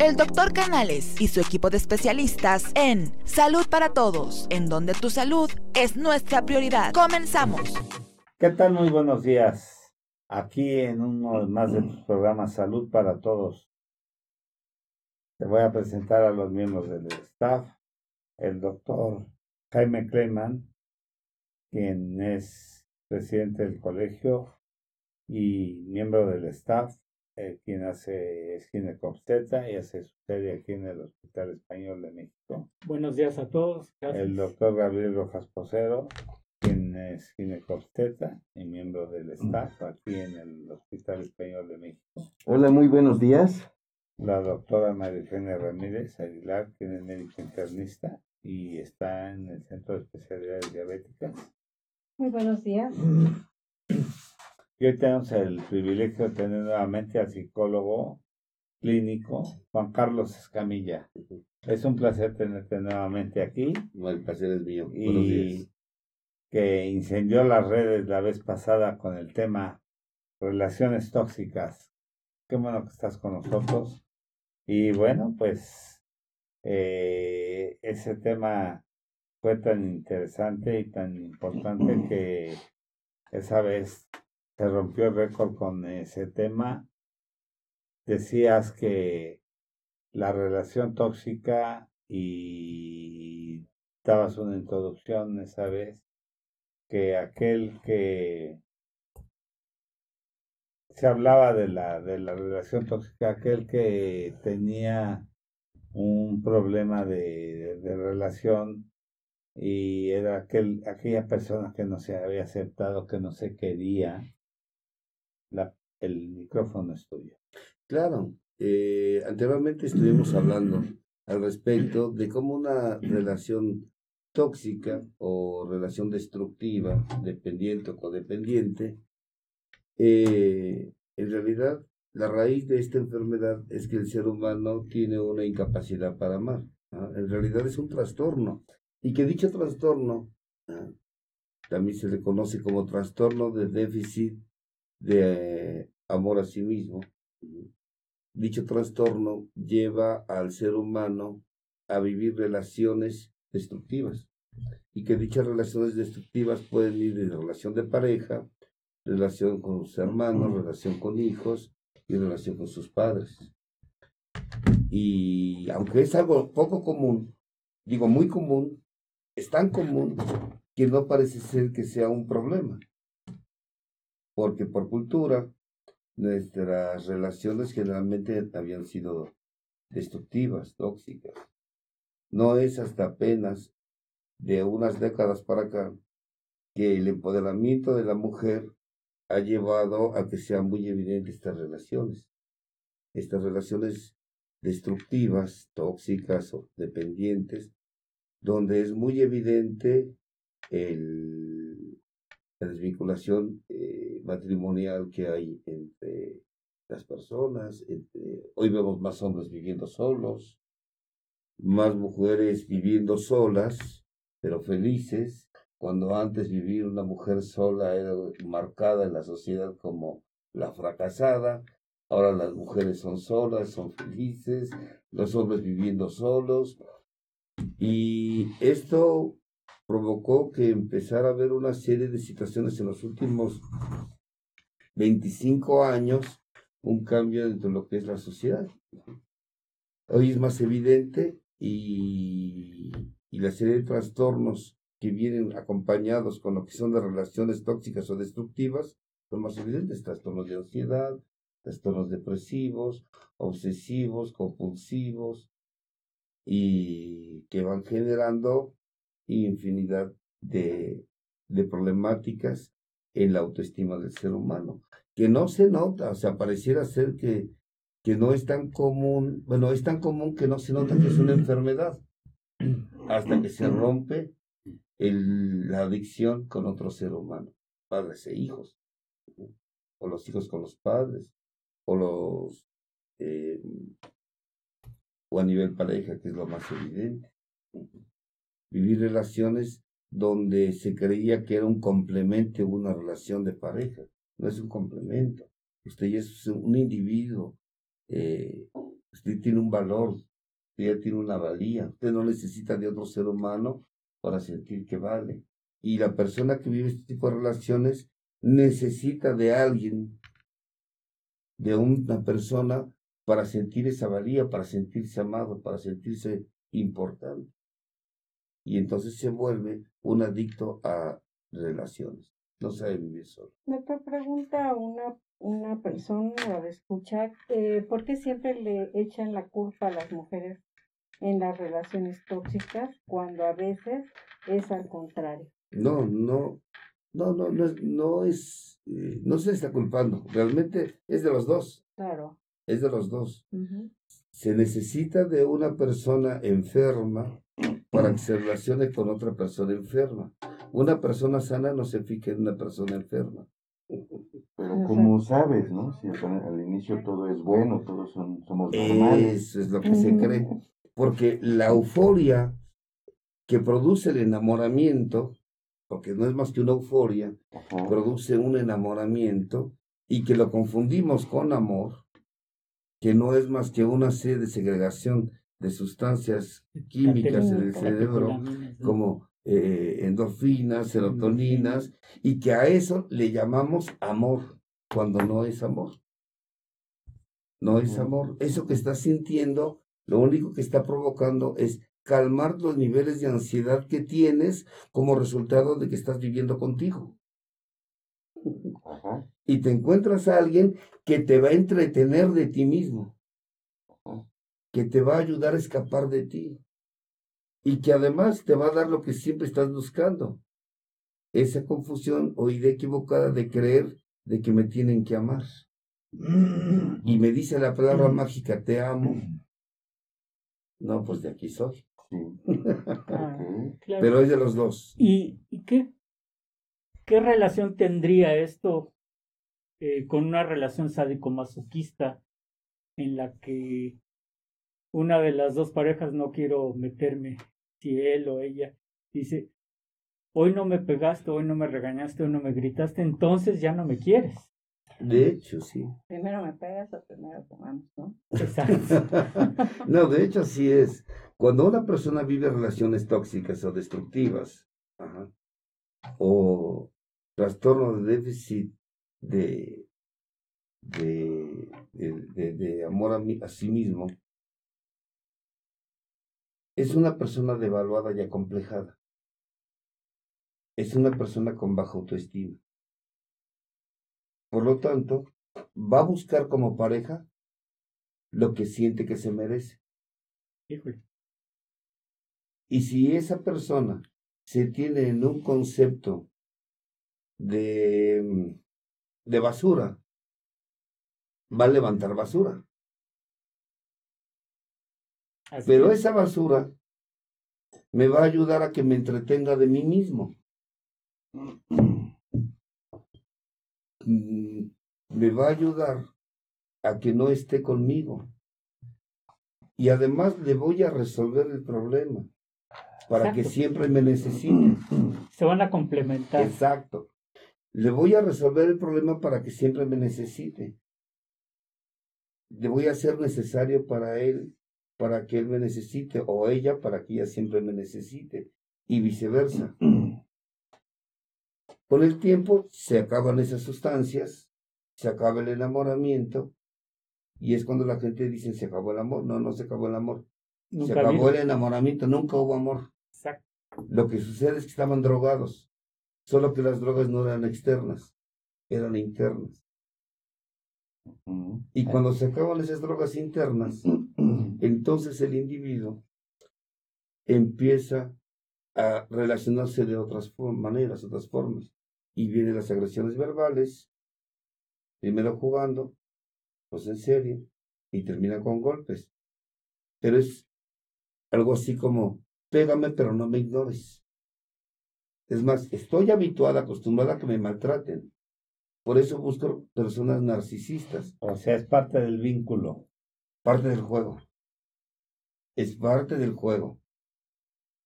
el doctor Canales y su equipo de especialistas en Salud para Todos, en donde tu salud es nuestra prioridad. Comenzamos. ¿Qué tal? Muy buenos días. Aquí en uno más de tus programas Salud para Todos. Te voy a presentar a los miembros del staff, el doctor Jaime Kleiman, quien es presidente del colegio y miembro del staff, eh, quien hace es y hace su serie aquí en el Hospital Español de México. Buenos días a todos. El doctor Gabriel Rojas Posero, quien es ginecobstetra y miembro del staff aquí en el Hospital Español de México. Hola, muy buenos días. La doctora María Eugenia Ramírez Aguilar, quien es médico internista y está en el Centro de Especialidades Diabéticas. Muy buenos días. Y hoy tenemos el privilegio de tener nuevamente al psicólogo clínico Juan Carlos Escamilla. Es un placer tenerte nuevamente aquí. el placer es mío. Y que incendió las redes la vez pasada con el tema relaciones tóxicas. Qué bueno que estás con nosotros. Y bueno, pues eh, ese tema fue tan interesante y tan importante que esa vez se rompió el récord con ese tema. Decías que la relación tóxica y dabas una introducción esa vez que aquel que se hablaba de la, de la relación tóxica, aquel que tenía un problema de, de relación y era aquel, aquella persona que no se había aceptado, que no se quería, la, el micrófono es tuyo. Claro, eh, anteriormente estuvimos hablando al respecto de cómo una relación tóxica o relación destructiva, dependiente o codependiente, eh, en realidad la raíz de esta enfermedad es que el ser humano tiene una incapacidad para amar. En realidad es un trastorno y que dicho trastorno también se le conoce como trastorno de déficit de amor a sí mismo. Dicho trastorno lleva al ser humano a vivir relaciones destructivas y que dichas relaciones destructivas pueden ir de relación de pareja, relación con sus hermanos, relación con hijos y relación con sus padres. Y aunque es algo poco común, digo muy común, es tan común que no parece ser que sea un problema porque por cultura nuestras relaciones generalmente habían sido destructivas, tóxicas. No es hasta apenas de unas décadas para acá que el empoderamiento de la mujer ha llevado a que sean muy evidentes estas relaciones. Estas relaciones destructivas, tóxicas o dependientes, donde es muy evidente el, la desvinculación eh, matrimonial que hay entre las personas. hoy vemos más hombres viviendo solos, más mujeres viviendo solas, pero felices, cuando antes vivir una mujer sola era marcada en la sociedad como la fracasada, ahora las mujeres son solas, son felices, los hombres viviendo solos. Y esto provocó que empezara a haber una serie de situaciones en los últimos 25 años un cambio dentro de lo que es la sociedad. Hoy es más evidente y, y la serie de trastornos que vienen acompañados con lo que son las relaciones tóxicas o destructivas son más evidentes, trastornos de ansiedad, trastornos depresivos, obsesivos, compulsivos, y que van generando infinidad de, de problemáticas en la autoestima del ser humano, que no se nota, o sea, pareciera ser que, que no es tan común, bueno, es tan común que no se nota que es una enfermedad, hasta que se rompe el, la adicción con otro ser humano, padres e hijos, o los hijos con los padres, o los... Eh, o a nivel pareja, que es lo más evidente vivir relaciones donde se creía que era un complemento una relación de pareja. No es un complemento. Usted ya es un individuo eh, usted tiene un valor, usted ya tiene una valía, usted no necesita de otro ser humano para sentir que vale. Y la persona que vive este tipo de relaciones necesita de alguien, de una persona para sentir esa valía, para sentirse amado, para sentirse importante. Y entonces se vuelve un adicto a relaciones. No sabe vivir solo. Me pregunta una, una persona de escuchar, eh, ¿por qué siempre le echan la culpa a las mujeres en las relaciones tóxicas cuando a veces es al contrario? No, no, no, no, no es, no es, eh, no se está culpando, realmente es de los dos. Claro. Es de los dos. Se necesita de una persona enferma para que se relacione con otra persona enferma. Una persona sana no se fija en una persona enferma. Pero como sabes, ¿no? Si al, inicio todo es bueno, todos son, somos normales. Eso es lo que se cree. Porque la euforia que produce el enamoramiento, porque no es más que una euforia, produce un enamoramiento y que lo confundimos con amor, que no es más que una serie de segregación de sustancias químicas en el cerebro, como eh, endorfinas, serotoninas, y que a eso le llamamos amor, cuando no es amor. No es amor. Eso que estás sintiendo, lo único que está provocando es calmar los niveles de ansiedad que tienes como resultado de que estás viviendo contigo. Y te encuentras a alguien que te va a entretener de ti mismo, que te va a ayudar a escapar de ti y que además te va a dar lo que siempre estás buscando. Esa confusión o idea equivocada de creer de que me tienen que amar. Y me dice la palabra mágica, te amo. No, pues de aquí soy. Ah, Pero es de los dos. ¿Y, qué, qué relación tendría esto eh, con una relación sádico-masoquista en la que una de las dos parejas no quiero meterme, si él o ella dice, hoy no me pegaste, hoy no me regañaste, hoy no me gritaste, entonces ya no me quieres. De hecho, sí. Primero me pegas o primero tomamos, ¿no? Exacto. no, de hecho, sí es. Cuando una persona vive relaciones tóxicas o destructivas, o trastorno de déficit de, de, de, de amor a, a sí mismo, es una persona devaluada y acomplejada. Es una persona con baja autoestima. Por lo tanto, va a buscar como pareja lo que siente que se merece. Y si esa persona se tiene en un concepto de, de basura, va a levantar basura. Pero esa basura me va a ayudar a que me entretenga de mí mismo. Mm, me va a ayudar a que no esté conmigo. Y además le voy a resolver el problema para que siempre me necesite. Se van a complementar. Exacto. Le voy a resolver el problema para que siempre me necesite. Le voy a ser necesario para él, para que él me necesite, o ella para que ella siempre me necesite, y viceversa. Con el tiempo se acaban esas sustancias, se acaba el enamoramiento, y es cuando la gente dice se acabó el amor. No, no se acabó el amor. se acabó el enamoramiento, nunca hubo amor. Exacto. Lo que sucede es que estaban drogados, solo que las drogas no eran externas, eran internas. Y cuando se acaban esas drogas internas, entonces el individuo empieza a relacionarse de otras maneras, otras formas. Y vienen las agresiones verbales, primero jugando, pues en serie, y termina con golpes. Pero es algo así como, pégame pero no me ignores. Es más, estoy habituada, acostumbrada a que me maltraten. Por eso busco personas narcisistas. O sea, es parte del vínculo. Parte del juego. Es parte del juego.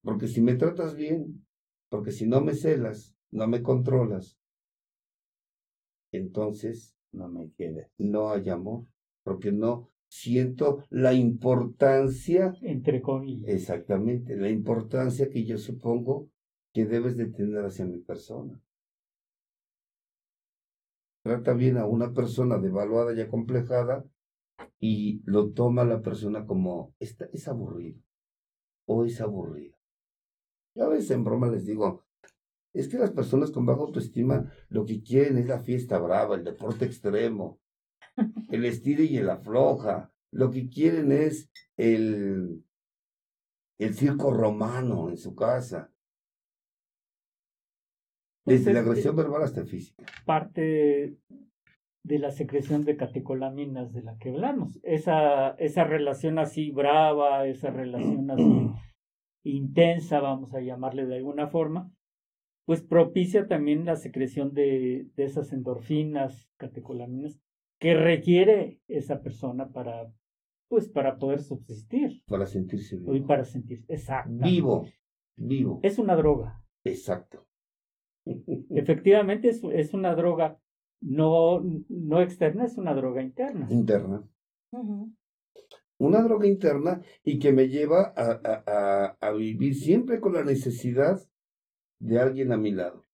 Porque si me tratas bien, porque si no me celas, no me controlas, entonces no me quieres. No hay amor, porque no siento la importancia, Entre comillas. exactamente, la importancia que yo supongo que debes de tener hacia mi persona. Trata bien a una persona devaluada y acomplejada y lo toma la persona como, "Esta- es aburrido o es aburrida. Yo a veces en broma les digo, es que las personas con baja autoestima lo que quieren es la fiesta brava, el deporte extremo, el estilo y el afloja. Lo que quieren es el, el circo romano en su casa. Pues Desde la agresión verbal hasta física. parte de la secreción de catecolaminas de la que hablamos. Esa, esa relación así brava, esa relación así intensa, vamos a llamarle de alguna forma, pues propicia también la secreción de, de esas endorfinas, catecolaminas, que requiere esa persona para, pues, para poder subsistir Para sentirse y vivo. para sentir. Exacto. Vivo, vivo. Es una droga. Exacto. Efectivamente es, es una droga no, no externa, es una droga interna. Interna. Una droga interna y que me lleva a, a, a, a vivir siempre con la necesidad de alguien a mi lado.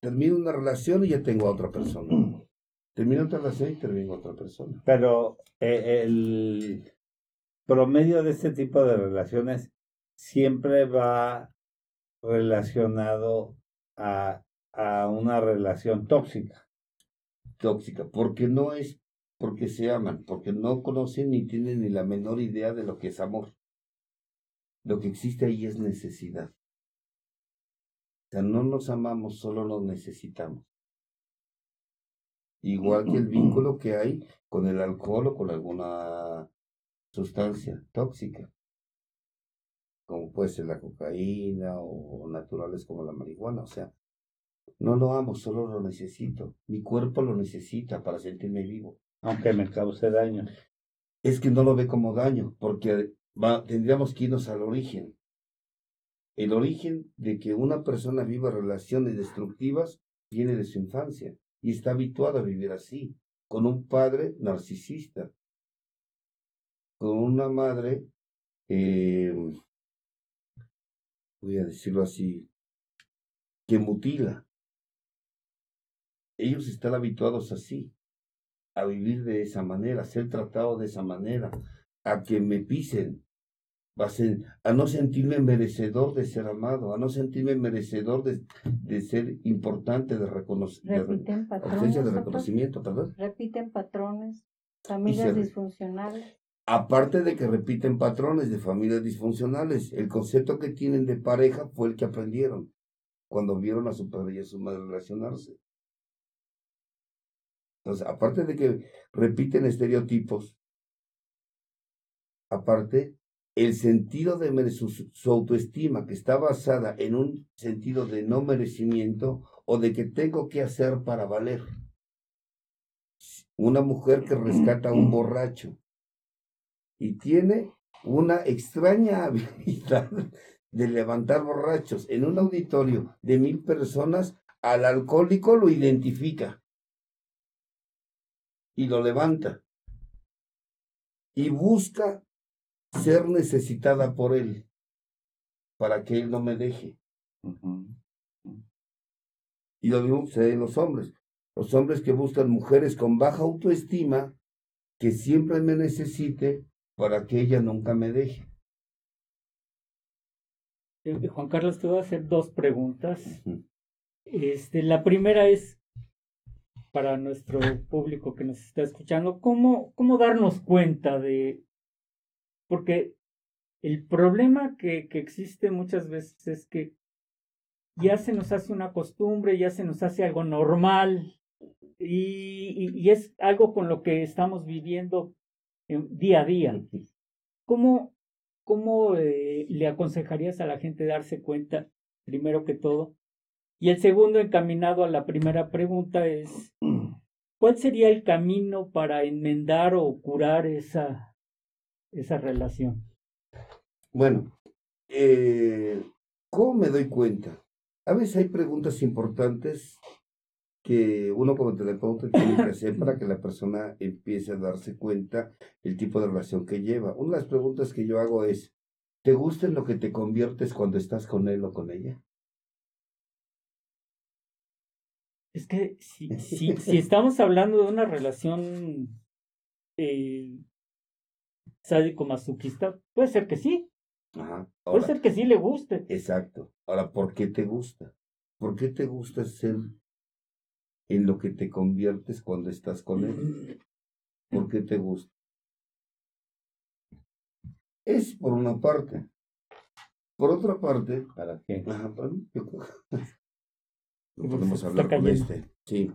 Termino una relación y ya tengo a otra persona. Termino otra relación y termino a otra persona. Pero eh, el promedio de este tipo de relaciones siempre va relacionado a, a una relación tóxica. Tóxica. Porque no es porque se aman, porque no conocen ni tienen ni la menor idea de lo que es amor. Lo que existe ahí es necesidad. O sea, no nos amamos, solo nos necesitamos. Igual que el vínculo que hay con el alcohol o con alguna sustancia tóxica, como puede ser la cocaína o naturales como la marihuana. O sea, no lo amo, solo lo necesito. Mi cuerpo lo necesita para sentirme vivo. Aunque me cause daño. Es que no lo ve como daño, porque va- tendríamos que irnos al origen. El origen de que una persona viva relaciones destructivas viene de su infancia y está habituado a vivir así, con un padre narcisista, con una madre, eh, voy a decirlo así, que mutila. Ellos están habituados así, a vivir de esa manera, a ser tratados de esa manera, a que me pisen, a, no sentirme merecedor de ser amado, a no sentirme merecedor de, de ser importante, de reconocimiento, Repiten patrones. de reconocimiento, perdón. Repiten patrones. Familias disfuncionales. Aparte de que repiten patrones de familias disfuncionales, el concepto que tienen de pareja fue el que aprendieron cuando vieron a su padre y a su madre relacionarse. Entonces, aparte de que repiten estereotipos, aparte, el sentido de su, su autoestima que está basada en un sentido de no merecimiento o de que tengo que hacer para valer. Una mujer que rescata a un borracho y tiene una extraña habilidad de levantar borrachos en un auditorio de mil personas, al alcohólico lo identifica y lo levanta y busca ser necesitada por él para que él no me deje. Y lo mismo sucede en los hombres. Los hombres que buscan mujeres con baja autoestima, que siempre me necesite para que ella nunca me deje. Eh, Juan Carlos, te voy a hacer dos preguntas. Este, la primera es para nuestro público que nos está escuchando, ¿cómo, cómo darnos cuenta de... Porque el problema que, que existe muchas veces es que ya se nos hace una costumbre, ya se nos hace algo normal y, y- y es algo con lo que estamos viviendo día a día. ¿Cómo, cómo eh, le aconsejarías a la gente darse cuenta, primero que todo? Y el segundo, encaminado a la primera pregunta, es, ¿cuál sería el camino para enmendar o curar esa, esa relación? Bueno, eh, ¿cómo me doy cuenta? A veces hay preguntas importantes que uno como terapeuta tiene que hacer para que la persona empiece a darse cuenta el tipo de relación que lleva. Una de las preguntas que yo hago es, ¿te gusta en lo que te conviertes cuando estás con él o con ella? Es que si, si, si estamos hablando de una relación eh, sádico-masoquista, puede ser que sí. Ajá. Puede ser que sí le guste. exacto. Ahora, ¿por qué te gusta? ¿Por qué te gusta ser en lo que te conviertes cuando estás con él? ¿Por qué te gusta? Es por una parte. Por otra parte, ¿Para qué? Ajá, yo creo podemos hablar con cayendo. este. Sí.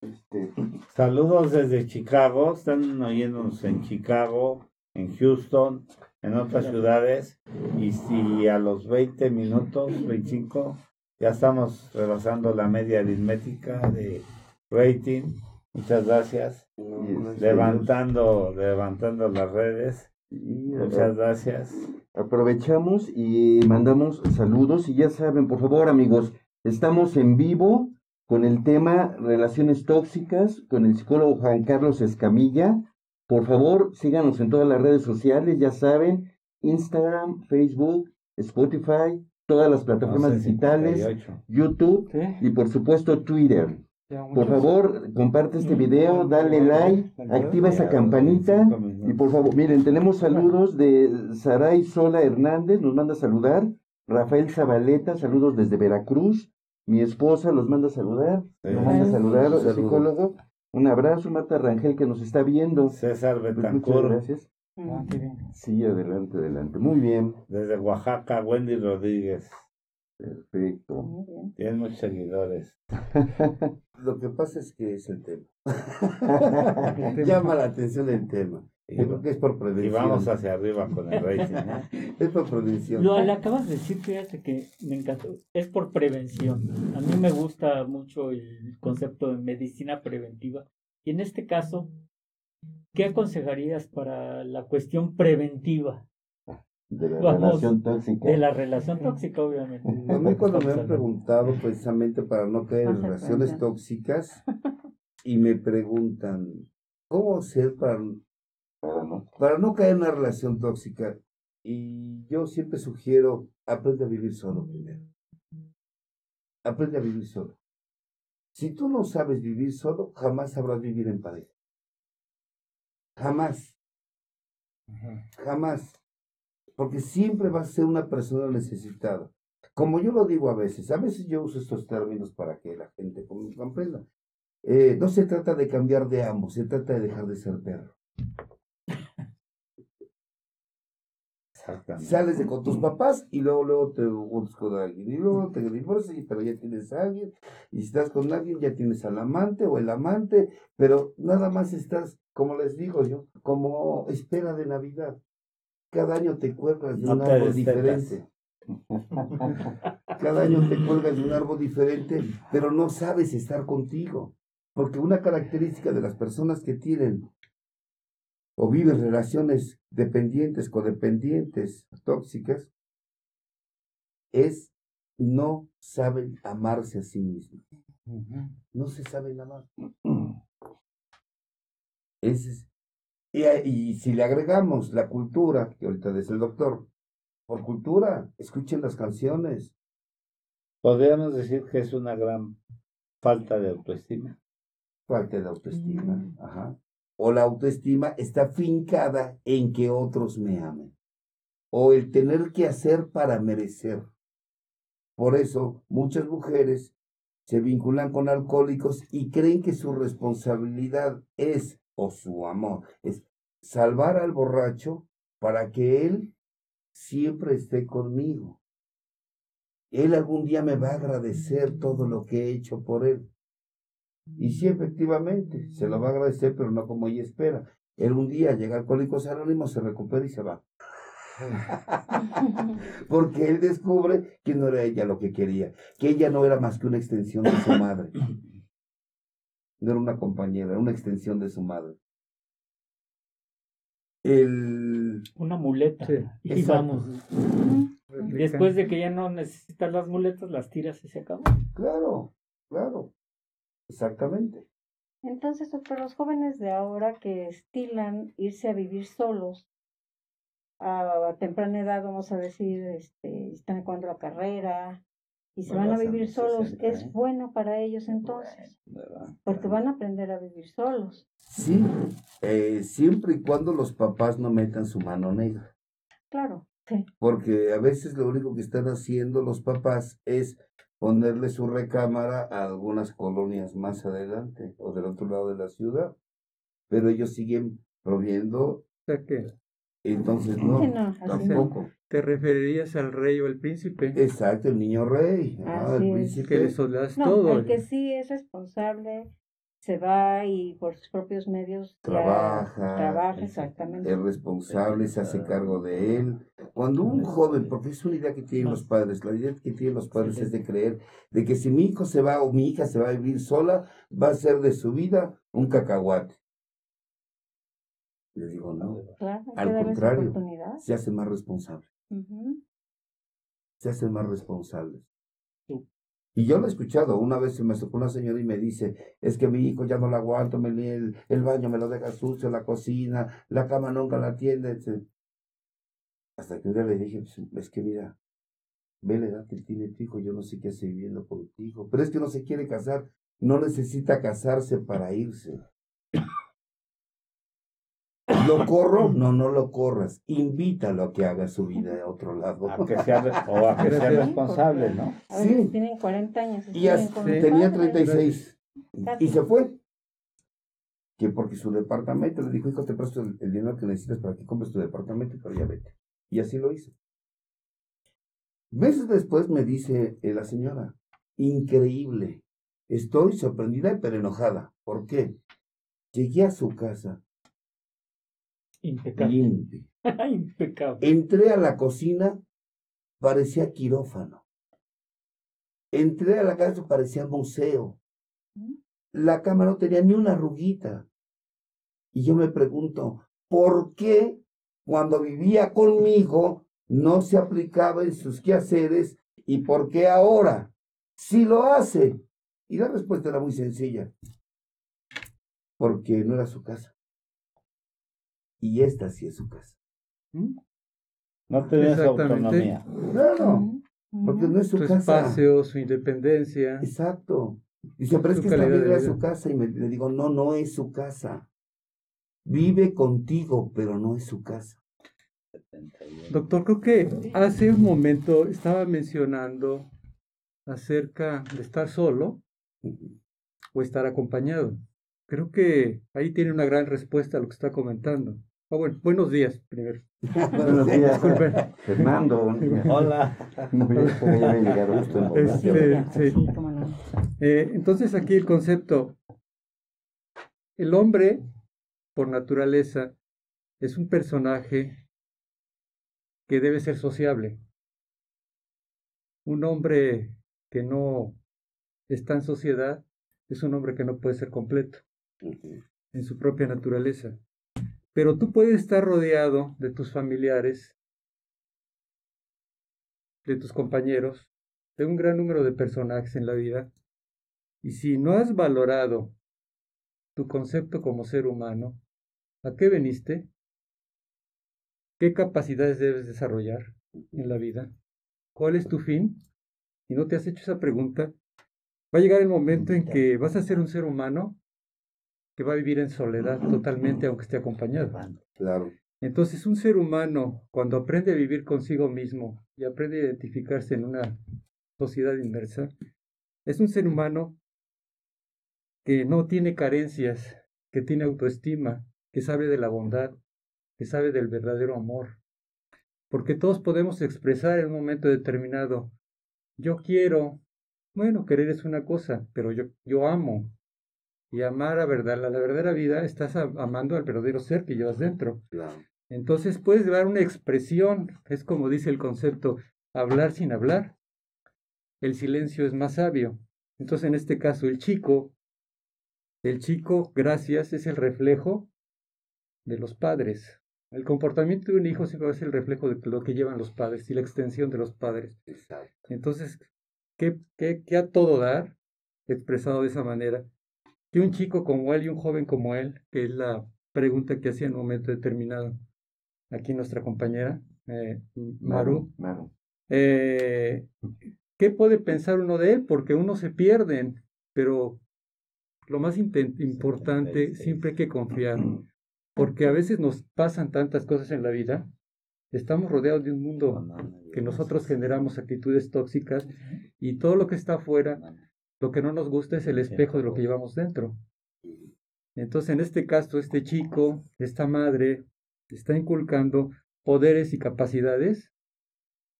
Este, Saludos desde Chicago. Están oyéndonos en Chicago, en Houston, en otras ciudades. Y si a los 20 minutos, 25, ya estamos rebasando la media aritmética de rating. Muchas gracias. Levantando, levantando las redes. Muchas gracias. Aprovechamos y mandamos saludos y ya saben, por favor amigos, estamos en vivo con el tema relaciones tóxicas con el psicólogo Juan Carlos Escamilla. Por favor, síganos en todas las redes sociales, ya saben, Instagram, Facebook, Spotify, todas las plataformas digitales, 11:58. YouTube y por supuesto Twitter. Por favor, comparte este video, dale like, activa esa campanita. Y por favor, miren, tenemos saludos de Saray Sola Hernández, nos manda a saludar. Rafael Zabaleta, saludos desde Veracruz. Mi esposa los manda a saludar. Nos manda a saludar, el psicólogo. Un abrazo, Marta Rangel, que nos está viendo. César Pues muchas Betancourt, gracias. Mm. Sí, adelante, adelante. Muy bien, desde Oaxaca, Wendy Rodríguez. Perfecto. Muy bien. Tienen muchos seguidores. Lo que pasa es que es el tema. Llama la atención el tema. Yo creo que es por Y prevención. vamos hacia arriba con el rating. ¿eh? Es por prevención. Lo le acabas de decir, fíjate que me encantó. Es por prevención. A mí me gusta mucho el concepto de medicina preventiva. Y en este caso, ¿qué aconsejarías para la cuestión preventiva De la Vamos. relación tóxica. de la relación tóxica, obviamente? A mí cuando me han preguntado precisamente para no caer en relaciones cuenta. tóxicas y me preguntan, ¿cómo hacer para, Para no- para no caer en una relación tóxica? Y yo siempre sugiero, aprende a vivir solo primero. Aprende a vivir solo. Si tú no sabes vivir solo, jamás sabrás vivir en pareja. Jamás. Jamás. Porque siempre vas a ser una persona necesitada. Como yo lo digo a veces, a veces yo uso estos términos para que la gente com- comprenda. Eh, no se trata de cambiar de amo, se trata de dejar de ser perro. Sales de con tus papás y luego, luego te juntas con alguien. Y luego te divorcias, pero ya tienes a alguien. Y si estás con alguien, ya tienes al amante o el amante. Pero nada más estás, como les digo yo, como espera de Navidad. Cada año te cuelgas de No un árbol diferente. Cada año te cuelgas de un árbol diferente, pero no sabes estar contigo. Porque una característica de las personas que tienen o viven relaciones dependientes, codependientes, tóxicas, es no saben amarse a sí mismos. No se saben amar. Ese es- y, si le agregamos la cultura, que ahorita dice el doctor, por cultura, escuchen las canciones. Podríamos decir que es una gran falta de autoestima. Falta de autoestima. Mm. Ajá. O la autoestima está fincada en que otros me amen. O el tener que hacer para merecer. Por eso muchas mujeres se vinculan con alcohólicos y creen que su responsabilidad es, o su amor, es salvar al borracho para que él siempre esté conmigo. Él algún día me va a agradecer todo lo que he hecho por él. Y sí, efectivamente, se lo va a agradecer, pero no como ella espera. Él un día llega a Alcohólicos Anónimos, se recupera y se va. Porque él descubre que no era ella lo que quería, que ella no era más que una extensión de su madre. No era una compañera, era una extensión de su madre. El... Una muleta. Y Exacto. vamos. Después de que ya no necesitas las muletas, las tiras y se acabó. Claro, Claro, exactamente. Entonces, doctor, los jóvenes de ahora que estilan irse a vivir solos a temprana edad, vamos a decir, este, están acabando la carrera y se van a vivir solos, ¿es ¿eh? bueno para ellos entonces? Porque van a aprender a vivir solos. Sí, eh, siempre y cuando los papás no metan su mano negra. Claro, sí. Porque a veces lo único que están haciendo los papás es ponerle su recámara a algunas colonias más adelante o del otro lado de la ciudad, pero ellos siguen proviendo. qué? Entonces no, tampoco. ¿Te referirías al rey o al príncipe? Exacto, el niño rey. Ah, el príncipe. Que les todo. El que sí es responsable se va y por sus propios medios trabaja, trabaja exactamente. Es responsable, se hace cargo de él. Cuando un joven, porque es una idea que tienen los padres, la idea que tienen los padres es de creer de que si mi hijo se va o mi hija se va a vivir sola, va a ser de su vida un cacahuate. Le digo, no. Al contrario, se hace más responsable. Se hace más responsable. Y yo lo he escuchado, una vez se me acercó una señora y me dice, es que mi hijo ya no lo aguanto, me, el, el baño me lo deja sucio, la cocina, la cama nunca la atiende, Hasta que un día le dije, pues, es que mira, ve la edad que tiene tu hijo, yo no sé qué hace viviendo contigo, pero es que no se quiere casar, no necesita casarse para irse. ¿Lo corro? No, no lo corras. Invítalo a que haga su vida de otro lado. A que sea, o a que sea responsable, ¿no? sí. tienen 40 años. Y tenía 36. Y se fue. Que porque su departamento le dijo, hijo, te presto el, dinero que necesitas para que compres tu departamento, pero ya vete. Y así lo hizo. Meses después me dice eh, la señora, increíble, estoy sorprendida pero enojada. ¿Por qué? Llegué a su casa Impecable. Impecable. Entré a la cocina, parecía quirófano. Entré a la casa, parecía museo. La cama no tenía ni una arruguita. Y yo me pregunto, ¿por qué cuando vivía conmigo no se aplicaba en sus quehaceres y por qué ahora sí lo hace? Y la respuesta era muy sencilla, porque no era su casa y esta sí es su casa. ¿Mm? No tenía su autonomía. Claro, porque no es su, casa. Su espacio, su independencia. Exacto. Dice, pero es que esta vive su casa y me, le digo, no, no es su casa. Vive contigo, pero no es su casa. Doctor, creo que hace un momento estaba mencionando acerca de estar solo o estar acompañado. Creo que ahí tiene una gran respuesta a lo que está comentando. Ah, bueno, buenos días, primero. buenos días, disculpen. Fernando. Hola. Este, sí. Eh, entonces aquí el concepto, el hombre, por naturaleza, es un personaje que debe ser sociable. Un hombre que no está en sociedad es un hombre que no puede ser completo en su propia naturaleza. Pero tú puedes estar rodeado de tus familiares, de tus compañeros, de un gran número de personajes en la vida. Y si no has valorado tu concepto como ser humano, ¿a qué veniste? ¿Qué capacidades debes desarrollar en la vida? ¿Cuál es tu fin? Y no te has hecho esa pregunta, va a llegar el momento en que vas a ser un ser humano que va a vivir en soledad totalmente aunque esté acompañado. Claro. Entonces, un ser humano, cuando aprende a vivir consigo mismo y aprende a identificarse en una sociedad inmersa, es un ser humano que no tiene carencias, que tiene autoestima, que sabe de la bondad, que sabe del verdadero amor. Porque todos podemos expresar en un momento determinado, yo quiero, bueno, querer es una cosa, pero yo, yo amo, y amar a verdad, la, verdadera vida, estás amando al verdadero ser que llevas dentro. Entonces puedes dar una expresión, es como dice el concepto, hablar sin hablar. El silencio es más sabio. Entonces en este caso el chico, el chico, gracias, es el reflejo de los padres. El comportamiento de un hijo siempre va a ser el reflejo de lo que llevan los padres y la extensión de los padres. Entonces, ¿qué, qué, qué a todo dar? expresado de esa manera, que un chico como él y un joven como él, que es la pregunta que hacía en un momento determinado aquí nuestra compañera, eh, Maru, Maru. eh, ¿qué puede pensar uno de él? Porque uno se pierde, pero lo más importante, siempre hay que confiar, porque a veces nos pasan tantas cosas en la vida, estamos rodeados de un mundo que nosotros generamos actitudes tóxicas y todo lo que está afuera, lo que no nos gusta es el espejo de lo que llevamos dentro. Entonces, en este caso, este chico, esta madre, está inculcando poderes y capacidades,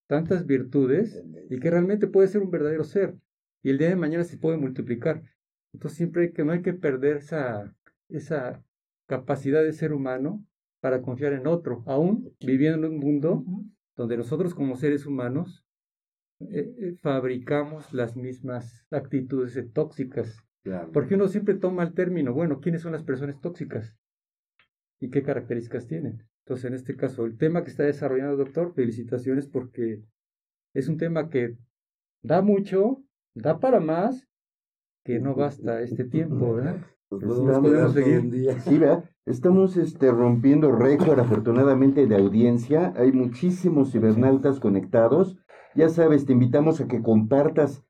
tantas virtudes, y que realmente puede ser un verdadero ser. Y el día de mañana se puede multiplicar. Entonces, siempre hay que, no hay que perder esa, esa capacidad de ser humano para confiar en otro, aún viviendo en un mundo donde nosotros como seres humanos eh, eh, fabricamos las mismas actitudes eh, tóxicas. Claro. Porque uno siempre toma el término, bueno, ¿quiénes son las personas tóxicas? ¿Y qué características tienen? Entonces, en este caso, el tema que está desarrollando, doctor, felicitaciones porque es un tema que da mucho, da para más, que no basta este tiempo, ¿verdad? Pues Pero podemos seguir. Sí, ¿verdad? Estamos este, rompiendo récord afortunadamente de audiencia. Hay muchísimos cibernautas conectados. Ya sabes, te invitamos a que compartas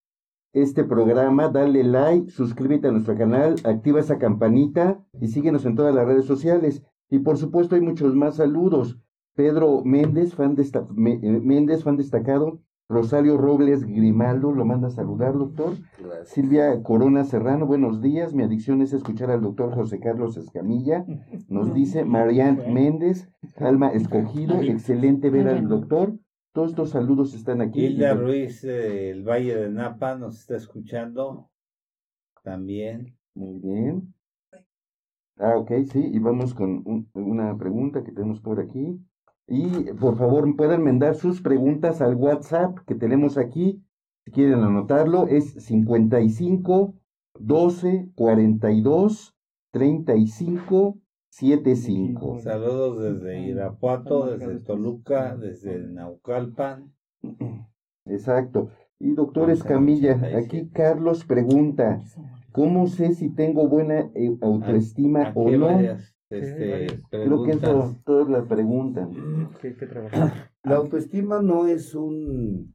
este programa, dale like, suscríbete a nuestro canal, activa esa campanita y síguenos en todas las redes sociales. Y por supuesto hay muchos más saludos. Pedro Méndez, fan, desta- eh, Méndez, fan destacado. Rosario Robles Grimaldo, lo manda a saludar, doctor. Gracias. Silvia Corona Serrano, buenos días. Mi adicción es escuchar al doctor José Carlos Escamilla. Nos dice Marianne Méndez, Alma Escogido, excelente ver al doctor. Todos estos saludos están aquí. Hilda Ruiz del Valle de Napa nos está escuchando también. Muy bien. Ah, ok, sí, y vamos con un- una pregunta que tenemos por aquí. Y por favor, pueden mandar sus preguntas al WhatsApp que tenemos aquí. Si quieren anotarlo, es 55 12 42 35 75. Saludos desde Irapuato, desde Toluca, desde Naucalpan. Exacto. Y doctor Escamilla, aquí. Carlos pregunta, ¿cómo sé si tengo buena eh, autoestima Aquí o no? varias este. Creo que eso preguntas. todos la preguntan. Que. La autoestima no es un,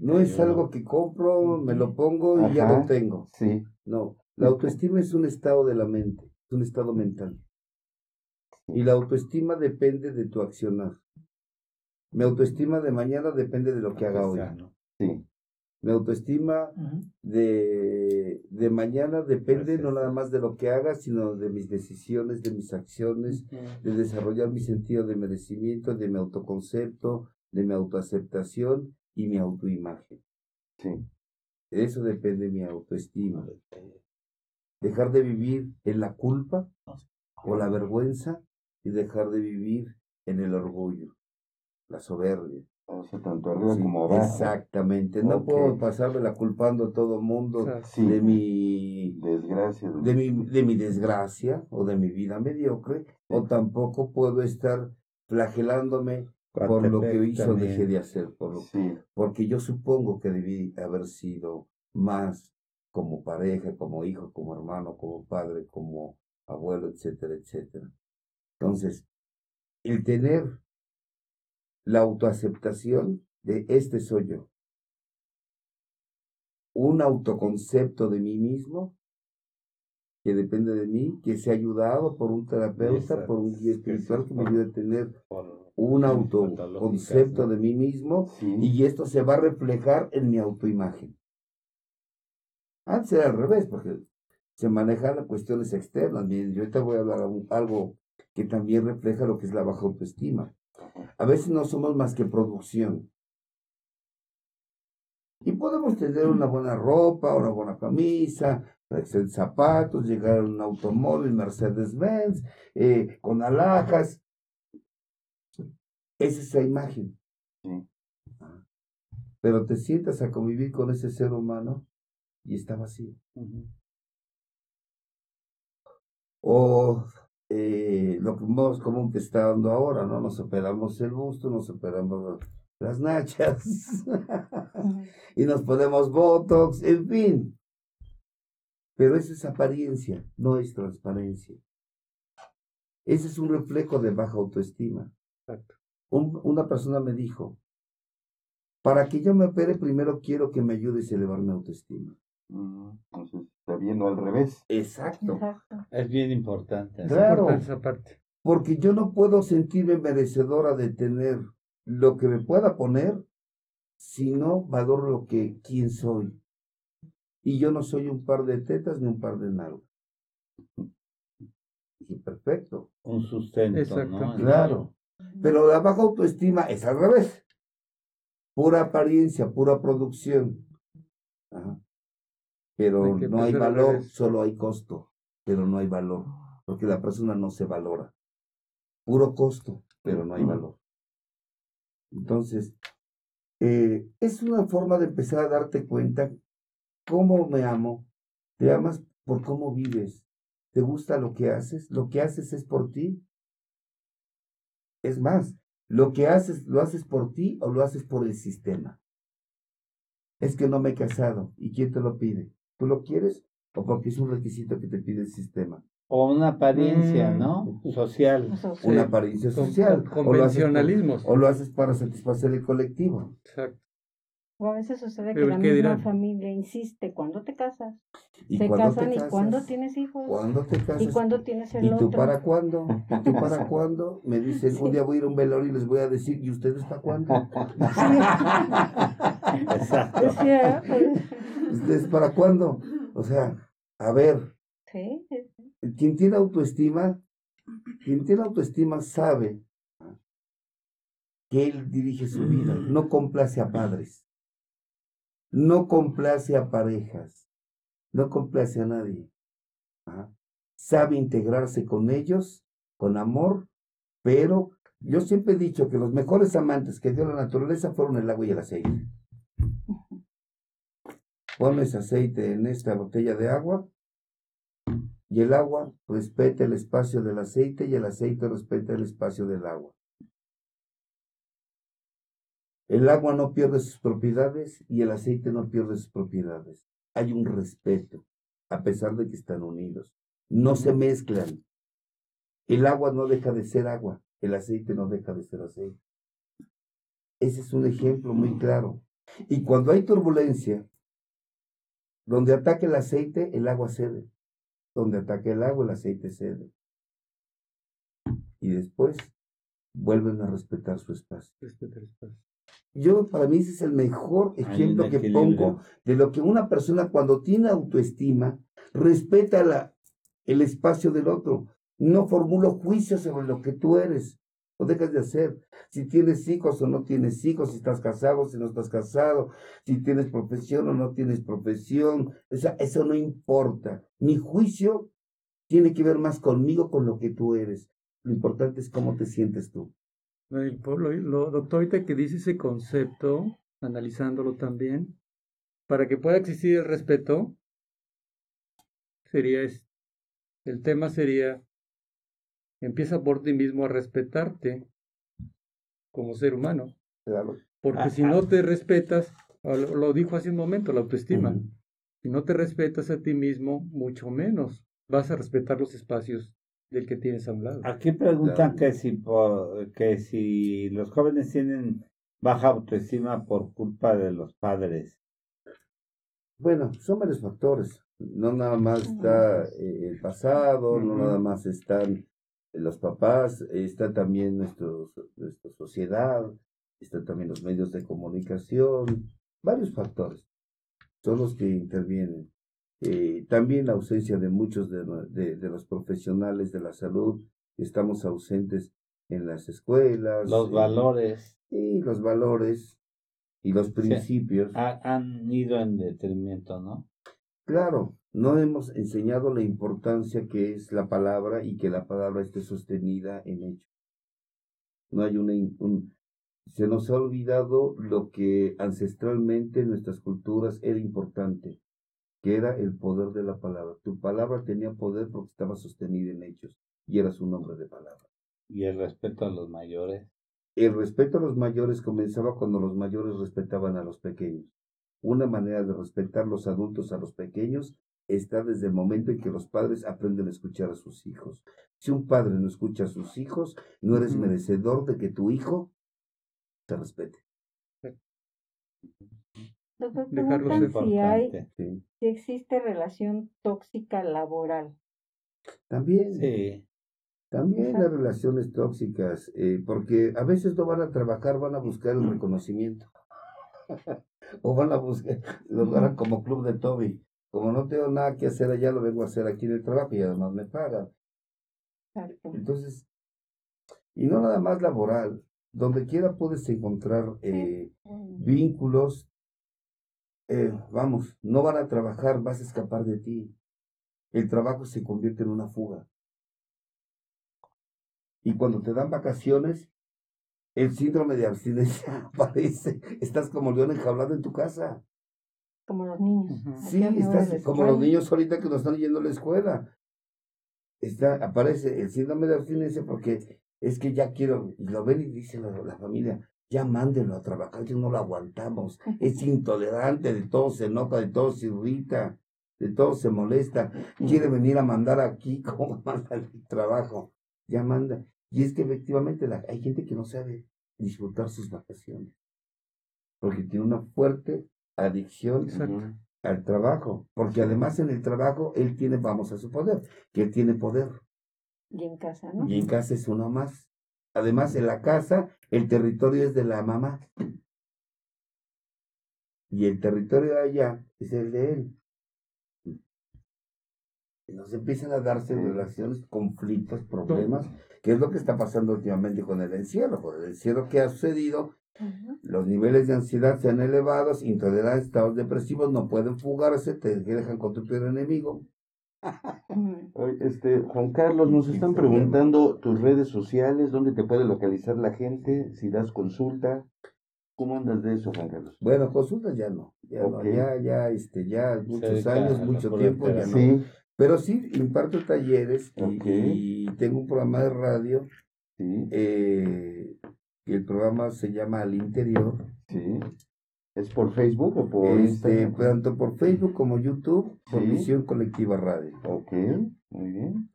no es algo que compro, me lo pongo y ya lo tengo. Sí, No, la autoestima es un estado de la mente, es un estado mental. Y la autoestima depende de tu accionar. Mi autoestima de mañana depende de lo que haga hoy. sí. Mi autoestima de, de mañana depende no nada más de lo que haga, sino de mis decisiones, de mis acciones, de desarrollar mi sentido de merecimiento, de mi autoconcepto, de mi autoaceptación y mi autoimagen. Sí. De eso depende mi autoestima. Dejar de vivir en la culpa o la vergüenza y dejar de vivir en el orgullo, la soberbia. O sea, tanto arriba Sí, como abajo. Exactamente. No Ok. puedo pasarme la culpando a todo mundo O sea, Sí. de mi Desgracia. de mi, de mi desgracia o de mi vida mediocre, o tampoco puedo estar flagelándome por lo que hizo o dejé de hacer, por lo- Sí, porque yo supongo que debí haber sido más como pareja, como hijo, como hermano, como padre, como abuelo, etcétera, etcétera. Entonces, el tener la autoaceptación de este soy yo, un autoconcepto de mí mismo que depende de mí, que sea ayudado por un terapeuta, por un guía espiritual que me ayude a tener un autoconcepto de mí mismo sí. y esto se va a reflejar en mi autoimagen. Antes era al revés, porque se manejan cuestiones externas. Miren, yo ahorita voy a hablar algo que también refleja lo que es la baja autoestima. A veces no somos más que producción. Y podemos tener una buena ropa, una buena camisa, zapatos, llegar a un automóvil Mercedes-Benz, eh, con alhajas. Esa es la imagen. Sí. Pero te sientas a convivir con ese ser humano y está vacío. O eh, lo que más común que está dando ahora, ¿no? Nos operamos el busto, nos operamos las nachas y nos ponemos botox, en fin. Pero esa es apariencia, no es transparencia. Ese es un reflejo de baja autoestima. Exacto. Un- una persona me dijo, para que yo me opere, primero quiero que me ayudes a elevar mi autoestima. Mm, Entonces está viendo al revés. Exacto. Exacto. Es bien importante. Es Claro. importante esa parte. Porque yo no puedo sentirme merecedora de tener lo que me pueda poner si no valoro lo que quién soy. Y yo no soy un par de tetas ni un par de nalgas. Perfecto. Un sustento, Exacto. ¿no? Claro. Pero la baja autoestima es al revés. Pura apariencia, pura producción. Ajá. Pero no hay valor, solo hay costo. Pero no hay valor. Porque la persona no se valora. Puro costo, pero no hay valor. Entonces, eh, es una forma de empezar a darte cuenta cómo me amo. Te amas por cómo vives. ¿Te gusta lo que haces? ¿Lo que haces es por ti? Es más, lo que haces, ¿lo haces por ti o lo haces por el sistema? Es que no me he casado. ¿Y quién te lo pide? ¿Tú lo quieres o porque es un requisito que te pide el sistema? O una apariencia, Mm. ¿no? Social. Sí. Una Sí, apariencia con- social. con- o lo haces por- convencionalismos. O lo haces para satisfacer el colectivo. Exacto. O a veces sucede que la ¿qué misma dirán? familia insiste, ¿cuándo te casas? ¿Y Se casan te y casas? cuándo tienes hijos. ¿Cuándo te casas? Y cuándo tienes el ¿Y tú otro. para cuándo? ¿Y tú para cuándo? Me dicen, un día voy a ir a un velorio y les voy a decir, ¿y ustedes para cuándo? Exacto. ¿Ustedes para cuándo? O sea, a ver, Sí, quien tiene autoestima, quien tiene autoestima sabe que él dirige su vida, no complace a padres, no complace a parejas, no complace a nadie. Ajá. Sabe integrarse con ellos, con amor, pero yo siempre he dicho que los mejores amantes que dio la naturaleza fueron el agua y el aceite. Pones aceite en esta botella de agua y el agua respeta el espacio del aceite y el aceite respeta el espacio del agua. El agua no pierde sus propiedades y el aceite no pierde sus propiedades. Hay un respeto, a pesar de que están unidos. No se mezclan. El agua no deja de ser agua, el aceite no deja de ser aceite. Ese es un ejemplo muy claro. Y cuando hay turbulencia, donde ataque el aceite, el agua cede. Donde ataque el agua, el aceite cede. Y después vuelven a respetar su espacio. Respetar el espacio. Yo, para mí, ese es el mejor ejemplo que pongo de lo que una persona cuando tiene autoestima respeta la, el espacio del otro. No formula juicios sobre lo que tú eres. Lo dejas de hacer. Si tienes hijos o no tienes hijos, si estás casado, si no estás casado, si tienes profesión o no tienes profesión. O sea, eso no importa. Mi juicio tiene que ver más conmigo, con lo que tú eres. Lo importante es cómo te sientes tú. Lo, lo- ahorita que dice ese concepto, analizándolo también, para que pueda existir el respeto, sería es- el tema sería empieza por ti mismo a respetarte como ser humano, Claro. porque si no te respetas, o lo, dijo hace un momento, la autoestima, si no te respetas a ti mismo, mucho menos vas a respetar los espacios del que tienes a un lado. Aquí preguntan Claro. que si, po- que si los jóvenes tienen baja autoestima por culpa de los padres. Bueno, son varios factores. No nada más está eh, el pasado, no nada más están los papás, está también nuestro, nuestra sociedad, están también los medios de comunicación, varios factores son los que intervienen. Eh, también la ausencia de muchos de, de- de los profesionales de la salud, estamos ausentes en las escuelas. Los eh, valores y los valores y los principios. ha- han ido en detrimento, ¿no? Claro, no hemos enseñado la importancia que es la palabra y que la palabra esté sostenida en hecho. No hay una, un, se nos ha olvidado lo que ancestralmente en nuestras culturas era importante, que era el poder de la palabra. Tu palabra tenía poder porque estaba sostenida en hechos y eras un hombre de palabra. Y el respeto a los mayores. El respeto a los mayores comenzaba cuando los mayores respetaban a los pequeños. Una manera de respetar los adultos a los pequeños está desde el momento en que los padres aprenden a escuchar a sus hijos. Si un padre no escucha a sus hijos, no eres merecedor de que tu hijo te respete. Doctor, preguntan si hay. Sí. si existe relación tóxica laboral. También, Sí. también las relaciones tóxicas, eh, porque a veces no van a trabajar, van a buscar el reconocimiento. o van a buscar, lo van como club de Toby. Como no tengo nada que hacer allá, lo vengo a hacer aquí en el trabajo y además me pagan. Entonces, y no nada más laboral, donde quiera puedes encontrar eh, vínculos, eh, vamos, no van a trabajar, vas a escapar de ti. El trabajo se convierte en una fuga. Y cuando te dan vacaciones, el síndrome de abstinencia aparece. Estás como león enjaulado en tu casa. Como los niños. Ujú. Aquí Sí, estás como los niños ahorita que no están yendo a la escuela. Está, aparece el síndrome de abstinencia porque es que ya quiero, y lo ven y dice la, la familia, ya mándenlo a trabajar, que no lo aguantamos. Es intolerante, de todo se enoja, de todo se irrita, de todo se molesta. Quiere venir a mandar aquí como manda el trabajo. Ya manda. Y es que efectivamente la- hay gente que no sabe disfrutar sus vacaciones. Porque tiene una fuerte adicción Exacto. al trabajo, porque además en el trabajo él tiene, vamos a suponer, que él tiene poder, Y en casa, ¿no? y en casa es uno más. Además, en la casa, el territorio es de la mamá, y el territorio de allá es el de él. Y nos empiezan a darse relaciones, conflictos, problemas, que es lo que está pasando últimamente con el encierro, con el encierro que ha sucedido, Los niveles de ansiedad se han elevados, intolerancia, estados depresivos, no pueden fugarse, te dejan con tu peor enemigo. Este, Juan Carlos, nos están preguntando tus redes sociales, dónde te puede localizar la gente, si das consulta. ¿Cómo andas de eso, Juan Carlos? Bueno, consultas ya no, ya no, ya, ya, este, ya muchos años, mucho tiempo, ya no. Sí, Pero sí, imparto talleres y tengo un programa de radio, sí, eh, y el programa se llama Al Interior, sí. ¿Es por Facebook o por este, Instagram? tanto por Facebook como YouTube, por Sí. Visión Colectiva Radio. Ok, muy bien.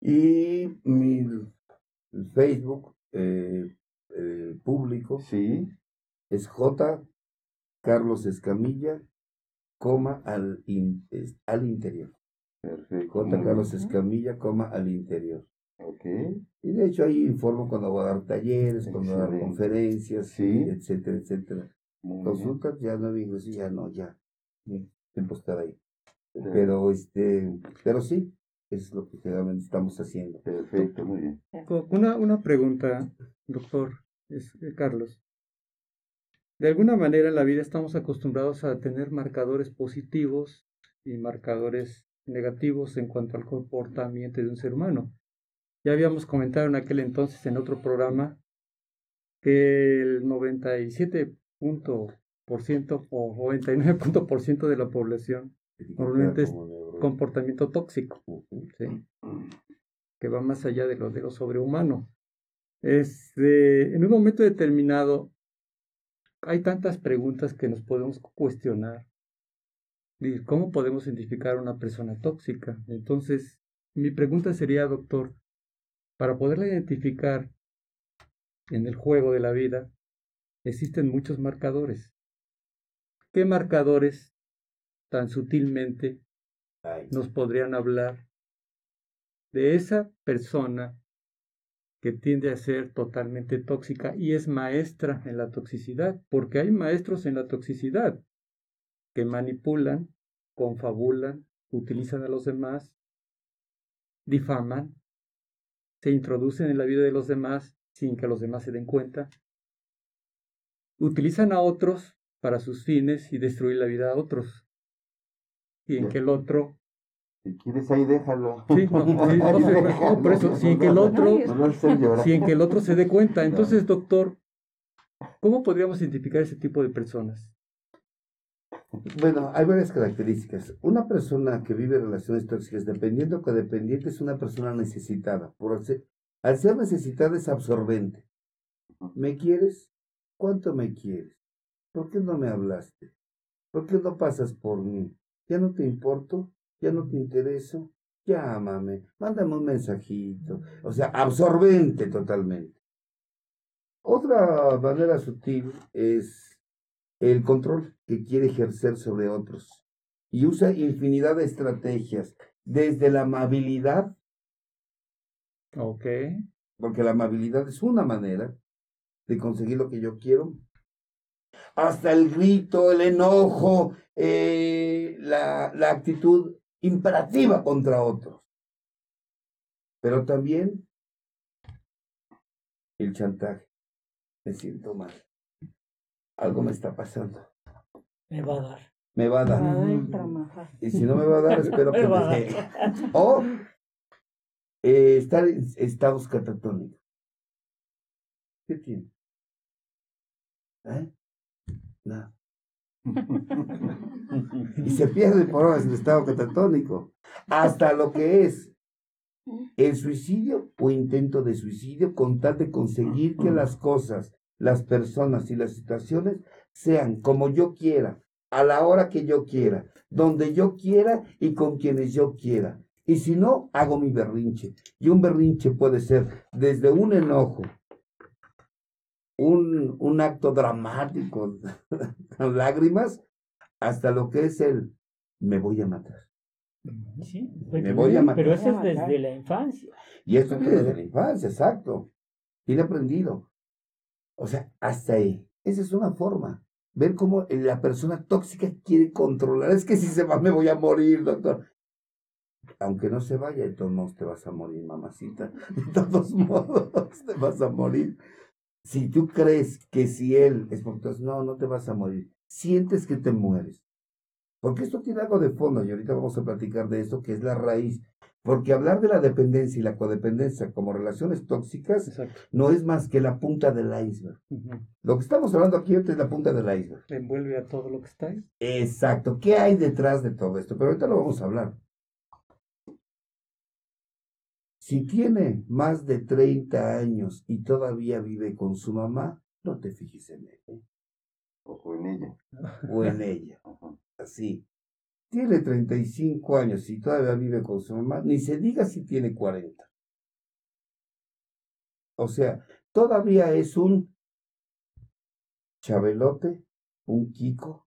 Y mi Facebook eh, eh, público Sí, es J. Carlos Escamilla, coma al, in- es- al interior. perfecto. J. Carlos. Escamilla, coma al interior. Ok, Y de hecho ahí informo cuando voy a dar talleres, cuando voy a dar conferencias, Sí. etcétera, etcétera. muy bien. Ya no digo, sí, ya no, ya. Tiempo estar ahí. Sí. Pero este, pero sí, es lo que generalmente estamos haciendo. Perfecto, muy bien. Una, una pregunta, doctor es- eh, Carlos. De alguna manera en la vida estamos acostumbrados a tener marcadores positivos y marcadores negativos en cuanto al comportamiento de un ser humano. Ya habíamos comentado en aquel entonces en otro programa que el 97% o 99% de la población Normalmente es comportamiento tóxico. Que va más allá de lo, de lo sobrehumano. Este, en un momento determinado, hay tantas preguntas que nos podemos cuestionar. ¿Cómo podemos identificar a una persona tóxica? Entonces, mi pregunta sería, doctor, para poderla identificar en el juego de la vida, existen muchos marcadores. ¿Qué marcadores tan sutilmente nos podrían hablar de esa persona que tiende a ser totalmente tóxica y es maestra en la toxicidad, porque hay maestros en la toxicidad que manipulan, confabulan, utilizan a los demás, difaman, se introducen en la vida de los demás sin que los demás se den cuenta, utilizan a otros para sus fines y destruir la vida a otros, y en que el otro Si quieres ahí déjalo. Sí, no, no, por eso, sin que el otro, sin que el otro se dé cuenta. Entonces, doctor, ¿cómo podríamos identificar ese tipo de personas? Bueno, hay varias características. Una persona que vive relaciones tóxicas, dependiendo o codependiente, es una persona necesitada. Por ser- al ser necesitada es absorbente. ¿Me quieres? ¿Cuánto me quieres? ¿Por qué no me hablaste? ¿Por qué no pasas por mí? ya no te importo, ya no te intereso, llámame, mándame un mensajito. O sea, absorbente totalmente. Otra manera sutil es el control que quiere ejercer sobre otros y usa infinidad de estrategias, desde la amabilidad, Ok. porque la amabilidad es una manera de conseguir lo que yo quiero, hasta el grito, el enojo, eh, la, la actitud imperativa contra otros. Pero también el chantaje. Me siento mal. Algo me está pasando. Me va a dar. Me va a dar. Ay. Y si no me va a dar, espero que Me dé. O eh, estar en estados catatónicos. ¿Qué tiene? ¿Eh? Nada. y se pierde por horas el estado catatónico. Hasta lo que es el suicidio o intento de suicidio con tal de conseguir que las cosas, las personas y las situaciones sean como yo quiera, a la hora que yo quiera, donde yo quiera y con quienes yo quiera. Y si no, hago mi berrinche. Y un berrinche puede ser desde un enojo, un, un acto dramático, con lágrimas, hasta lo que es el me voy a matar. Sí, Me voy a matar. pero eso es desde la infancia. Y esto que desde la infancia, exacto. Tiene aprendido. O sea, hasta ahí. Esa es una forma. Ver cómo la persona tóxica quiere controlar. Es que si se va me voy a morir, doctor. Aunque no se vaya, de todos modos te vas a morir, mamacita. De todos modos te vas a morir. Si tú crees que si él es porque entonces, no, no te vas a morir. Sientes que te mueres. Porque esto tiene algo de fondo y ahorita vamos a platicar de esto, que es la raíz. Porque hablar de la dependencia y la codependencia como relaciones tóxicas Exacto. no es más que la punta del iceberg. Lo que estamos hablando aquí ahorita es la punta del iceberg. Envuelve a todo lo que está ahí. Exacto. ¿Qué hay detrás de todo esto? Pero ahorita lo vamos a hablar. Si tiene más de 30 años y todavía vive con su mamá, no te fijes en él ¿eh? Ojo en ella. o en ella. Así. Tiene 35 años y todavía vive con su mamá, ni se diga si tiene 40. O sea, todavía es un chabelote, un Kiko,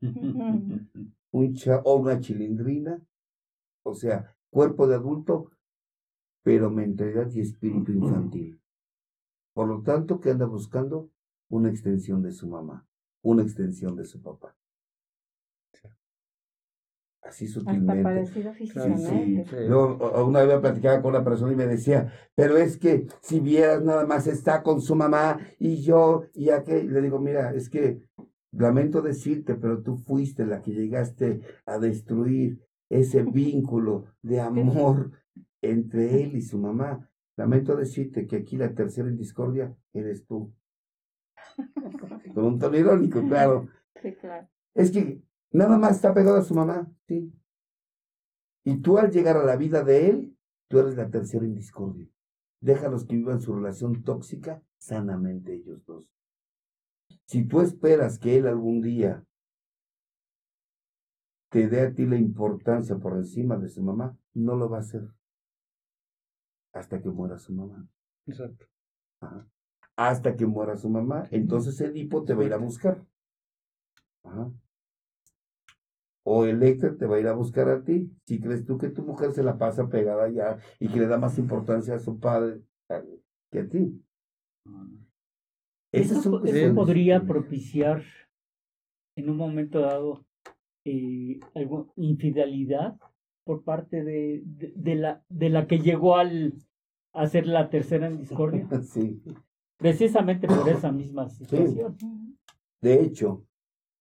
un cha o una chilindrina, o sea, cuerpo de adulto, pero mentalidad y espíritu infantil. Por lo tanto, que anda buscando una extensión de su mamá, una extensión de su papá. Así Hasta sutilmente. parecido Sí, sí. Luego, una vez platicaba con una persona y me decía, pero es que si vieras nada más está con su mamá y yo y aquel, le digo, mira, es que lamento decirte, pero tú fuiste la que llegaste a destruir ese vínculo de amor entre él y su mamá. Lamento decirte que aquí la tercera en discordia eres tú. Con un tono irónico, claro. Sí, claro. Es que nada más está pegado a su mamá, sí. Y tú al llegar a la vida de él, tú eres la tercera en discordia. Déjalos que vivan su relación tóxica sanamente ellos dos. Si tú esperas que él algún día te dé a ti la importancia por encima de su mamá, no lo va a hacer. Hasta que muera su mamá. Exacto. Ajá. Hasta que muera su mamá, entonces el hipo te va a ir a buscar. Ajá. O el Héctor te va a ir a buscar a ti. Si crees tú que tu mujer se la pasa pegada ya y que le da más importancia a su padre que a ti. Esas Eso, podría propiciar en un momento dado eh, algo- infidelidad por parte de, de, de la, de la que llegó al a ser la tercera en discordia, Sí. precisamente por esa misma situación. De hecho,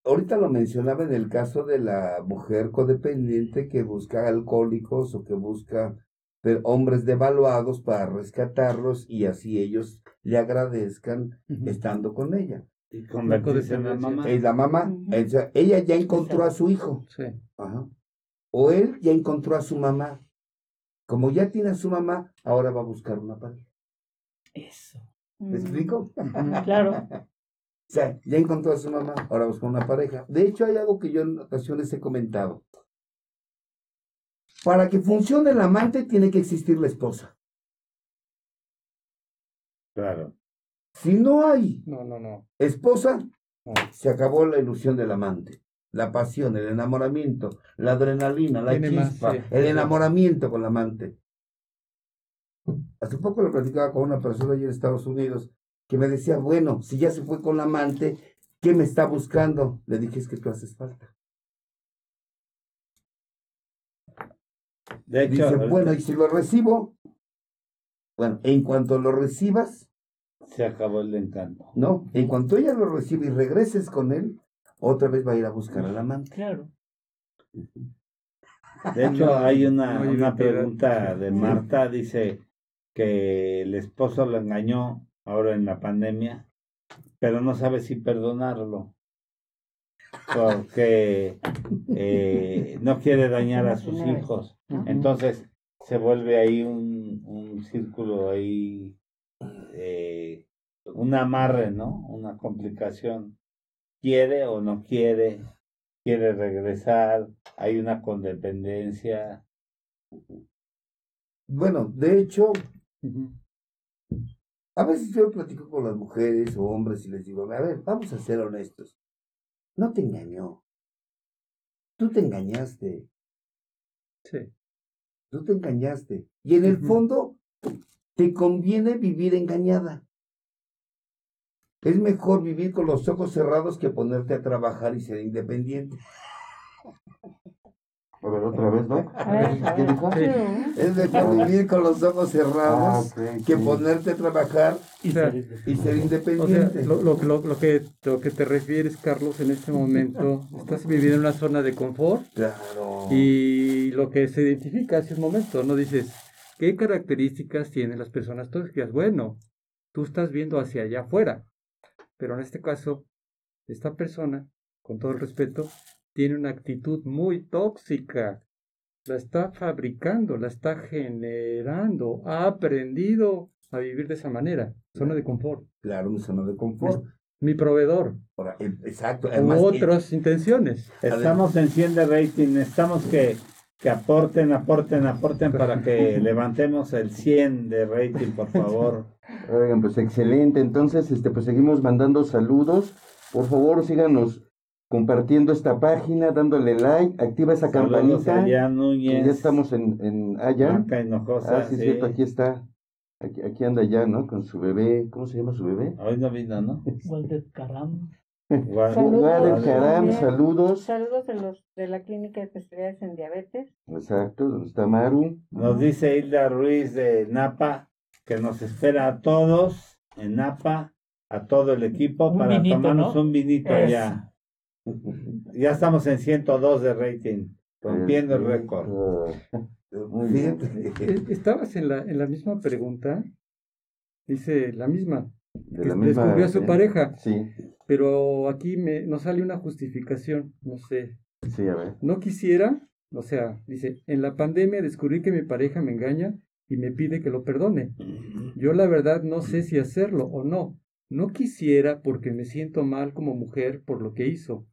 ahorita lo mencionaba en el caso de la mujer codependiente que busca alcohólicos o que busca hombres devaluados para rescatarlos y así ellos le agradezcan estando con ella. Y convertirse en la mamá. Es la mamá, Ujú. o sea, ella ya encontró a su hijo, Sí. ajá, o él ya encontró a su mamá. Como ya tiene a su mamá, ahora va a buscar una pareja. Eso. ¿Me explico? Claro. O sea, ya encontró a su mamá, ahora busca una pareja. De hecho, hay algo que yo en ocasiones he comentado. Para que funcione el amante tiene que existir la esposa. Claro. Si no hay No, no, no. esposa, no. se acabó la ilusión del amante. La pasión, el enamoramiento, la adrenalina, la Tiene más, chispa, sí. el enamoramiento con la amante. Hace poco lo platicaba con una persona allí en Estados Unidos que me decía, bueno, si ya se fue con la amante, ¿qué me está buscando? Le dije, es que tú haces falta. De hecho, Dice, bueno, y si lo recibo, bueno, en cuanto lo recibas, se acabó el encanto. no, en cuanto ella lo recibe y regreses con él, otra vez va a ir a buscar al amante. Claro. De hecho, No, hay una, una pregunta de Marta, dice que el esposo lo engañó ahora en la pandemia, pero no sabe si perdonarlo, porque eh, no quiere dañar a sus hijos. Entonces se vuelve ahí un, un círculo ahí, eh, un amarre, ¿no? Una complicación. ¿Quiere o no quiere? ¿Quiere regresar? Hay una condependencia. Bueno, de hecho. A veces yo platico con las mujeres o hombres y les digo, a ver, vamos a ser honestos. No te engañó. Tú te engañaste. Sí. Tú te engañaste. Y en el fondo, te conviene vivir engañada. Es mejor vivir con los ojos cerrados que ponerte a trabajar y ser independiente. A ver, otra vez, ¿no? A ver, ¿Qué dijo? Sí. Es mejor vivir con los ojos Ah, cerrados ok, que sí. ponerte a trabajar Y O sea, ser- y ser O sea, independiente. lo, lo, lo, lo que, lo que te refieres, Carlos, en este momento, estás viviendo en una zona de confort Claro. y lo que se identifica hace un momento, ¿no? Dices, ¿qué características tienen las personas tóxicas? Bueno, tú estás viendo hacia allá afuera, pero en este caso, esta persona, con todo el respeto, tiene una actitud muy tóxica. La está fabricando, la está generando, ha aprendido a vivir de esa manera, zona de confort. Claro, una zona de confort. Mi proveedor, Ahora, eh, exacto. u Además, otras intenciones. Estamos en 100 de rating, necesitamos que, que aporten, aporten, aporten para que levantemos el 100 de rating, por favor. Oigan, pues excelente. Entonces, este, pues seguimos mandando saludos. Por favor, síganos compartiendo esta página, dándole like, activa esa Saludos campanita. Núñez, ya estamos en, en allá. Hinojosa, Ah, sí, es sí. cierto, aquí está. Aquí, aquí anda ya, ¿no? Con su bebé. ¿Cómo se llama su bebé? Hoy no vino, ¿no? Guadel Caram, Bien. saludos. Saludos de los de la Clínica de Especialidades en Diabetes. Exacto, ¿dónde está Maru? Nos dice Hilda Ruiz de Napa que nos espera a todos en Napa, a todo el equipo, Un para vinito, tomarnos ¿no? un vinito Eso. ya. Estamos en 102 de rating, rompiendo el récord. Muy bien. Eh, Estabas en la, en la misma pregunta, dice la misma, De que la misma- descubrió a su eh, pareja, Sí, pero aquí me, nos sale una justificación, no sé, sí, a ver. no quisiera, o sea, dice, en la pandemia descubrí que mi pareja me engaña y me pide que lo perdone. Yo la verdad no sé si hacerlo o no. No quisiera porque me siento mal como mujer por lo que hizo,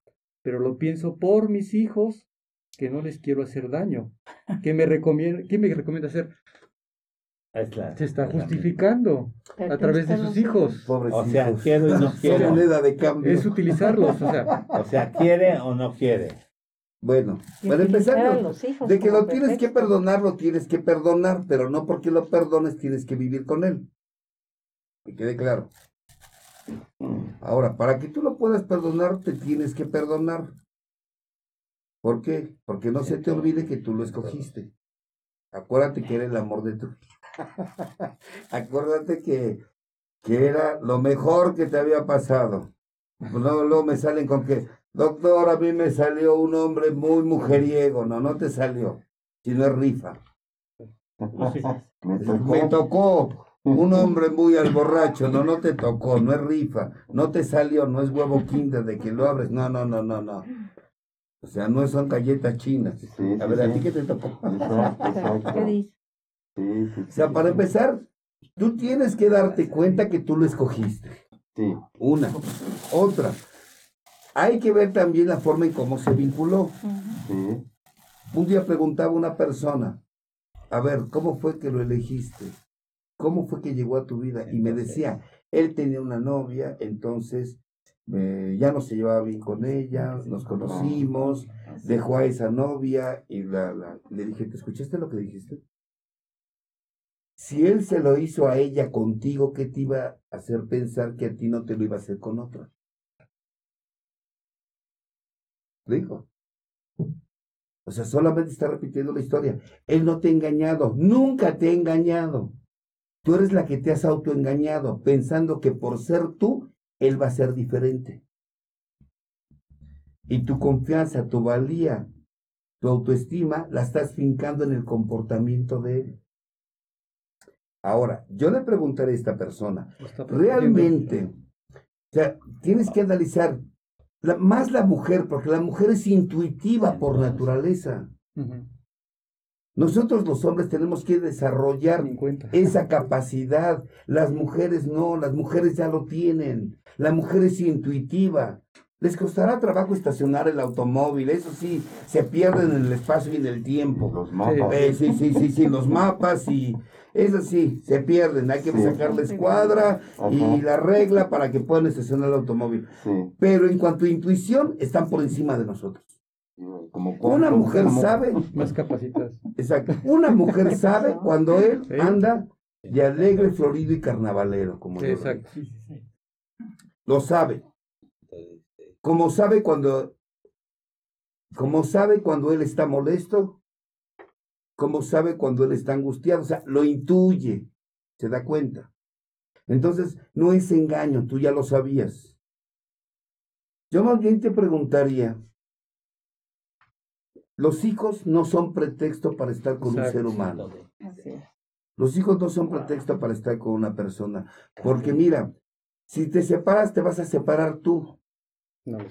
pero lo pienso por mis hijos, que no les quiero hacer daño. ¿Qué me recomienda, qué me recomienda hacer? Es la- Se está es la- justificando a través de sus hijos. Pobres O sea, hijos. quiero y no quiero. de cambio. Es utilizarlos, o sea, O sea, quiere o no quiere. Bueno, Y para empezar, de que lo tienes que perdonar, lo tienes que perdonar, pero no porque lo perdones tienes que vivir con él. Que quede claro. Ahora, para que tú lo puedas perdonar, te tienes que perdonar. ¿Por qué? Porque no se te olvide que tú lo escogiste. Acuérdate que era el amor de tu vida. Acuérdate que, que era lo mejor que te había pasado. Luego, luego me salen con que, doctor, a mí me salió un hombre muy mujeriego. No, no te salió. Si no es rifa. Me tocó. Un hombre muy al borracho. No, no te tocó. No es rifa. No te salió. No es huevo kinder de que lo abres. No, no, no, no, no. O sea, no son galletas chinas. Sí, A sí, ver, ¿a sí. ti qué te tocó? Exacto, exacto. O sea, para empezar, tú tienes que darte cuenta que tú lo escogiste. sí. Una. Otra. Hay que ver también la forma en cómo se vinculó. Sí, Un día preguntaba a una persona, a ver, ¿cómo fue que lo elegiste? ¿Cómo fue que llegó a tu vida? Y me decía, él tenía una novia, entonces eh, ya no se llevaba bien con ella, nos conocimos, dejó a esa novia y la, la, le dije, ¿te escuchaste lo que dijiste? Si él se lo hizo a ella contigo, ¿qué te iba a hacer pensar que a ti no te lo iba a hacer con otra? Dijo. O sea, solamente está repitiendo la historia. Él no te ha engañado, nunca te ha engañado. Tú eres la que te has autoengañado, pensando que por ser tú, él va a ser diferente. Y tu confianza, tu valía, tu autoestima, la estás fincando en el comportamiento de él. Ahora, yo le preguntaré a esta persona, realmente, o sea, tienes que analizar más la mujer, porque la mujer es intuitiva por naturaleza. Nosotros los hombres tenemos que desarrollar esa capacidad. Las mujeres no, las mujeres ya lo tienen. La mujer es intuitiva. Les costará trabajo estacionar el automóvil, eso sí, se pierden en el espacio y en el tiempo. Los mapas. Eh, sí, sí, sí, sí, los mapas y eso sí, se pierden. Hay que sacar la escuadra y la regla para que puedan estacionar el automóvil. Pero en cuanto a intuición, están por encima de nosotros. Como, Una mujer sabe, Más capacitas. exacto, una mujer sabe cuando él anda de alegre, florido y carnavalero, como Sí, yo lo exacto. Sí. Lo sabe. Como sabe cuando, como sabe cuando él está molesto, como sabe cuando él está angustiado, o sea, lo intuye, se da cuenta. Entonces, no es engaño, tú ya lo sabías. Yo más bien te preguntaría, los hijos no son pretexto para estar con un ser humano. Los hijos no son pretexto para estar con una persona. Porque mira, si te separas, te vas a separar tú,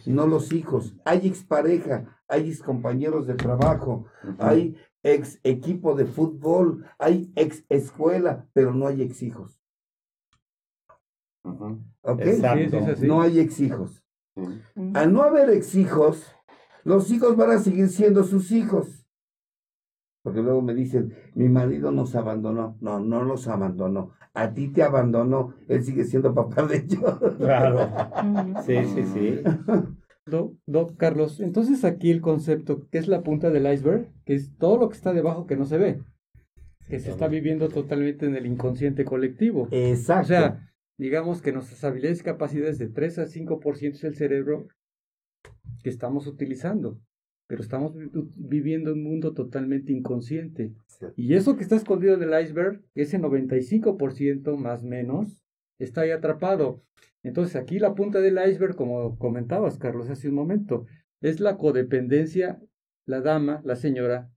No los hijos. Hay expareja, hay ex compañeros de trabajo, hay ex equipo de fútbol, hay ex escuela, pero no hay ex hijos. No hay ex hijos. Al no haber ex hijos, los hijos van a seguir siendo sus hijos. Porque luego me dicen, mi marido nos abandonó. No, no los abandonó. A ti te abandonó. Él sigue siendo papá de ellos. Claro. Sí, sí, sí. Doc, Doc Carlos, entonces aquí el concepto, que es la punta del iceberg, que es todo lo que está debajo que no se ve, que se está viviendo totalmente en el inconsciente colectivo. Exacto. O sea, digamos que nuestras habilidades y capacidades de 3 a 5% es el cerebro que estamos utilizando, pero estamos vi- viviendo un mundo totalmente inconsciente. Y eso que está escondido en el iceberg, ese 95% más menos, está ahí atrapado. Entonces aquí la punta del iceberg, como comentabas, Carlos, hace un momento, es la codependencia. La dama, la señora,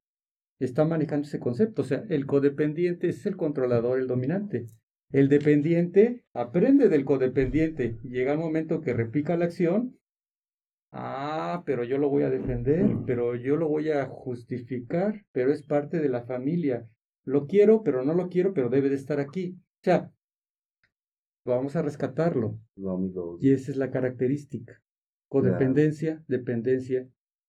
está manejando ese concepto. O sea, el codependiente es el controlador, el dominante. El dependiente aprende del codependiente. y Llega el momento que replica la acción. Ah, pero yo lo voy a defender, pero yo lo voy a justificar, pero es parte de la familia. Lo quiero, pero no lo quiero, pero debe de estar aquí. O sea, vamos a rescatarlo. No, amigo. Y esa es la característica. Codependencia, dependencia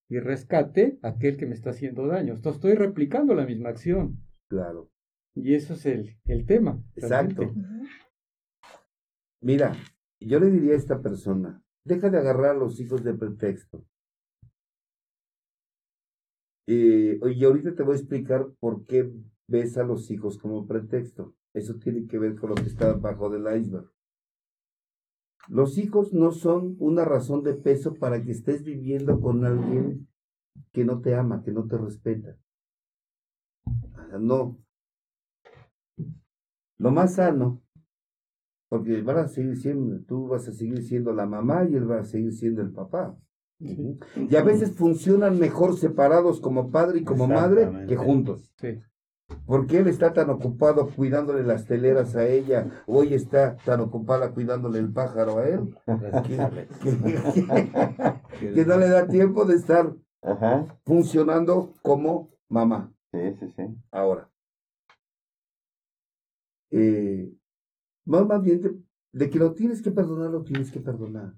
y rescate aquel que me está haciendo daño. Esto estoy replicando la misma acción. Claro. Y eso es el, el tema. Exacto. realmente. Mira, yo le diría a esta persona, deja de agarrar a los hijos de pretexto. Eh, y ahorita te voy a explicar por qué ves a los hijos como pretexto. Eso tiene que ver con lo que está bajo del iceberg. Los hijos no son una razón de peso para que estés viviendo con alguien que no te ama, que no te respeta. Ah, No. Lo más sano porque van a seguir siendo, tú vas a seguir siendo la mamá y él va a seguir siendo el papá. Sí. Y a veces funcionan mejor separados como padre y como madre que juntos. Sí. Porque él está tan ocupado cuidándole las teleras a ella, o ella está tan ocupada cuidándole el pájaro a él, que, que- que no le da tiempo de estar Ajá. funcionando como mamá. Sí, sí, sí. Ahora, eh, más, más bien de, de que lo tienes que perdonar, lo tienes que perdonar.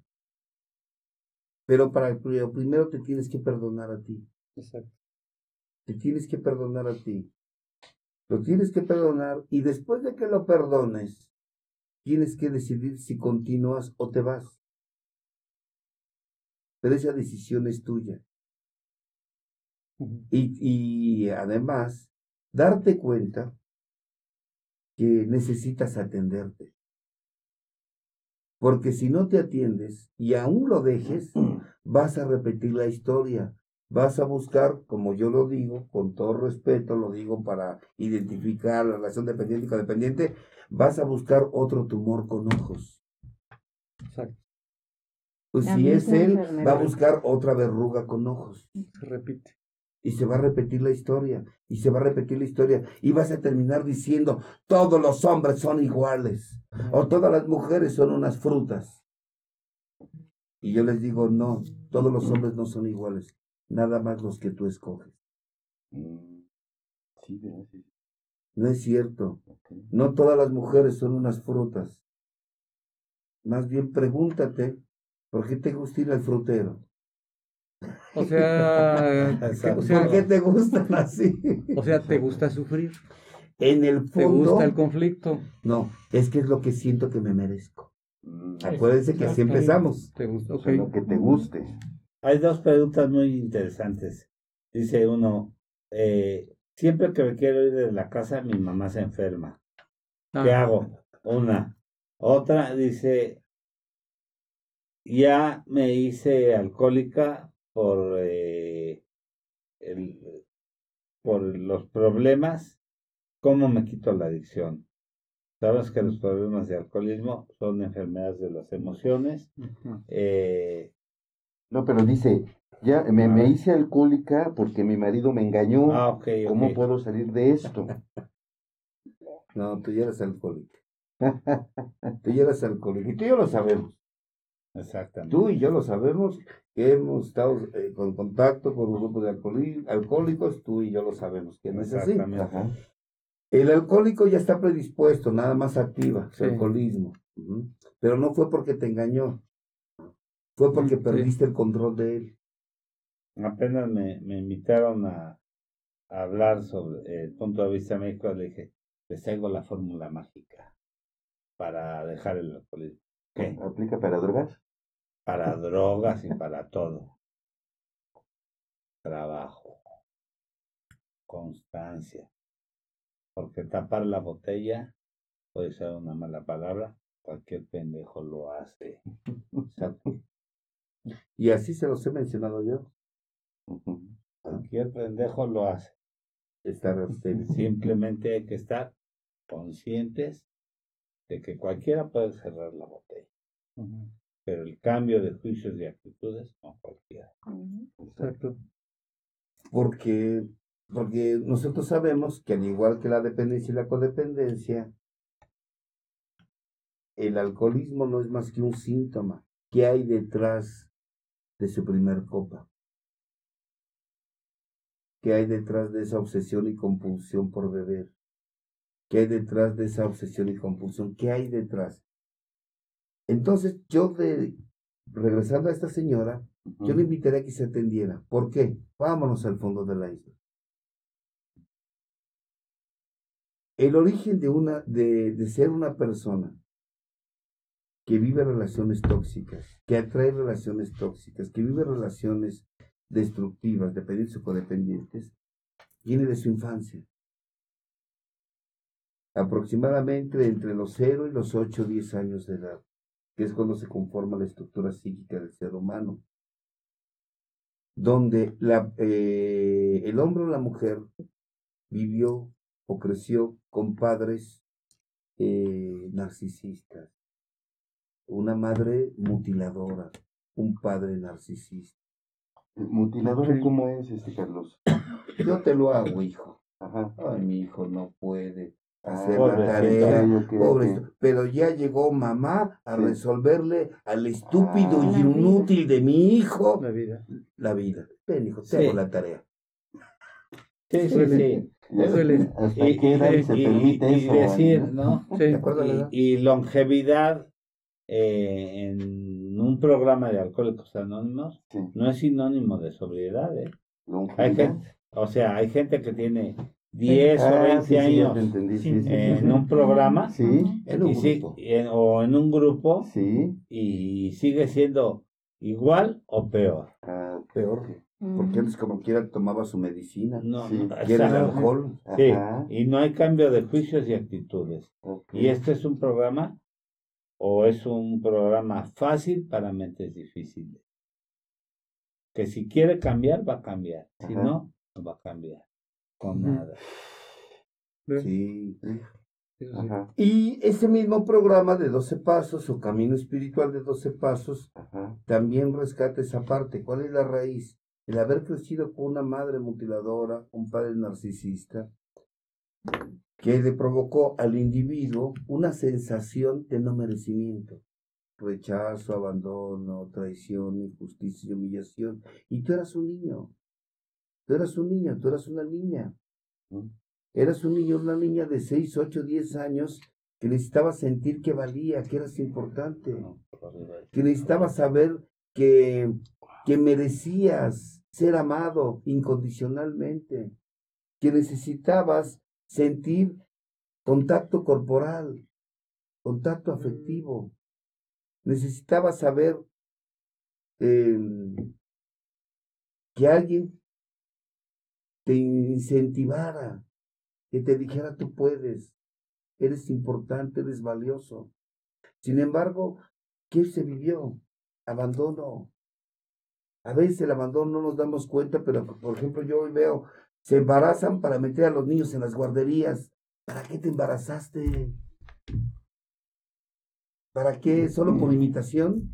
Pero para pero primero te tienes que perdonar a ti. Exacto. te tienes que perdonar a ti. Lo tienes que perdonar y después de que lo perdones, tienes que decidir si continúas o te vas. Pero esa decisión es tuya. Y, y además, darte cuenta que necesitas atenderte. Porque si no te atiendes y aún lo dejes, vas a repetir la historia. Vas a buscar, como yo lo digo, con todo respeto, lo digo para identificar la relación dependiente y codependiente, vas a buscar otro tumor con ojos. Exacto. Pues si es él, va a buscar otra verruga con ojos. Se repite. Y se va a repetir la historia, y se va a repetir la historia, y vas a terminar diciendo, todos los hombres son iguales, o todas las mujeres son unas frutas. Y yo les digo, no, todos los hombres no son iguales, nada más los que tú escoges. Mm, No es cierto, no todas las mujeres son unas frutas. Más bien pregúntate, ¿por qué te gusta ir al frutero? O sea, Exacto. o sea, ¿Por qué te gustan así? o sea, te gusta sufrir, En el te gusta el conflicto, no, es que es lo que siento que me merezco. Mm, Acuérdense que así empezamos. te gusta, o ok. sea, lo que te guste. Hay dos preguntas muy interesantes. Dice uno, eh, siempre que me quiero ir de la casa, mi mamá se enferma. ¿Qué Ah, hago? Una. Otra dice, ya me hice alcohólica por, eh, el- por los problemas. ¿Cómo me quito la adicción? Sabes que los problemas de alcoholismo son enfermedades de las emociones. Eh, No, pero dice, ya me, A me hice alcohólica porque mi marido me engañó. ah, ¿Cómo puedo salir de esto? No, tú ya eres alcohólico. Tú ya eres alcohólico. Y tú y yo lo sabemos. Exactamente. Tú y yo lo sabemos que hemos estado eh, con contacto con un grupo de alcohólicos. Tú y yo lo sabemos que no es así. Exactamente. Ajá. El alcohólico ya está predispuesto, nada más activa su Sí. alcoholismo. Ujú. Pero no fue porque te engañó. Fue porque Sí. perdiste el control de él. Apenas me, me invitaron a, a hablar sobre eh, el punto de vista médico, le dije, les traigo la fórmula mágica para dejar el alcoholismo. ¿Qué? ¿Aplica para drogas? Para drogas y para todo. Trabajo. Constancia. Porque tapar la botella puede ser una mala palabra. Cualquier pendejo lo hace. Y así se los he mencionado yo. Ujú. Cualquier pendejo lo hace. Estar. Simplemente hay que estar conscientes de que cualquiera puede cerrar la botella. Pero el cambio de juicios y actitudes no cualquiera. Exacto. Porque, porque nosotros sabemos que al igual que la dependencia y la codependencia, el alcoholismo no es más que un síntoma. ¿Qué hay detrás de su primer copa? ¿Qué hay detrás de esa obsesión y compulsión por beber? ¿Qué hay detrás de esa obsesión y compulsión? ¿Qué hay detrás? Entonces, yo de, regresando a esta señora, yo le invitaría a que se atendiera. ¿Por qué? Vámonos al fondo de la isla. El origen de, una, de, de ser una persona que vive relaciones tóxicas, que atrae relaciones tóxicas, que vive relaciones destructivas, dependientes o codependientes, viene de su infancia. Aproximadamente entre los 0 y los 8 o 10 años de edad, que es cuando se conforma la estructura psíquica del ser humano donde la, eh, el hombre o la mujer vivió o creció con padres eh, narcisistas, una madre mutiladora, un padre narcisista. ¿Mutiladora Sí. cómo es, este Carlos? Yo te lo hago, hijo. Ajá. Ay, mi hijo no puede hacer Ah, la tarea. Pobre, pero ya llegó mamá a Sí. resolverle al estúpido Ah. y inútil de mi hijo La vida. la vida. Ven, hijo, te Sí. hago la tarea. Sí, sí, sí. Ya, Suele. ¿Hasta Y, qué edad y- se y- permite y eso? decir? ¿no? Sí. ¿De acuerdo a la edad? Y, y longevidad eh, en un programa de Alcohólicos Anónimos Sí. no es sinónimo de sobriedad, ¿eh? Hay gente, O sea, hay gente que tiene 10 o Ah, 20 sí, sí, ya años entendí, sí, en sí. un programa Sí, En un y sí- grupo. y en- o en un grupo sí. y sigue siendo igual o peor. Ah, Peor. Mm. Porque antes como quiera tomaba su medicina. No, Sí. no, Quiere el exacto. alcohol. Sí, Ajá, y no hay cambio de juicios y actitudes. ¿Y este es un programa o es un programa fácil para mentes difíciles? Que si quiere cambiar, va a cambiar. Si Ajá. no, no va a cambiar. Con nada. Sí. Ajá, Y ese mismo programa de 12 pasos o camino espiritual de 12 pasos ajá. también rescata esa parte. ¿Cuál es la raíz? El haber crecido con una madre mutiladora, un padre narcisista, que le provocó al individuo una sensación de no merecimiento. Rechazo, abandono, traición, injusticia y humillación. Y tú eras un niño. Tú eras un niño, tú eras una niña. Mm. Eras un niño, una niña de 6, 8, 10 años que necesitaba sentir que valía, que eras importante que necesitabas saber que, que merecías ser amado incondicionalmente, que necesitabas sentir contacto corporal, contacto afectivo, necesitabas saber em, que alguien te incentivara, que te dijera tú puedes, eres importante, eres valioso. Sin embargo, ¿qué se vivió? Abandono. A veces el abandono no nos damos cuenta, pero por ejemplo yo hoy veo, se embarazan para meter a los niños en las guarderías. ¿Para qué te embarazaste? ¿Para qué? ¿Solo por imitación?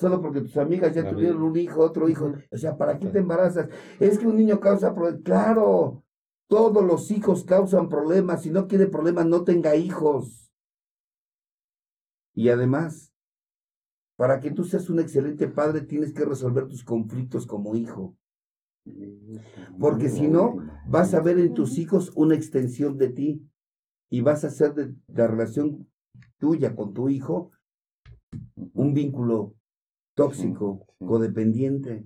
¿Solo porque tus amigas ya La tuvieron vida. un hijo, otro hijo? O sea, ¿para qué te embarazas? Es que un niño causa problemas. Claro, todos los hijos causan problemas. Si no quiere problemas, no tenga hijos. Y además, para que tú seas un excelente padre, tienes que resolver tus conflictos como hijo. Porque si no, Vas a ver en tus hijos una extensión de ti y vas a hacer de la relación tuya con tu hijo un vínculo tóxico, codependiente,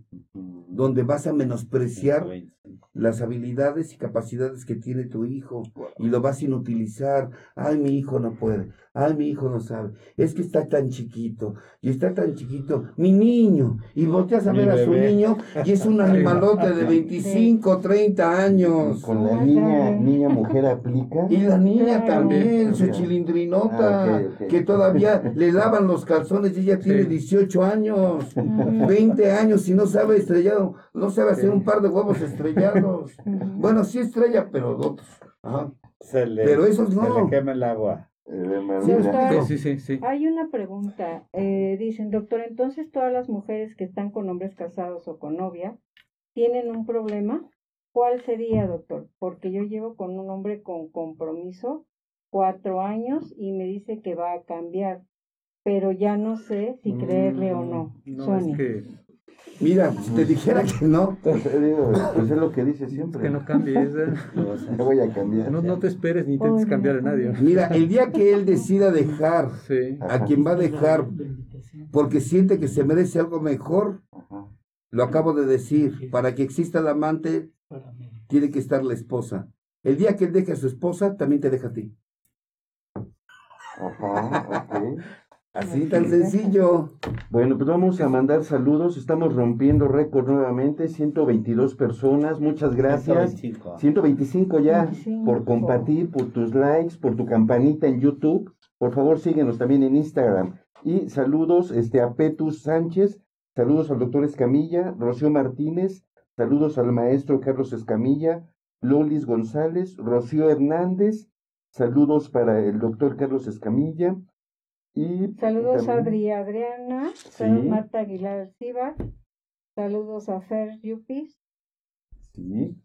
donde vas a menospreciar 125. las habilidades y capacidades que tiene tu hijo y lo vas a inutilizar. Ay, mi hijo no puede. Ay, mi hijo no sabe. Es que está tan chiquito. Y está tan chiquito. Mi niño. Y volteas a Mi ver a su niño y es un animalote de 25, 30 años. Con la Ah, niña, niña mujer aplica. Y la niña también, su Ok. chilindrinota, Ah, que todavía le lavan los calzones y ella tiene Sí. 18 años, Ujú. 20 años y no sabe estrellado, no sabe hacer un par de huevos estrellados. Bueno, sí estrella, pero otros. Ajá. Se le, Pero esos se no. le quema el agua. Eh, sí, sí, sí. Hay una pregunta. Eh, dicen, doctor, entonces todas las mujeres que están con hombres casados o con novia tienen un problema. ¿Cuál sería, doctor? Porque yo llevo con un hombre con compromiso cuatro años y me dice que va a cambiar, pero ya no sé si creerle o no. Mm, No, Sonia. es que, Mira, si te dijera que no, Pues es lo que dice siempre. que no cambies. ¿eh? Ya voy a cambiar. No, no te esperes ni intentes cambiar a nadie. mira, el día que él decida dejar Sí. a quien va a dejar porque siente que se merece algo mejor, lo acabo de decir, para que exista el amante tiene que estar la esposa. El día que él deje a su esposa, también te deja a ti. Ajá, ok. Así tan sencillo. Bueno, pues vamos a mandar saludos. Estamos rompiendo récord nuevamente. 122 personas. Muchas gracias. 125. 125 ya 25. por compartir, por tus likes, por tu campanita en YouTube. Por favor, síguenos también en Instagram. Y saludos este, a Petus Sánchez, saludos al doctor Escamilla, Rocío Martínez, saludos al maestro Carlos Escamilla, Lolis González, Rocío Hernández, saludos para el doctor Carlos Escamilla. Y Saludos a también- Adriana, saludos Sí. Marta Aguilar Alcibar, saludos a Fer Yupis, Sí.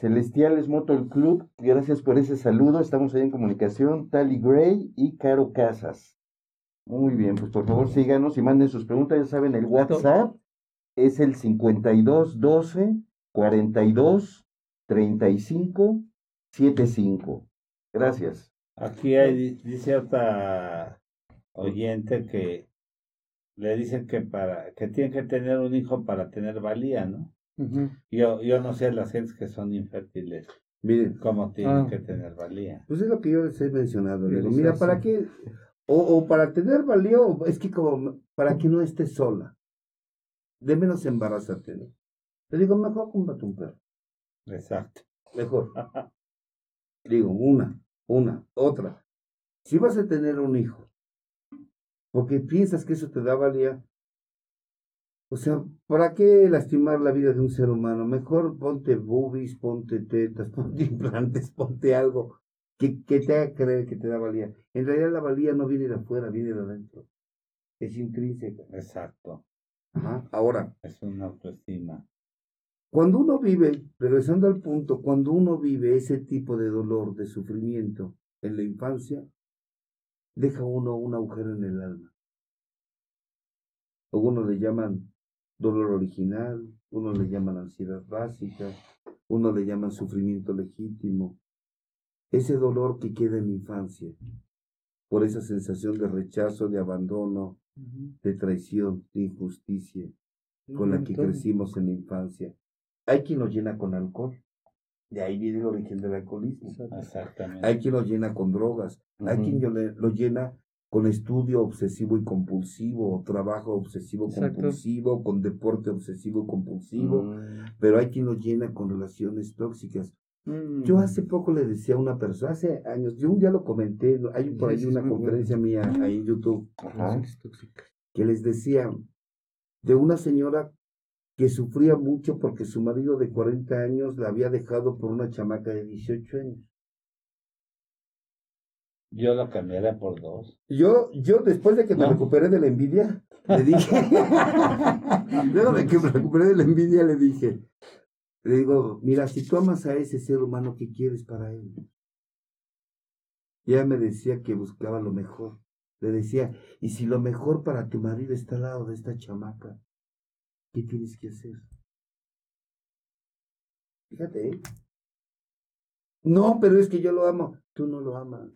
Celestiales Motor Club, gracias por ese saludo. Estamos ahí en comunicación. Tally Gray y Caro Casas. Muy bien, pues por favor síganos y manden sus preguntas. Ya saben, el WhatsApp es el 52 12 42 35 75. Gracias. Aquí hay, dice otra oyente que le dicen que para que tiene que tener un hijo para tener valía, ¿no? Yo, yo no sé las gentes que son infértiles, Miren, cómo tienen Ah. que tener valía. pues es lo que yo les he mencionado. Le digo, mira, ¿para qué? O, o para tener valía, o es que como, para que no estés sola. De menos embarázate, ¿no? Le digo, mejor cómprate un perro. Exacto. Mejor. Digo, una, una, otra. Si vas a tener un hijo, porque piensas que eso te da valía, o sea, ¿para qué lastimar la vida de un ser humano? Mejor ponte boobies, ponte tetas, ponte implantes, ponte algo que, que te haga creer que te da valía. En realidad la valía no viene de afuera, viene de adentro. Es intrínseca. Exacto. Ajá. Ahora, Es una autoestima. Cuando uno vive, regresando al punto, cuando uno vive ese tipo de dolor, de sufrimiento en la infancia, deja uno un agujero en el alma. Algunos le llaman dolor original, unos le llaman ansiedad básica, unos le llaman sufrimiento legítimo. Ese dolor que queda en la infancia, por esa sensación de rechazo, de abandono, de traición, de injusticia con la que crecimos en la infancia. Hay quien lo llena con alcohol. De ahí viene el origen del alcoholismo. Exactamente. Hay quien lo llena con drogas. Hay quien lo llena con estudio obsesivo y compulsivo, o trabajo obsesivo Exacto. compulsivo, con deporte obsesivo compulsivo. Mm. Pero hay quien lo llena con relaciones tóxicas. Mm. Yo hace poco le decía a una persona, hace años, yo un día lo comenté, hay por ahí una bueno. conferencia mía ahí en YouTube, Ajá. Relaciones tóxicas. que les decía de una señora que sufría mucho porque su marido de 40 años la había dejado por una chamaca de 18 años. Yo lo cambiaría por dos. Yo, yo después de que me No. recuperé de la envidia, le dije, luego de que me recuperé de la envidia, le dije, le digo, mira, si tú amas a ese ser humano, ¿qué quieres para él? Y ella me decía que buscaba lo mejor. Le decía, y si lo mejor para tu marido está al lado de esta chamaca, ¿qué tienes que hacer? Fíjate, ¿eh? No, pero es que yo lo amo. Tú no lo amas.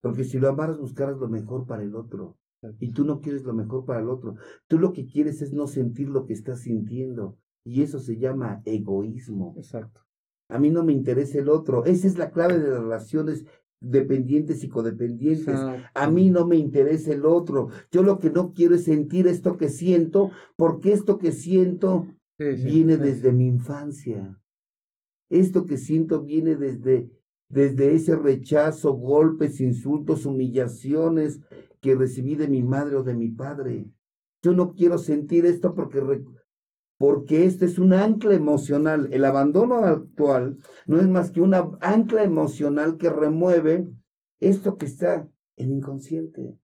Porque si lo amaras, buscaras lo mejor para el otro. Y tú no quieres lo mejor para el otro. Tú lo que quieres es no sentir lo que estás sintiendo. Y eso se llama egoísmo. Exacto. A mí no me interesa el otro. Esa es la clave de las relaciones dependientes y codependientes. Exacto. A mí no me interesa el otro. Yo lo que no quiero es sentir esto que siento, porque esto que siento Sí, sí, viene sí. desde mi infancia. Esto que siento viene desde, desde ese rechazo, golpes, insultos, humillaciones que recibí de mi madre o de mi padre. Yo no quiero sentir esto porque, porque este es un ancla emocional. El abandono actual no es más que una ancla emocional que remueve esto que está en inconsciente.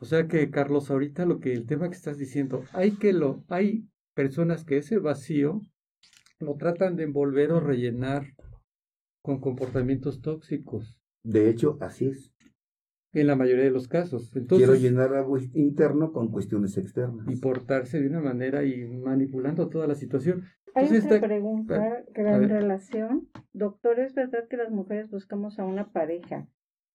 O sea que, Carlos, ahorita lo que el tema que estás diciendo, hay que lo, hay personas que ese vacío lo tratan de envolver o rellenar con comportamientos tóxicos, De hecho, así es. En la mayoría de los casos. Quiero llenar algo interno con cuestiones externas. y portarse de una manera y manipulando toda la situación. Hay Entonces, otra está- pregunta que a va en relación. Doctor, ¿es verdad que las mujeres buscamos a una pareja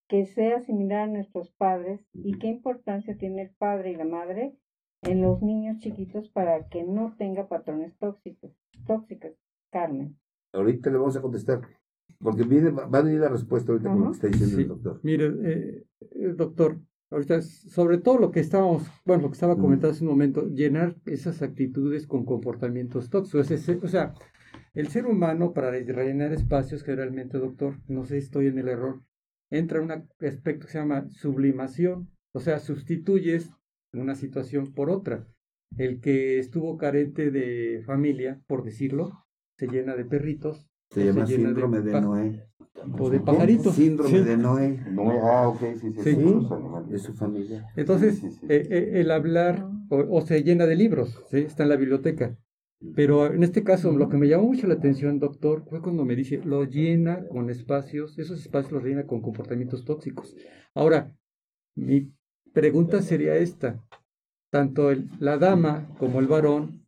que sea similar a nuestros padres? ¿Y qué importancia tiene el padre y la madre en los niños chiquitos para que no tenga patrones tóxicos? Tóxicos, Carmen. Ahorita le vamos a contestar. Porque viene, va a venir la respuesta ahorita con lo que está diciendo Sí. el doctor. Mire, eh, eh, doctor, ahorita es- sobre todo lo que estábamos, bueno, lo que estaba Mm. comentando hace un momento, llenar esas actitudes con comportamientos tóxicos. O sea, el ser humano para rellenar espacios generalmente, doctor, no sé si estoy en el error, entra en un aspecto que se llama sublimación, o sea, sustituyes una situación por otra. El que estuvo carente de familia, por decirlo, se llena de perritos. Se llama síndrome de, Noé. O de pajaritos. Síndrome Sí. de Noé. No, ah, ok, sí, sí, Sí. sí. De su familia. Entonces, Sí, sí, sí. eh, eh, el hablar o, o se llena de libros, ¿sí? está en la biblioteca. Pero en este caso, lo que me llamó mucho la atención, doctor, fue cuando me dice, lo llena con espacios, esos espacios los llena con comportamientos tóxicos. Ahora, mi pregunta sería esta, tanto el- la dama como el varón,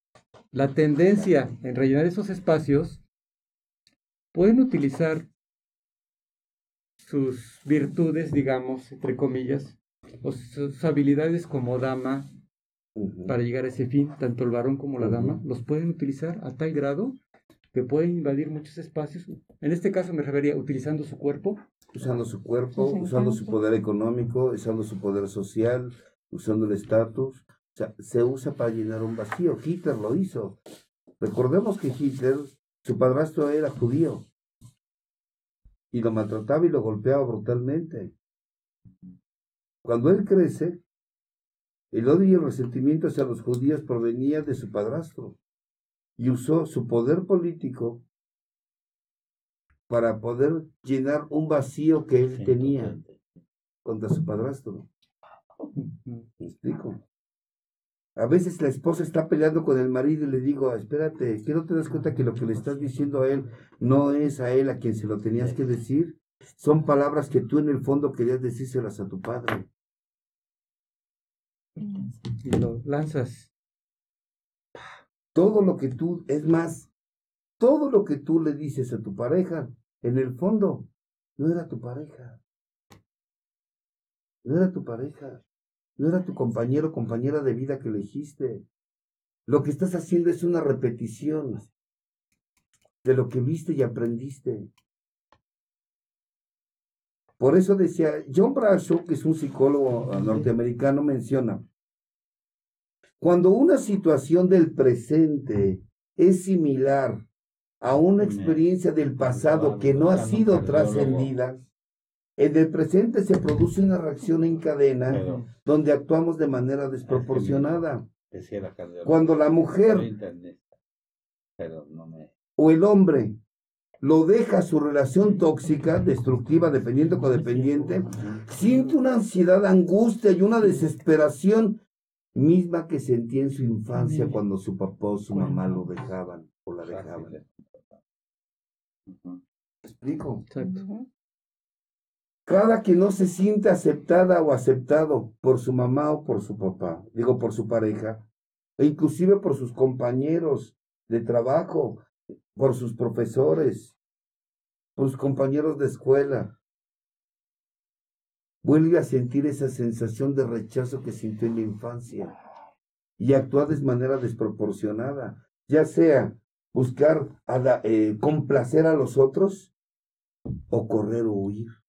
la tendencia en rellenar esos espacios, pueden utilizar sus virtudes, digamos, entre comillas, o sus habilidades como dama para llegar a ese fin, tanto el varón como la dama, los pueden utilizar a tal grado que pueden invadir muchos espacios. En este caso me refería utilizando su cuerpo. usando su cuerpo, usando su poder económico, usando su poder social, usando el estatus. O sea, se usa para llenar un vacío. Hitler lo hizo. Recordemos que Hitler, su padrastro era judío. Y lo maltrataba y lo golpeaba brutalmente. Cuando él crece, el odio y el resentimiento hacia los judíos provenía de su padrastro. Y usó su poder político para poder llenar un vacío que él tenía contra su padrastro. ¿Me explico? A veces la esposa está peleando con el marido y le digo, espérate, ¿que no te das cuenta que lo que le estás diciendo a él no es a él a quien se lo tenías que decir? Son palabras que tú en el fondo querías decírselas a tu padre. y lo lanzas. Todo lo que tú, es más, todo lo que tú le dices a tu pareja, en el fondo, no era tu pareja. No era tu pareja. No era tu compañero o compañera de vida que elegiste. Lo que estás haciendo es una repetición de lo que viste y aprendiste. Por eso decía, John Bradshaw, que es un psicólogo norteamericano, menciona, cuando una situación del presente es similar a una experiencia del pasado que no ha sido trascendida, en el presente se produce una reacción en cadena Pero donde actuamos de manera desproporcionada. decía la cardióloga. Cuando la mujer internista, Pero no me. o el hombre lo deja su relación tóxica, destructiva, dependiente o codependiente, siente una ansiedad, angustia y una desesperación misma que sentía en su infancia cuando su papá o su mamá lo dejaban o la dejaban. ¿Me explico? Exacto. Cada que no se siente aceptada o aceptado por su mamá o por su papá, digo por su pareja, e inclusive por sus compañeros de trabajo, por sus profesores, por sus compañeros de escuela, vuelve a sentir esa sensación de rechazo que sintió en la infancia y actúa de manera desproporcionada, ya sea buscar a eh, complacer a los otros o correr o huir.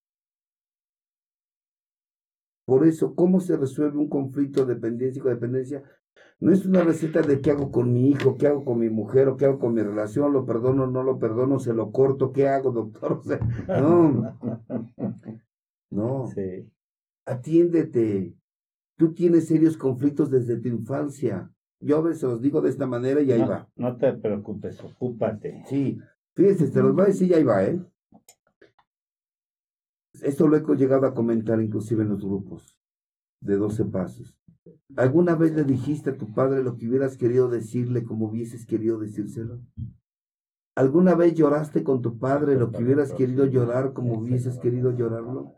Por eso, ¿cómo se resuelve un conflicto de dependencia y codependencia? No es una receta de qué hago con mi hijo, qué hago con mi mujer, o qué hago con mi relación, lo perdono, no lo perdono, se lo corto, ¿qué hago, doctor? O sea, no, no, Sí. atiéndete. Tú tienes serios conflictos desde tu infancia. Yo a veces los digo de esta manera y ahí no, va. no te preocupes, ocúpate. Sí, fíjense, te los voy a decir y ahí va, ¿eh? Esto lo he llegado a comentar inclusive en los grupos de 12 pasos. ¿Alguna vez le dijiste a tu padre lo que hubieras querido decirle como hubieses querido decírselo? ¿Alguna vez lloraste con tu padre lo que hubieras querido llorar como hubieses querido llorarlo?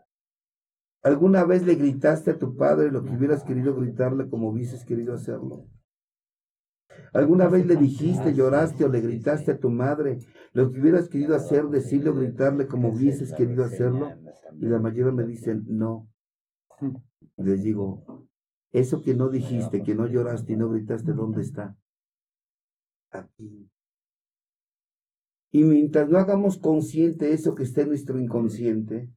¿Alguna vez le gritaste a tu padre lo que hubieras querido gritarle como hubieses querido hacerlo? ¿Alguna vez le dijiste, lloraste o le gritaste a tu madre lo que hubieras querido hacer, decirle o gritarle como hubieses querido hacerlo? Y la mayoría me dicen, no. Les digo, eso que no dijiste, que no lloraste y no gritaste, ¿dónde está? Aquí. Y mientras no hagamos consciente eso que está en nuestro inconsciente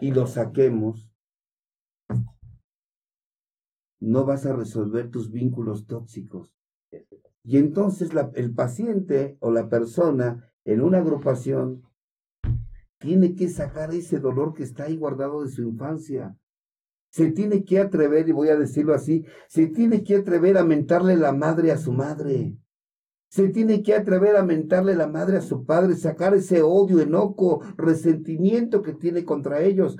y lo saquemos, no vas a resolver tus vínculos tóxicos. Y entonces el paciente o la persona en una agrupación tiene que sacar ese dolor que está ahí guardado de su infancia. Se tiene que atrever, y voy a decirlo así, se tiene que atrever a mentarle la madre a su madre. Se tiene que atrever a mentarle la madre a su padre, sacar ese odio, enojo, resentimiento que tiene contra ellos.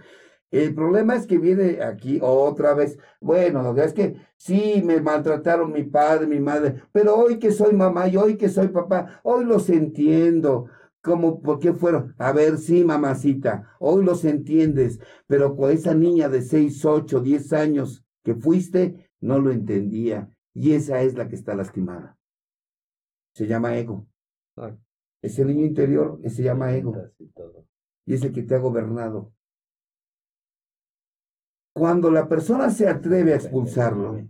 El problema es que viene aquí otra vez. Bueno, es que sí me maltrataron mi padre, mi madre, pero hoy que soy mamá y hoy que soy papá, hoy los entiendo. ¿Cómo, por qué fueron? A ver, sí, mamacita, hoy los entiendes, pero con esa niña de 6, 8, 10 años que fuiste, no lo entendía. Y esa es la que está lastimada. Se llama ego. Ese niño interior se llama ego y es el que te ha gobernado. Cuando la persona se atreve a expulsarlo,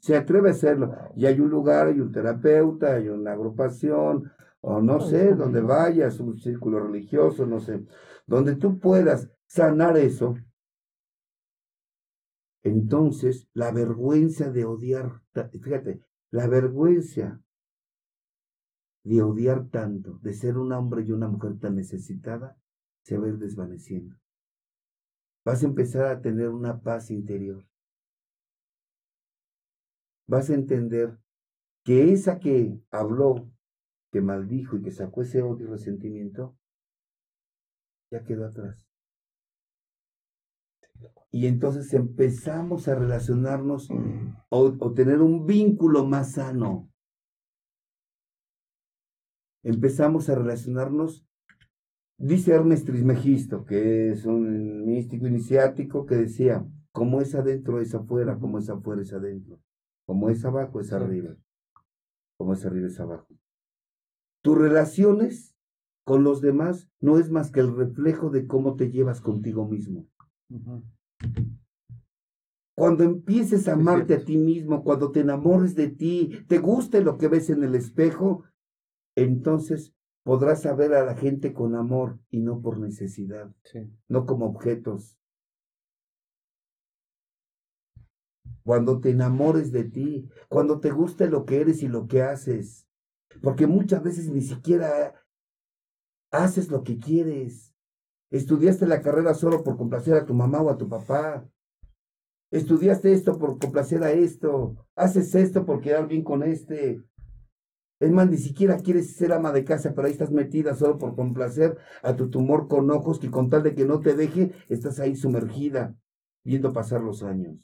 se atreve a hacerlo. Y hay un lugar, hay un terapeuta, hay una agrupación, o no sé, donde vayas, un círculo religioso, no sé, donde tú puedas sanar eso. Entonces, la vergüenza de odiar, fíjate, la vergüenza de odiar tanto, de ser un hombre y una mujer tan necesitada, se va a ir desvaneciendo. Vas a empezar a tener una paz interior. Vas a entender que esa que habló, que maldijo y que sacó ese odio y resentimiento, ya quedó atrás. Y entonces empezamos a relacionarnos o, tener un vínculo más sano. Empezamos a relacionarnos Dice Hermes Trismegisto, que es un místico iniciático, que decía, como es adentro es afuera, como es afuera es adentro, como es abajo es arriba, como es arriba es abajo. Tus relaciones con los demás no es más que el reflejo de cómo te llevas contigo mismo. Cuando empieces a amarte a ti mismo, cuando te enamores de ti, te guste lo que ves en el espejo, entonces podrás saber a la gente con amor y no por necesidad, no como objetos. Cuando te enamores de ti, cuando te guste lo que eres y lo que haces, porque muchas veces ni siquiera haces lo que quieres. Estudiaste la carrera solo por complacer a tu mamá o a tu papá. Estudiaste esto por complacer a esto. Haces esto por quedar bien con este. Es más, ni siquiera quieres ser ama de casa, pero ahí estás metida solo por complacer a tu tumor con ojos que con tal de que no te deje, estás ahí sumergida, viendo pasar los años.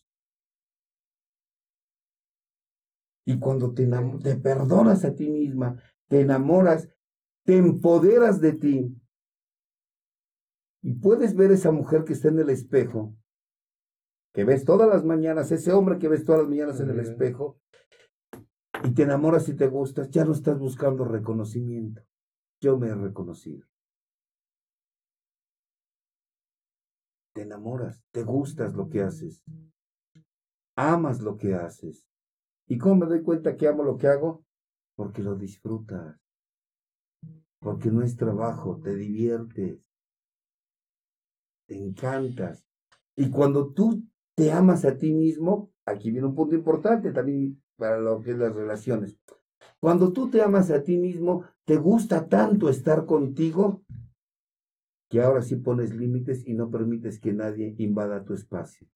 Y cuando te, te perdonas a ti misma, te enamoras, te empoderas de ti, y puedes ver esa mujer que está en el espejo, que ves todas las mañanas, ese hombre que ves todas las mañanas en el espejo, y te enamoras y te gustas, ya no estás buscando reconocimiento. Yo me he reconocido. Te enamoras, te gustas lo que haces, amas lo que haces. ¿Y cómo me doy cuenta que amo lo que hago? Porque lo disfrutas, porque no es trabajo, te diviertes, te encantas. Y cuando tú te amas a ti mismo, aquí viene un punto importante también para lo que es las relaciones. Cuando tú te amas a ti mismo, te gusta tanto estar contigo que ahora sí pones límites y no permites que nadie invada tu espacio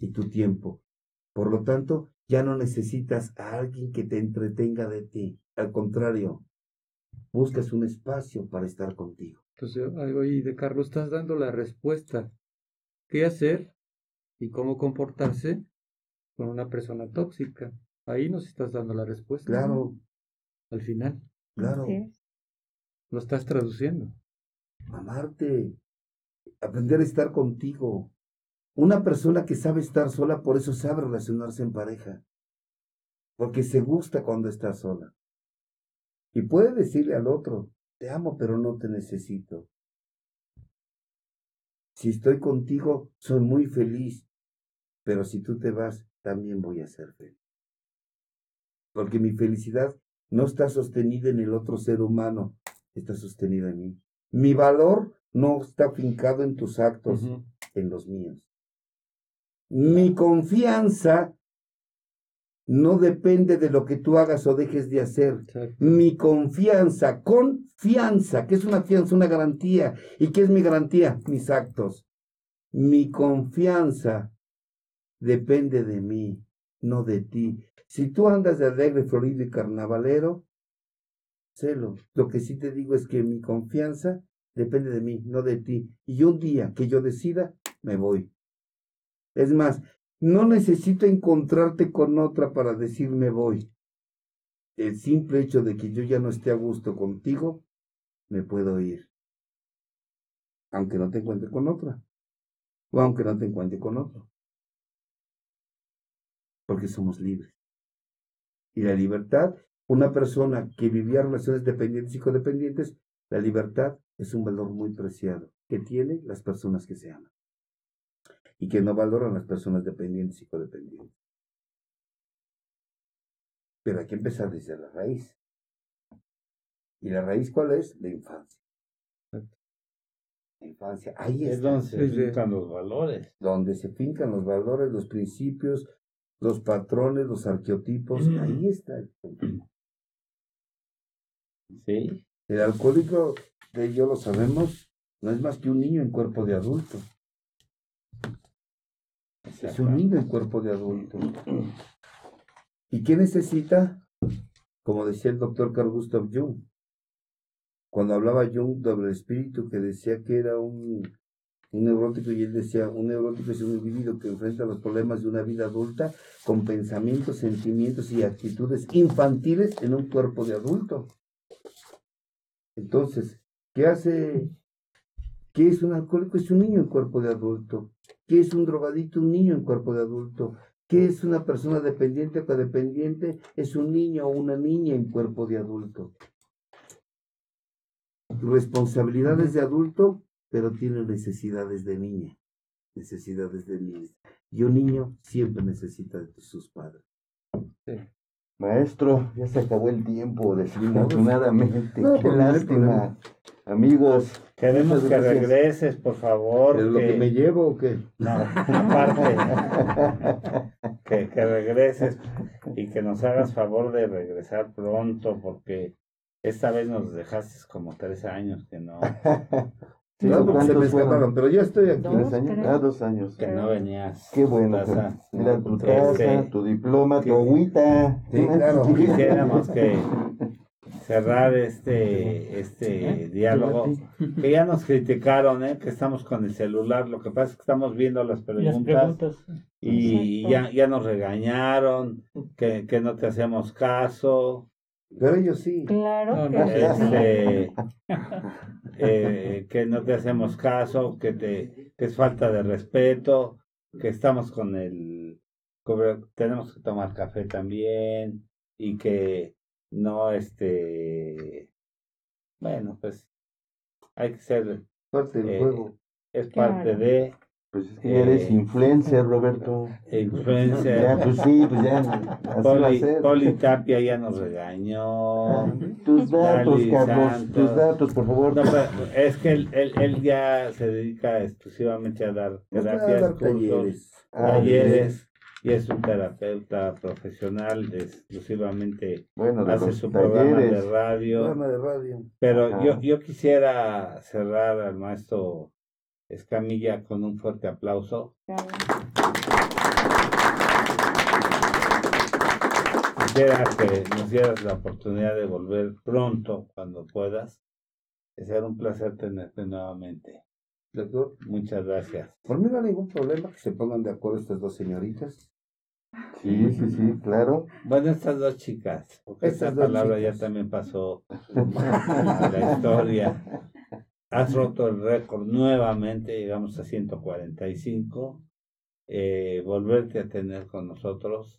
y tu tiempo. Por lo tanto, ya no necesitas a alguien que te entretenga de ti. Al contrario, buscas un espacio para estar contigo. Entonces, ahí de Carlos estás dando la respuesta. ¿Qué hacer y cómo comportarse con una persona tóxica? Ahí nos estás dando la respuesta. Claro. Al final. Claro. Lo estás traduciendo. Amarte. Aprender a estar contigo. Una persona que sabe estar sola, por eso sabe relacionarse en pareja. Porque se gusta cuando está sola. Y puede decirle al otro, te amo, pero no te necesito. Si estoy contigo, soy muy feliz, pero si tú te vas, también voy a ser feliz. Porque mi felicidad no está sostenida en el otro ser humano, está sostenida en mí. Mi valor no está fincado en tus actos, en los míos. Mi confianza no depende de lo que tú hagas o dejes de hacer. Mi confianza, confianza, que es una fianza, una garantía. ¿Y qué es mi garantía? Mis actos. Mi confianza depende de mí, no de ti. Si tú andas de alegre, florido y carnavalero, celo. Lo que sí te digo es que mi confianza depende de mí, no de ti. Y un día que yo decida, me voy. Es más, no necesito encontrarte con otra para decirme voy. El simple hecho de que yo ya no esté a gusto contigo, me puedo ir. Aunque no te encuentre con otra. O aunque no te encuentre con otro. Porque somos libres. Y la libertad, una persona que vivía relaciones dependientes y codependientes, la libertad es un valor muy preciado que tienen las personas que se aman y que no valoran las personas dependientes y codependientes. Pero hay que empezar desde la raíz. ¿Y la raíz cuál es? La infancia. La infancia. Ahí Es está. donde se Sí, sí. fincan los valores. donde se fincan los valores, los principios, los patrones, los arqueotipos. Ahí está el. Sí. El alcohólico, de ello lo sabemos, no es más que un niño en cuerpo de adulto. Es un niño en cuerpo de adulto. ¿Y qué necesita? Como decía el doctor Carl Gustav Jung, cuando hablaba Jung del espíritu, que decía que era un, un neurótico, y él decía, un neurótico es un individuo que enfrenta los problemas de una vida adulta con pensamientos, sentimientos y actitudes infantiles en un cuerpo de adulto. Entonces, ¿qué hace? ¿Qué es un alcohólico? Es un niño en cuerpo de adulto. ¿Qué es un drogadicto? Un niño en cuerpo de adulto. ¿Qué es una persona dependiente o codependiente? Es un niño o una niña en cuerpo de adulto. Responsabilidades de adulto, pero tiene necesidades de niña. Necesidades de niña. Y un niño siempre necesita de sus padres. Maestro, ya se acabó el tiempo, desafortunadamente. No, Qué no lástima. Amigos, Queremos que regreses, por favor. ¿Es lo que me llevo o qué? No, aparte, que, que regreses y que nos hagas favor de regresar pronto, porque esta vez nos dejaste como tres años que no, Sí, No, porque se me escaparon, pero ya estoy aquí. Dos, ¿Tres años? Ah, dos años. que no venías. Qué bueno. Taza. Era tu taza, tu diploma, que- tu agüita. Sí, claro. Quisiéramos que cerrar este, este diálogo, que ya nos criticaron, ¿eh? que estamos con el celular, lo que pasa es que estamos viendo las Las preguntas. preguntas. y Exacto. ya, ya nos regañaron, que, que no te hacemos caso, Pero ellos sí. Claro No, que no. sí. este, eh, que no te hacemos caso, que, te, que es falta de respeto, que estamos con el, tenemos que tomar café también y que no, este, bueno, pues hay que ser, Parte del Eh, juego. es parte Claro. de Pues es que eres Eh, influencer, Roberto. influencer. Ya, pues sí, pues ya. Así va a Poli, ser. Poli Tapia ya nos regañó. Tus datos, Dali Carlos. Santos. Tus datos, por favor. No, pero es que él, él, él ya se dedica exclusivamente a dar terapias, cursos, talleres. Ah, talleres, y es un terapeuta profesional, exclusivamente Bueno, de hace su programa de radio. Programa de radio. Pero Ajá. yo, yo quisiera cerrar al maestro Escamilla con un fuerte aplauso. Quisiera que nos dieras la oportunidad de volver pronto, cuando puedas. Será un placer tenerte nuevamente. Doctor, Muchas gracias. por mí no hay ningún problema que se pongan de acuerdo estas dos señoritas. Sí, sí, sí, claro. Bueno, estas dos chicas, porque esta palabra chicas. ya también pasó a la historia. Has roto el récord nuevamente, llegamos a 145. Eh, volverte a tener con nosotros,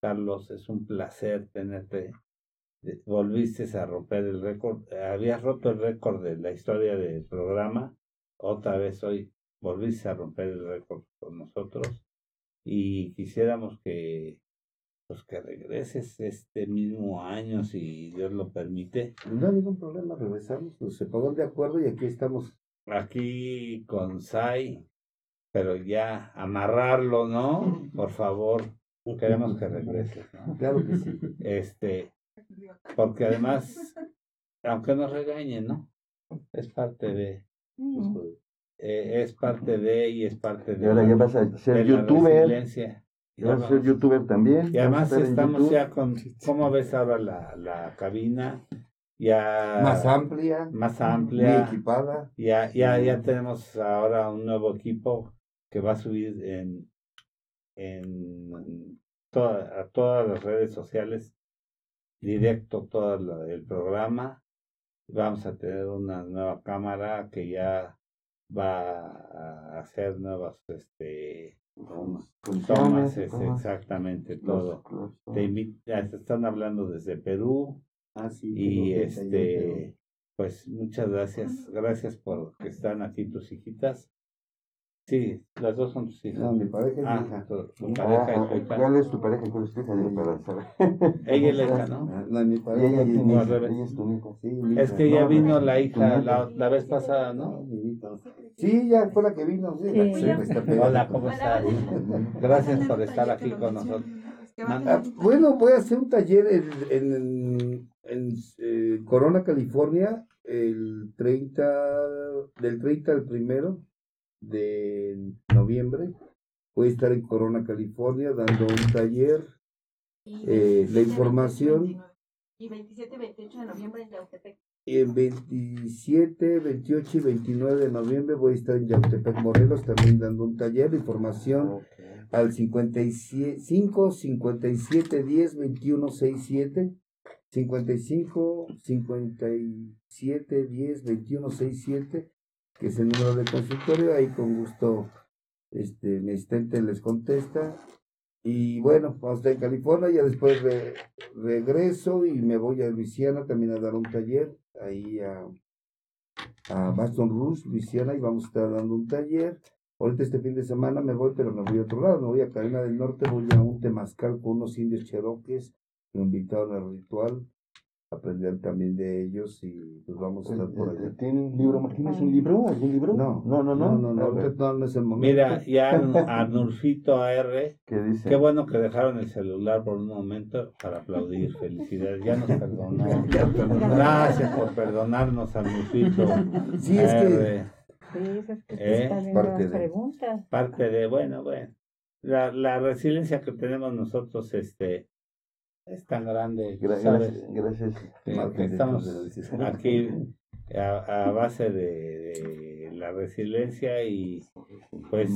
Carlos, es un placer tenerte. Eh, Volviste a romper el récord, habías roto el récord de la historia del programa, otra vez hoy volviste a romper el récord con nosotros y quisiéramos que pues que regreses este mismo año si Dios lo permite No hay ningún problema, regresamos, pues se pongan de acuerdo y aquí estamos. aquí con Sai pero ya amarrarlo no por favor queremos que regreses ¿no? Claro que sí. este porque además aunque nos regañen no es parte de Mm. eh, es parte de y es parte de Y ahora la- ya vas a ser youtuber. Resiliencia. Ya vas a ser vamos- youtuber también. Y además estamos YouTube. ya con, ¿cómo ves ahora la, la cabina? Ya Más amplia, más muy amplia. equipada. Ya, ya, ya tenemos ahora un nuevo equipo que va a subir en, en toda- a todas las redes sociales, directo todo lo- el programa. Vamos a tener una nueva cámara que ya va a hacer nuevas este, tomas, Funciones, es exactamente Los- todo. los- Te están hablando desde Perú. Ah, sí, y este pues muchas gracias, gracias por que están aquí tus hijitas Sí, las dos son tus hijas. No, mi pareja es mi Ah, hija. tu, tu Ah, pareja y tu ah, hija. ¿Cuál es tu pareja? ¿Cuál es tu hija? Para saber. Ella es la hija, ¿no? Ah, No, mi pareja ella, es mi es? revés. Ella es tu hija. Sí, mi Es hija. que ya No, vino no, la tu hija la, la vez pasada, No, ¿no? mi hija. Sí, ya fue la que vino. Sí, la que Sí. pegada. Hola, ¿cómo estás? Gracias por estar aquí con nosotros. Ah, bueno, voy a hacer un taller en, en, en, eh, Corona, California, el 30, del 30 al primero de noviembre. Voy a estar en Corona, California, dando un taller. Eh, la información- Y 27 y 28 de noviembre en Yautepec. Y el 27, 28 y 29 de noviembre voy a estar en Yautepec, Morelos, también dando un taller de información al 55 57 10 21 67 55 57 10 21 67 que es el número de consultorio ahí con gusto este mi asistente les contesta y bueno vamos a estar en California ya después re- regreso y me voy a Luisiana también a dar un taller ahí a a Baston Rouge, Luisiana, y vamos a estar dando un taller. Ahorita este fin de semana me voy, pero me voy a otro lado, me voy a Carolina del Norte, voy a un temazcal con unos indios cheroques que me invitaron al ritual, aprender también de ellos y pues vamos a estar por allá. ¿Tiene un libro? ¿Tienes un libro? ¿Algún libro? No, no, no. no, no, no, ver, no, no es el momento. Mira, ya Arnulfito AR, ¿Qué dice? qué bueno que dejaron el celular por un momento para aplaudir. Felicidades, ya nos perdonó. Gracias por perdonarnos, Arnulfito. Sí, es que. Sí, es que Eh, parte las de- preguntas. parte de, bueno, bueno, la, la resiliencia que tenemos nosotros, este, es tan grande. Gracias. gracias. Que- Marca que de estamos aquí a, a base de, de la resiliencia y pues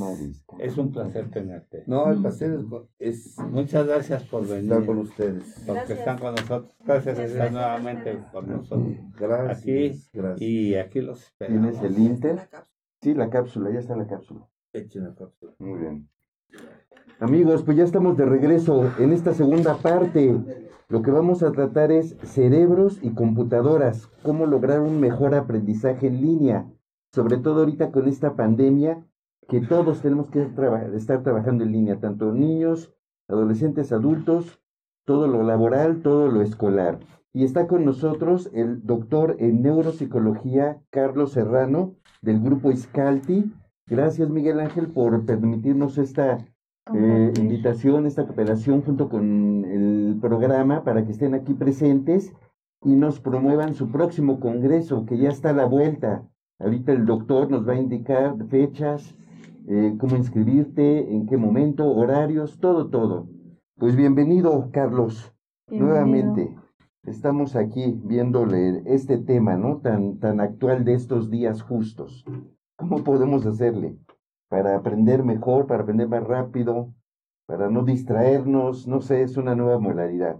es un placer tenerte. no, el pastel es, es Muchas gracias por venir, estar con ustedes. porque Gracias. están con nosotros. Gracias por estar Gracias nuevamente con nosotros. Gracias. Aquí gracias. Y aquí los esperamos. ¿Tienes el Inter? Sí, la cápsula, ya está la cápsula. Echen la cápsula. Muy bien. Amigos, pues ya estamos de regreso en esta segunda parte. Lo que vamos a tratar es cerebros y computadoras, cómo lograr un mejor aprendizaje en línea, sobre todo ahorita con esta pandemia, que todos tenemos que estar trabajando en línea, tanto niños, adolescentes, adultos, todo lo laboral, todo lo escolar. Y está con nosotros el doctor en neuropsicología Carlos Serrano del grupo Iscalti. Gracias Miguel Ángel por permitirnos esta eh, invitación, esta cooperación junto con el programa para que estén aquí presentes y nos promuevan su próximo congreso que ya está a la vuelta. Ahorita el doctor nos va a indicar fechas, eh, cómo inscribirte, en qué momento, horarios, todo, todo. Pues bienvenido, Carlos, Bienvenido. nuevamente. Estamos aquí viéndole este tema, ¿no? Tan, tan actual de estos días justos. ¿Cómo podemos hacerle? Para aprender mejor, para aprender más rápido, para no distraernos, no sé, es una nueva modalidad.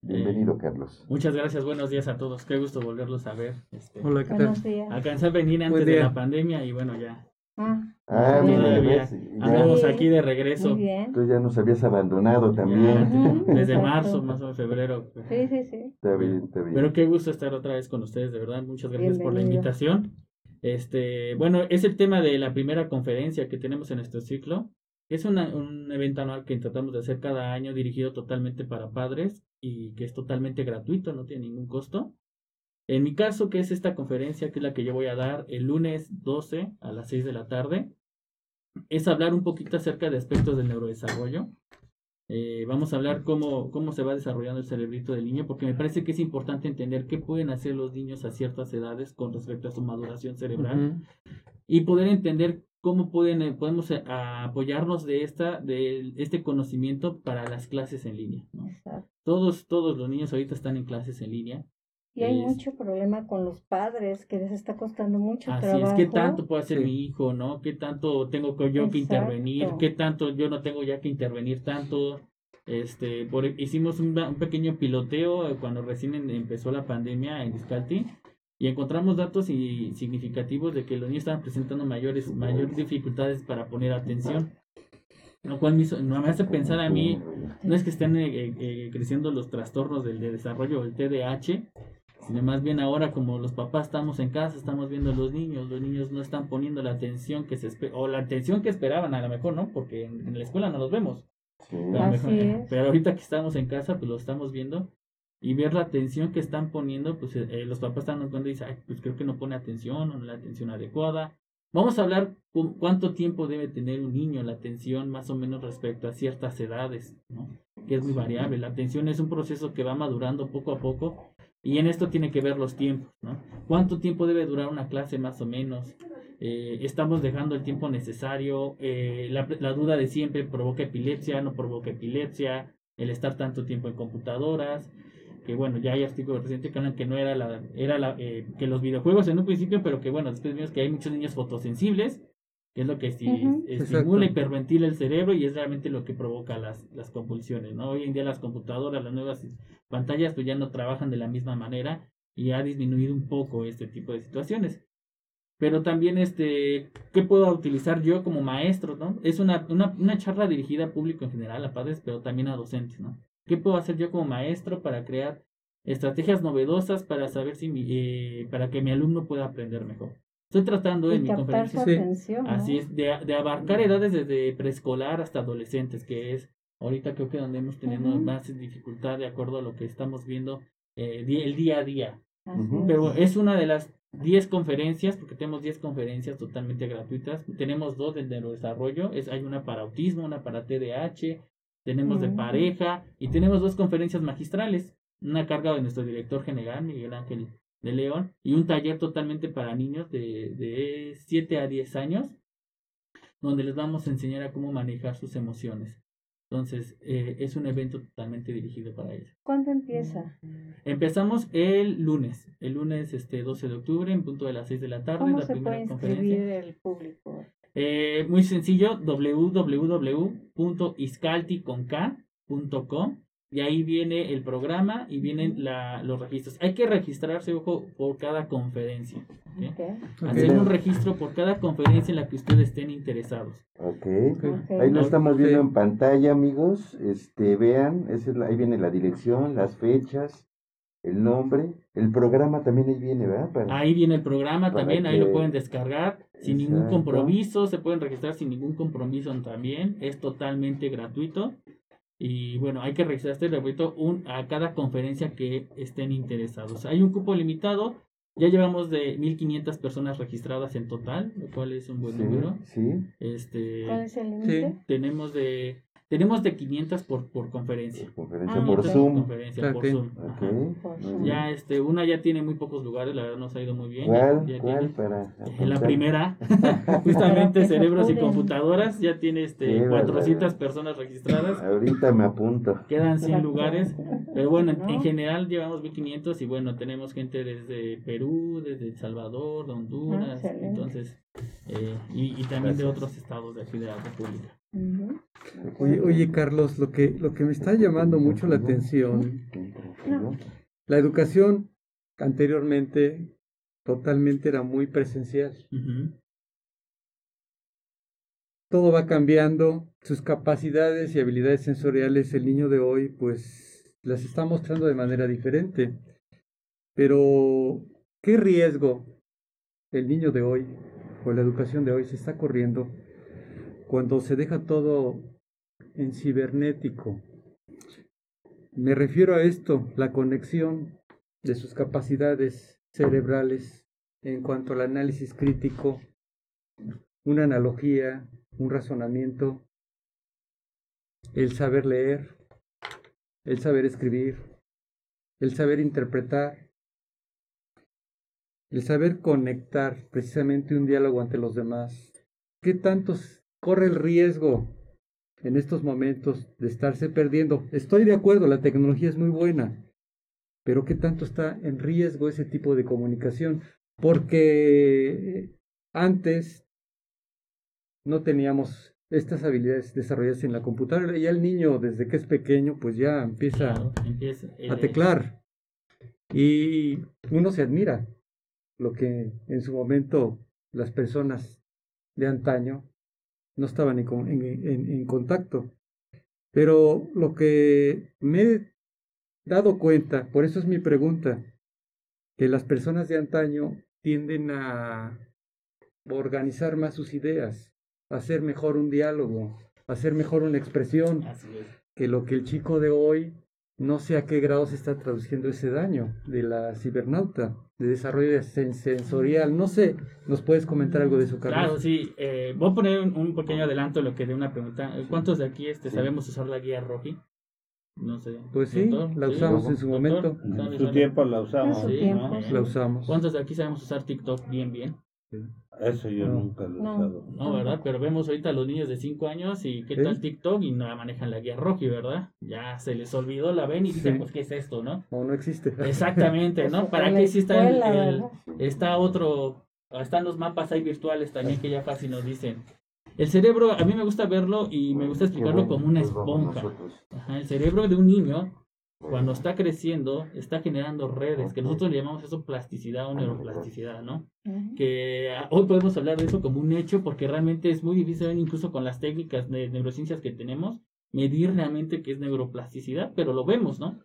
Bienvenido, Carlos. Muchas gracias, buenos días a todos. Qué gusto volverlos a ver. Este, Hola, ¿qué tal? Alcancé a venir antes de la pandemia y bueno, ya Ah, Ah, Muy mira, bien. ves, ya, andamos aquí de regreso. muy bien. tú ya nos habías abandonado también. Desde marzo, más o menos febrero. Sí, sí, sí. Está bien, está bien. Pero qué gusto estar otra vez con ustedes, de verdad. Muchas gracias por la invitación. Este, bueno, es el tema de la primera conferencia que tenemos en nuestro ciclo. Es un evento anual que tratamos de hacer cada año dirigido totalmente para padres y que es totalmente gratuito, no tiene ningún costo. En mi caso, que es esta conferencia, que es la que yo voy a dar el lunes 12 a las 6 de la tarde, es hablar un poquito acerca de aspectos del neurodesarrollo. Eh, vamos a hablar cómo, cómo se va desarrollando el cerebrito del niño, porque me parece que es importante entender qué pueden hacer los niños a ciertas edades con respecto a su maduración cerebral y poder entender cómo pueden, eh, podemos eh, apoyarnos de, esta, de este conocimiento para las clases en línea. ¿no? Todos, todos los niños ahorita están en clases en línea. Y hay Es- mucho problema con los padres que les está costando mucho Así trabajo. es, ¿qué tanto puede hacer Sí. mi hijo, no? ¿Qué tanto tengo que yo que intervenir? ¿Qué tanto yo no tengo ya que intervenir tanto? Este, por, hicimos un, un pequeño piloteo eh, cuando recién en- empezó la pandemia en Discalti y encontramos datos y significativos de que los niños estaban presentando mayores, mayores dificultades para poner atención. Lo cual me, hizo- me hace pensar a mí, no es que estén eh, eh, creciendo los trastornos del de desarrollo, el TDAH, sino más bien ahora como los papás estamos en casa, estamos viendo a los niños, los niños no están poniendo la atención que se o la atención que esperaban a lo mejor, ¿no? Porque en, en la escuela no los vemos. Sí. Pero, mejor- es. pero ahorita que estamos en casa, pues lo estamos viendo y ver la atención que están poniendo, pues eh, eh, los papás están cuando dicen, "Ay, pues creo que no pone atención o no la atención adecuada. Vamos a hablar cu- cuánto tiempo debe tener un niño la atención más o menos respecto a ciertas edades, ¿no? Que es muy variable. La atención es un proceso que va madurando poco a poco y en esto tiene que ver los tiempos, ¿no? ¿Cuánto tiempo debe durar una clase más o menos? Eh, estamos dejando el tiempo necesario. Eh, la, la duda de siempre provoca epilepsia, no provoca epilepsia. El estar tanto tiempo en computadoras. Que bueno, ya hay artículos recientes que hablan que no era la. Era la eh, que los videojuegos en un principio, pero que bueno, después vimos que hay muchos niños fotosensibles. Que es lo que esti- Ujú. estimula y Exacto. hiperventila el cerebro y es realmente lo que provoca las, las convulsiones, ¿no? Hoy en día las computadoras, las nuevas pantallas, pues ya no trabajan de la misma manera y ha disminuido un poco este tipo de situaciones. Pero también, este, ¿qué puedo utilizar yo como maestro, no? Es una, una, una charla dirigida a público en general, a padres, pero también a docentes, ¿no? ¿Qué puedo hacer yo como maestro para crear estrategias novedosas para saber si mi, eh, para que mi alumno pueda aprender mejor? Estoy tratando en mi conferencia Sí. atención. ¿no? Así es, de, de abarcar edades desde preescolar hasta adolescentes, que es ahorita creo que donde hemos tenido más dificultad de acuerdo a lo que estamos viendo eh, el día a día. Pero es una de las 10 conferencias, porque tenemos 10 conferencias totalmente gratuitas. Tenemos dos de neurodesarrollo, es, hay una para autismo, una para TDAH, tenemos de Ujú. pareja y tenemos dos conferencias magistrales. Una carga de nuestro director general, Miguel Ángel de León, y un taller totalmente para niños de, de 7 a 10 años, donde les vamos a enseñar a cómo manejar sus emociones. Entonces, eh, es un evento totalmente dirigido para ellos. ¿Cuándo empieza? Empezamos el lunes, el lunes este 12 de octubre, en punto de las 6 de la tarde, ¿Cómo la se primera puede conferencia. inscribir el público? Eh, muy sencillo, www.iscalti.com y ahí viene el programa y vienen la, los registros. Hay que registrarse, ojo, por cada conferencia. Hacer un registro por cada conferencia en la que ustedes estén interesados. Ok. Ok. Ahí lo estamos viendo en pantalla, amigos. Este, vean, esa es la- ahí viene la dirección, las fechas, el nombre, el programa también ahí viene, ¿verdad? Para- Ahí viene el programa también, ahí lo pueden descargar sin ningún compromiso, se pueden registrar sin ningún compromiso también, es totalmente gratuito. Y bueno, hay que registrarse, repito, un, a cada conferencia que estén interesados. Hay un cupo limitado, ya llevamos de 1500 personas registradas en total, lo cual es un buen sí, número. sí. Este, ¿Cuál es el límite? tenemos de tenemos de 500 por, por conferencia. Conferencia Ah, por. Zoom. Conferencia por Ok. Zoom. Ok. ajá. Por Zoom. bien. Ya este, una ya tiene muy pocos lugares, la verdad nos ha ido muy bien. ¿Cuál? Ya ¿Cuál? tiene- Para la primera, justamente cerebros y computadoras, ya tiene este Qué 400 barbaridad. personas registradas, Ahorita me apunto. quedan 100 lugares, pero bueno, en, ¿No? en general llevamos 1500 y bueno, tenemos gente desde Perú, desde El Salvador, de Honduras, Ah, entonces, eh, y, y también de Gracias. otros estados de aquí de la República. Oye, oye, Carlos, lo que, lo que me está llamando mucho la atención, No. la educación anteriormente totalmente era muy presencial. Todo va cambiando, sus capacidades y habilidades sensoriales, el niño de hoy, pues las está mostrando de manera diferente. Pero, ¿qué riesgo el niño de hoy o la educación de hoy se está corriendo cuando se deja todo en cibernético? Me refiero a esto, la conexión de sus capacidades cerebrales en cuanto al análisis crítico, una analogía, un razonamiento, el saber leer, el saber escribir, el saber interpretar, el saber conectar precisamente un diálogo ante los demás. ¿Qué tanto s- corre el riesgo en estos momentos de estarse perdiendo? Estoy de acuerdo, la tecnología es muy buena, pero ¿qué tanto está en riesgo ese tipo de comunicación? Porque antes no teníamos estas habilidades desarrolladas en la computadora y el niño desde que es pequeño pues ya empieza Claro, empieza, a eh, teclar y uno se admira lo que en su momento las personas de antaño no estaban en, con- en- en- en contacto. Pero lo que me he dado cuenta, por eso es mi pregunta, que las personas de antaño tienden a organizar más sus ideas, a hacer mejor un diálogo, hacer mejor una expresión, Así es. que lo que el chico de hoy no sé a qué grado se está traduciendo ese daño de la cibernauta, de desarrollo sen- sensorial, no sé, ¿nos puedes comentar algo de eso, Carlos? Claro, sí. eh, voy a poner un, un pequeño adelanto de lo que de una pregunta. ¿Cuántos de aquí este, sabemos usar la guía Roji? No sé. Pues sí, la usamos en su momento. En ¿Sabes su tiempo la usamos. La usamos. ¿Cuántos de aquí sabemos usar TikTok bien, bien? Eso yo No. nunca lo he No. usado. No, ¿verdad? Pero vemos ahorita a los niños de 5 años y qué Sí. tal TikTok y no manejan la guía Roji, ¿verdad? Ya se les olvidó, la ven y dicen, Sí. pues, ¿qué es esto, no? O no existe. Exactamente, ¿no? ¿Para qué existe está otro, están los mapas ahí virtuales también que ya fácil nos dicen. El cerebro, a mí me gusta verlo y me gusta explicarlo como una esponja. Ajá, el cerebro de un niño, cuando está creciendo, está generando redes, que nosotros le llamamos eso plasticidad o neuroplasticidad, ¿no? Que ah, hoy podemos hablar de eso como un hecho porque realmente es muy difícil incluso con las técnicas de neurociencias que tenemos medir realmente qué es neuroplasticidad, pero lo vemos, ¿no?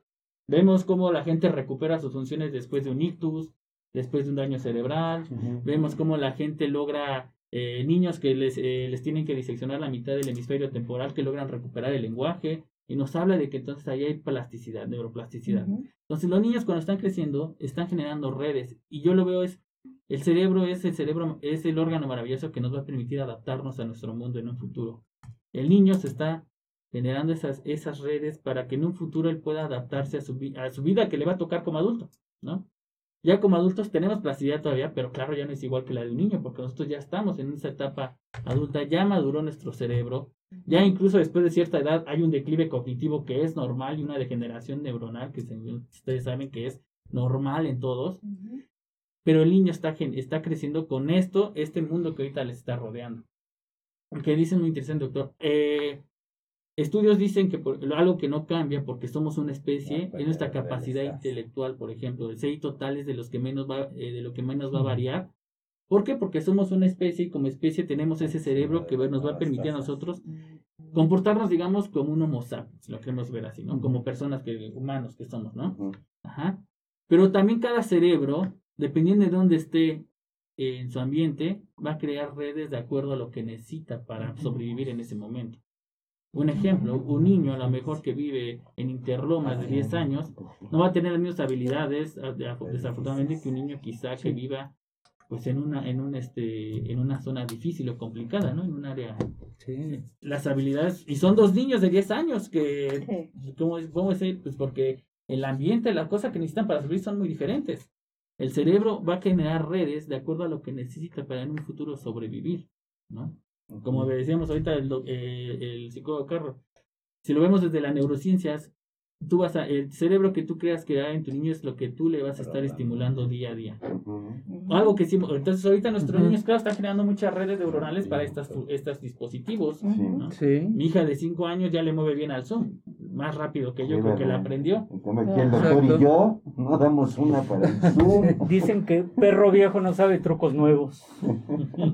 Vemos cómo la gente recupera sus funciones después de un ictus, después de un daño cerebral, vemos cómo la gente logra eh, niños que les, eh, les tienen que diseccionar la mitad del hemisferio temporal que logran recuperar el lenguaje y nos habla de que entonces ahí hay plasticidad, neuroplasticidad. Entonces los niños cuando están creciendo están generando redes y yo lo veo es el cerebro es el cerebro es el órgano maravilloso que nos va a permitir adaptarnos a nuestro mundo en un futuro. El niño se está generando esas esas redes para que en un futuro él pueda adaptarse a su a su vida que le va a tocar como adulto, ¿no? Ya como adultos tenemos plasticidad todavía, pero claro, ya no es igual que la de un niño, porque nosotros ya estamos en esa etapa adulta, ya maduró nuestro cerebro, ya incluso después de cierta edad hay un declive cognitivo que es normal y una degeneración neuronal que se- ustedes saben que es normal en todos, pero el niño está, está creciendo con esto, este mundo que ahorita les está rodeando. Que dicen muy interesante, doctor. Eh, estudios dicen que por- algo que no cambia porque somos una especie No, es nuestra pero capacidad intelectual, por ejemplo. El CI total es de los que menos va, eh, de lo que menos va a variar. ¿Por qué? Porque somos una especie y como especie tenemos ese cerebro que nos va a permitir a nosotros comportarnos, digamos, como un homo sapiens, lo queremos ver así, ¿no? Como personas que, humanos que somos, ¿no? Ajá. Pero también cada cerebro, dependiendo de dónde esté en su ambiente, va a crear redes de acuerdo a lo que necesita para sobrevivir en ese momento. Un ejemplo, un niño a lo mejor que vive en Interlomas de 10 años no va a tener las mismas habilidades, desafortunadamente, que un niño quizá que viva pues en una en un este en una zona difícil o complicada, ¿no? En un área Sí. las habilidades y son dos niños de 10 años que. ¿Cómo es, cómo es el? Pues porque el ambiente, las cosas que necesitan para sobrevivir son muy diferentes. El cerebro va a generar redes de acuerdo a lo que necesita para en un futuro sobrevivir, ¿no? Como decíamos ahorita el, eh, el psicólogo Carro, si lo vemos desde las neurociencias, tú vas a, el cerebro que tú creas que hay en tu niño es lo que tú le vas a estar estimulando día a día. Algo que sí, entonces ahorita nuestros Ujú. niños, claro, están generando muchas redes neuronales para estas, estos dispositivos, Sí. ¿no? Sí. Mi hija de 5 años ya le mueve bien al Zoom, más rápido que yo, creo que la aprendió. Aquí el doctor y yo no damos una para el Zoom. Dicen que perro viejo no sabe trucos nuevos.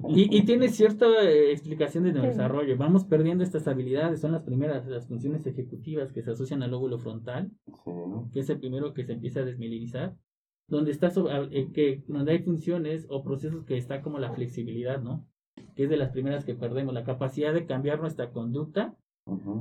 Y, y tiene cierta eh, explicación de neurodesarrollo. Vamos perdiendo estas habilidades, son las primeras, las funciones ejecutivas que se asocian al lóbulo frontal, Sí. que es el primero que se empieza a desmielizar, donde está so- a- eh, que donde hay funciones o procesos que está como la flexibilidad, ¿no? Que es de las primeras que perdemos, la capacidad de cambiar nuestra conducta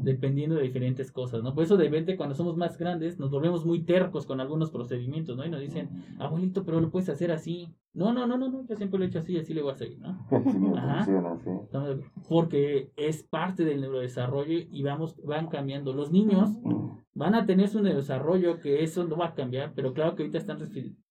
Dependiendo de diferentes cosas, ¿no? Por eso de repente cuando somos más grandes nos volvemos muy tercos con algunos procedimientos, ¿no? Y nos dicen, abuelito, pero lo puedes hacer así. No, no, no, no, no, yo siempre lo he hecho así, así le voy a seguir, ¿no? Sí me Ajá. funciona, sí. Estamos de acuerdo. Porque es parte del neurodesarrollo y vamos, van cambiando. Los niños van a tener su neurodesarrollo, que eso no va a cambiar, pero claro que ahorita están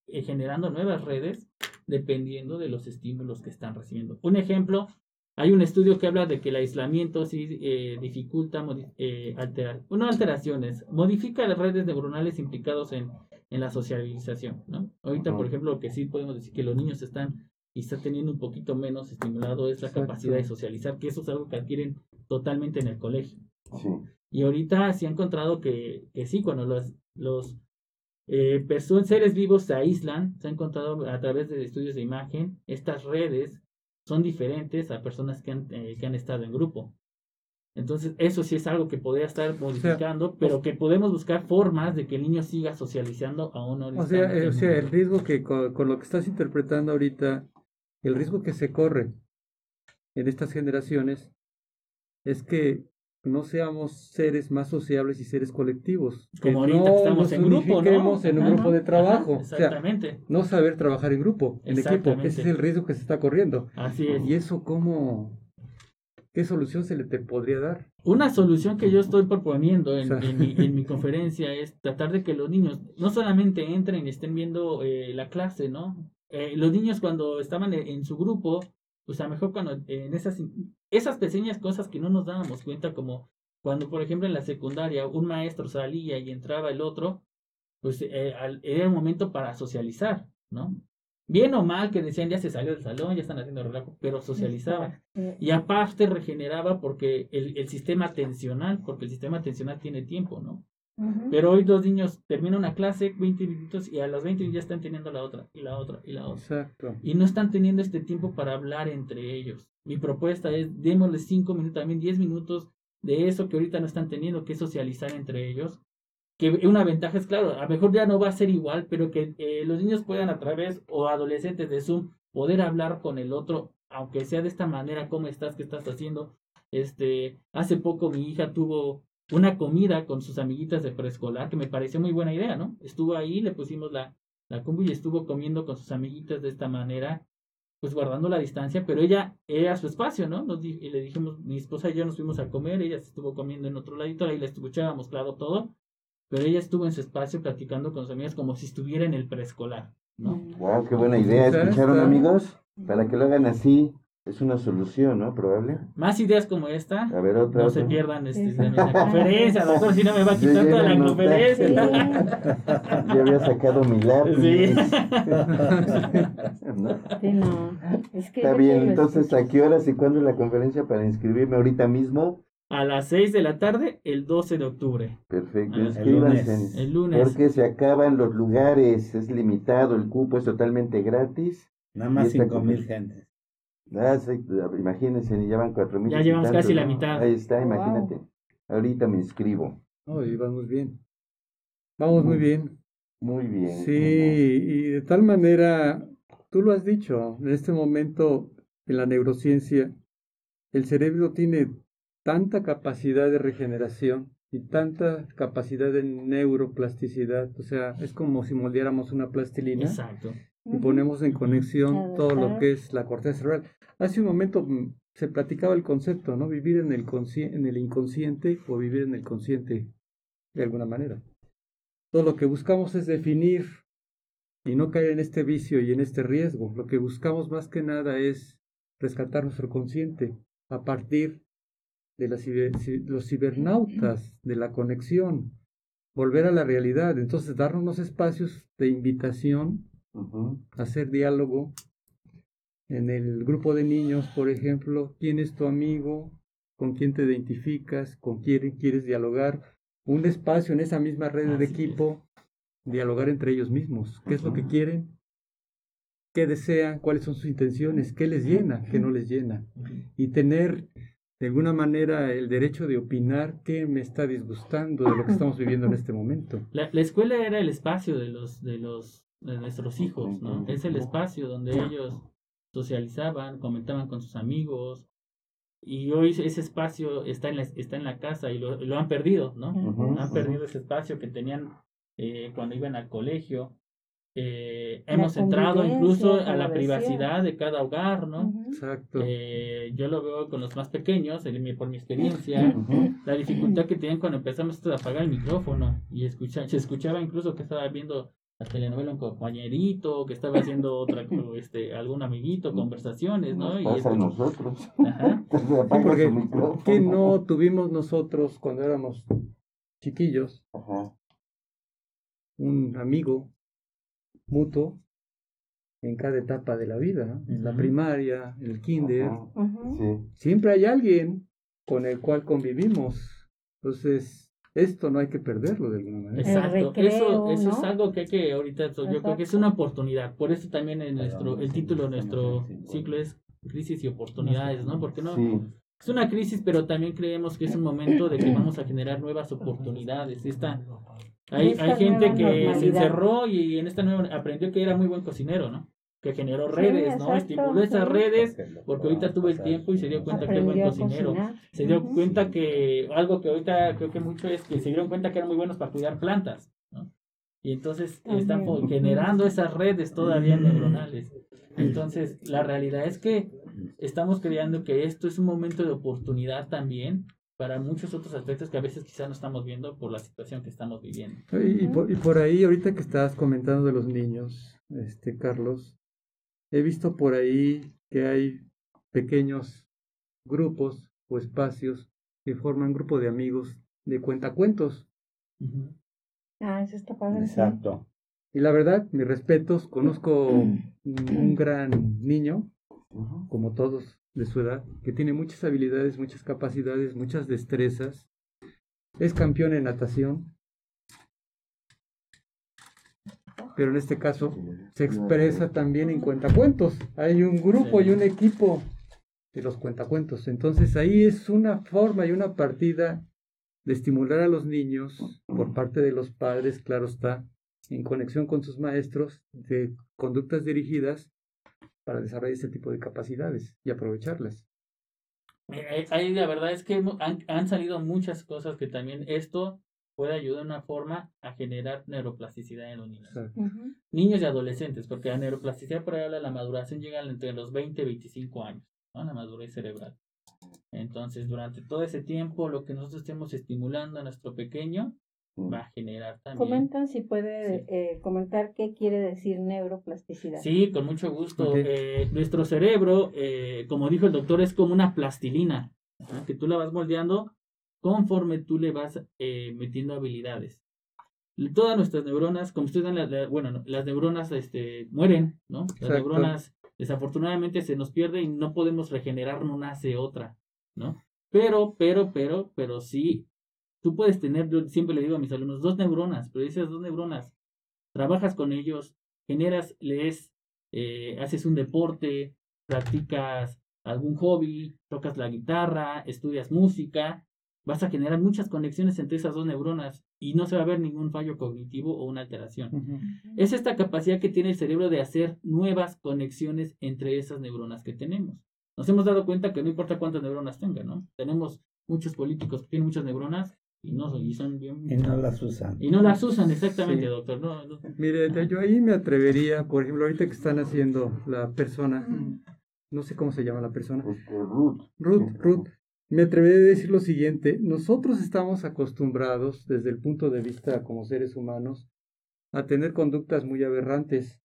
eh, generando nuevas redes dependiendo de los estímulos que están recibiendo. Un ejemplo, hay un estudio que habla de que el aislamiento sí eh, dificulta eh, alterar, no alteraciones, modifica las redes neuronales implicados en, en la socialización, ¿no? Ahorita, por ejemplo, lo que sí podemos decir que los niños están quizá teniendo un poquito menos estimulado es la Exacto. capacidad de socializar, que eso es algo que adquieren totalmente en el colegio. Sí. Y ahorita se ha encontrado que, que sí, cuando los, los eh, seres vivos se aíslan, se ha encontrado a través de estudios de imagen, estas redes son diferentes a personas que han, eh, que han estado en grupo. Entonces, eso sí es algo que podría estar modificando, pero que podemos buscar formas de que el niño siga socializando aún no O sea, eh, o sea, el riesgo que con, con lo que estás interpretando ahorita, el riesgo que se corre en estas generaciones es que no seamos seres más sociables y seres colectivos. Que Como ahorita no que estamos nos en grupo, ¿no? en un Ajá, grupo de trabajo. ajá, O sea, exactamente. no saber trabajar en grupo, en equipo. Ese es el riesgo que se está corriendo. Así es. ¿Y eso cómo? ¿Qué solución se le te podría dar? Una solución que yo estoy proponiendo en, O sea. en mi, en mi conferencia es tratar de que los niños no solamente entren y estén viendo eh, la clase, ¿no? Eh, los niños cuando estaban en, en su grupo, pues a lo mejor cuando en esas, esas pequeñas cosas que no nos dábamos cuenta, como cuando por ejemplo en la secundaria un maestro salía y entraba el otro, pues eh, al- era el momento para socializar, ¿no? Bien o mal que decían ya se salió del salón, ya están haciendo relajo, pero socializaban. Y aparte regeneraba porque el, el sistema atencional, porque el sistema atencional tiene tiempo, ¿no? Pero hoy los niños terminan una clase, 20 minutos, y a los 20 ya están teniendo la otra, y la otra, y la otra. Exacto. Y no están teniendo este tiempo para hablar entre ellos. Mi propuesta es, démosles 5 minutos, también 10 minutos de eso que ahorita no están teniendo, que es socializar entre ellos. Que una ventaja es, claro, a lo mejor ya no va a ser igual, pero que eh, los niños puedan a través, o adolescentes de Zoom, poder hablar con el otro, aunque sea de esta manera, ¿cómo estás? ¿Qué estás haciendo? Este, hace poco mi hija tuvo una comida con sus amiguitas de preescolar, que me pareció muy buena idea, ¿no? Estuvo ahí, le pusimos la, la y estuvo comiendo con sus amiguitas de esta manera, pues guardando la distancia, pero ella era su espacio, ¿no? Nos di- y le dijimos, mi esposa y yo nos fuimos a comer, ella se estuvo comiendo en otro ladito, ahí la escuchábamos, claro, todo, pero ella estuvo en su espacio platicando con sus amigas como si estuviera en el preescolar, ¿no? Wow, qué buena idea. ¿Escucharon, amigos? Para que lo hagan así, es una solución, ¿no? Probable. Más ideas como esta, A ver, otra. no se pierdan este, la conferencia, doctor, si no me va a Yo quitar toda la conferencia. Ya había sacado mi lápiz. Sí. ¿No? Sí, no. Es que Está yo bien, entonces. ¿a qué horas y cuándo es la conferencia para inscribirme ahorita mismo? A las 6 de la tarde, el 12 de octubre, Perfecto, Ah, el inscríbanse. lunes. el lunes. Porque se acaban los lugares, es limitado, el cupo es totalmente gratis. Nada más Y esta cinco mil conferencia. gentes. Sí, imagínense, llevan cuatro mil. Ya llevamos casi la ¿no? mitad. Ahí está, Wow. imagínate. Ahorita me inscribo. Oh, y vamos bien. Vamos muy bien. Muy bien. Sí, y de tal manera, tú lo has dicho, en este momento en la neurociencia, el cerebro tiene tanta capacidad de regeneración y tanta capacidad de neuroplasticidad, o sea, es como si moldeáramos una plastilina Exacto. Y ponemos en conexión todo lo que es la corteza cerebral. Hace un momento mm, se platicaba el concepto, ¿no? Vivir en el, en el inconsciente o vivir en el consciente de alguna manera. Todo lo que buscamos es definir y no caer en este vicio y en este riesgo. Lo que buscamos más que nada es rescatar nuestro consciente a partir de ciber- los cibernautas, de la conexión, volver a la realidad. Entonces, darnos unos espacios de invitación Hacer diálogo. En el grupo de niños, por ejemplo, ¿quién es tu amigo? ¿Con quién te identificas? ¿Con quién quieres dialogar? Un espacio en esa misma red de es. equipo, dialogar entre ellos mismos. ¿Qué es lo que quieren? ¿Qué desean? ¿Cuáles son sus intenciones? ¿Qué les llena? ¿Qué no les llena? Y tener de alguna manera el derecho de opinar qué me está disgustando de lo que estamos viviendo en este momento. La, la escuela era el espacio de los de los de nuestros hijos, ¿no? Es el espacio donde ellos socializaban, comentaban con sus amigos y hoy ese espacio está en la, está en la casa y lo, lo han perdido, ¿no? Han perdido ese espacio que tenían eh, cuando iban al colegio. Eh, hemos entrado incluso a la privacidad de cada hogar, ¿no? Exacto. Eh, yo lo veo con los más pequeños, por mi experiencia, la dificultad que tenían cuando empezamos de apagar el micrófono y escuchar, se escuchaba incluso que estaba viendo la telenovela un compañerito, que estaba haciendo otra, este, algún amiguito, conversaciones, ¿no? Nos Y pasa a nosotros. Ajá. Sí, porque. ¿qué no tuvimos nosotros cuando éramos chiquillos? Ajá. Un amigo mutuo en cada etapa de la vida, ¿no? en la primaria, en el kinder. Ajá. Ujú. Sí. Siempre hay alguien con el cual convivimos. Entonces, esto no hay que perderlo de alguna manera. Exacto, recreo, eso, eso es algo que hay que ahorita, yo creo que es una oportunidad, por eso también en Pero nuestro, el título de nuestro ciclo es crisis y oportunidades, ¿no? Porque no, Sí. Es una crisis, pero también creemos que es un momento de que vamos a generar nuevas oportunidades. Esta, hay, hay gente que se encerró y en esta nueva aprendió que era muy buen cocinero, ¿no? Que generó redes, ¿no? Estimuló esas redes porque ahorita tuvo el tiempo y se dio cuenta que es buen cocinero. Se dio cuenta que algo que ahorita creo que mucho es que se dieron cuenta que eran muy buenos para cuidar plantas, ¿no? Y entonces están generando esas redes todavía neuronales. Entonces, la realidad es que estamos creando que esto es un momento de oportunidad también para muchos otros aspectos que a veces quizás no estamos viendo por la situación que estamos viviendo. Y, por, y por ahí, ahorita que estabas comentando de los niños, este Carlos, he visto por ahí que hay pequeños grupos o espacios que forman grupo de amigos de cuentacuentos. Ah, eso está padre. Exacto. Y la verdad, mis respetos, conozco un gran niño, como todos de su edad, que tiene muchas habilidades, muchas capacidades, muchas destrezas. Es campeón en natación, pero en este caso se expresa también en cuentacuentos. Hay un grupo y un equipo de los cuentacuentos. Entonces ahí es una forma y una partida de estimular a los niños por parte de los padres, claro está, en conexión con sus maestros de conductas dirigidas para desarrollar ese tipo de capacidades y aprovecharlas. Eh, ahí la verdad es que han, han, salido muchas cosas que también esto puede ayudar de una forma a generar neuroplasticidad en los niños. Niños y adolescentes, porque la neuroplasticidad por ahí habla de la maduración llega entre los 20 y 25 años, ¿no? la madurez cerebral. Entonces, durante todo ese tiempo, lo que nosotros estemos estimulando a nuestro pequeño va a generar también. Comentan si puede eh, comentar qué quiere decir neuroplasticidad. Sí, con mucho gusto. Eh, nuestro cerebro, eh, como dijo el doctor, es como una plastilina, que tú la vas moldeando conforme tú le vas metiendo habilidades. Todas nuestras neuronas, como ustedes dan, bueno, las neuronas este, mueren, ¿no? Las neuronas desafortunadamente se nos pierde y no podemos regenerar, no nace otra, ¿no? Pero, pero, pero, pero sí Tú puedes tener, yo siempre le digo a mis alumnos, dos neuronas, pero esas dos neuronas, trabajas con ellos, generas, lees, eh, haces un deporte, practicas algún hobby, tocas la guitarra, estudias música, vas a generar muchas conexiones entre esas dos neuronas y no se va a ver ningún fallo cognitivo o una alteración. Es esta capacidad que tiene el cerebro de hacer nuevas conexiones entre esas neuronas que tenemos. Nos hemos dado cuenta que no importa cuántas neuronas tenga, ¿no? Tenemos muchos políticos que tienen muchas neuronas y no, son bien... Y no las usan. Y no las usan, exactamente, doctor. No, Mire, yo ahí me atrevería, por ejemplo, ahorita que están haciendo la persona, no sé cómo se llama la persona. Ruth. Ruth, Ruth. Me atrevería a decir lo siguiente, nosotros estamos acostumbrados desde el punto de vista como seres humanos a tener conductas muy aberrantes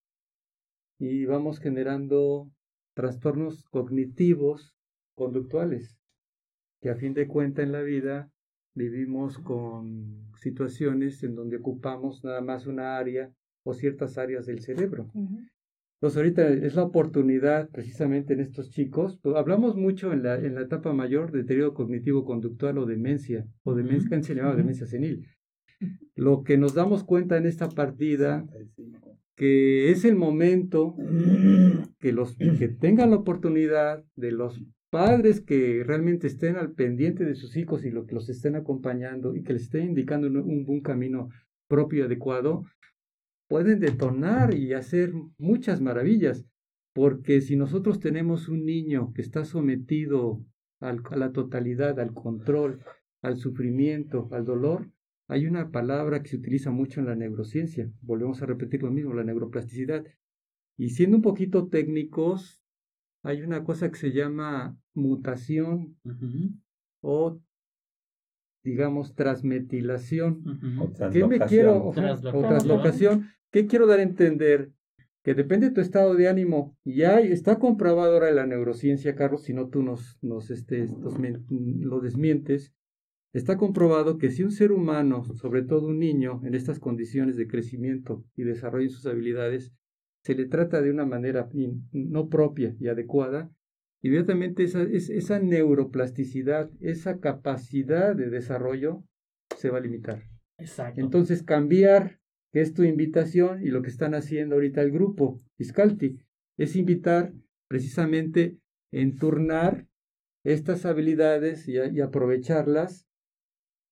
y vamos generando trastornos cognitivos conductuales que a fin de cuentas en la vida vivimos con situaciones en donde ocupamos nada más una área o ciertas áreas del cerebro. Entonces ahorita es la oportunidad precisamente en estos chicos, pues, hablamos mucho en la, en la etapa mayor de deterioro cognitivo conductual o demencia, o demencia, se demencia senil. Lo que nos damos cuenta en esta partida, que es el momento que los que tengan la oportunidad de los padres que realmente estén al pendiente de sus hijos y lo que los estén acompañando y que les estén indicando un, buen camino propio y adecuado, pueden detonar y hacer muchas maravillas. Porque si nosotros tenemos un niño que está sometido a la totalidad, al control, al sufrimiento, al dolor, hay una palabra que se utiliza mucho en la neurociencia. Volvemos a repetir lo mismo, la neuroplasticidad. Y siendo un poquito técnicos, hay una cosa que se llama mutación o digamos transmetilación. ¿Qué me quiero o translocación? ¿Qué quiero dar a entender? Que depende de tu estado de ánimo. Ya está comprobado ahora en la neurociencia, Carlos, si no tú nos, nos, este, lo desmientes. Está comprobado que si un ser humano, sobre todo un niño, en estas condiciones de crecimiento y desarrollo de sus habilidades, se le trata de una manera no propia y adecuada, inmediatamente esa, esa neuroplasticidad, esa capacidad de desarrollo se va a limitar. Exacto. Entonces, cambiar, que es tu invitación y lo que están haciendo ahorita el grupo Fiscalti, es invitar precisamente en turnar estas habilidades y, y aprovecharlas,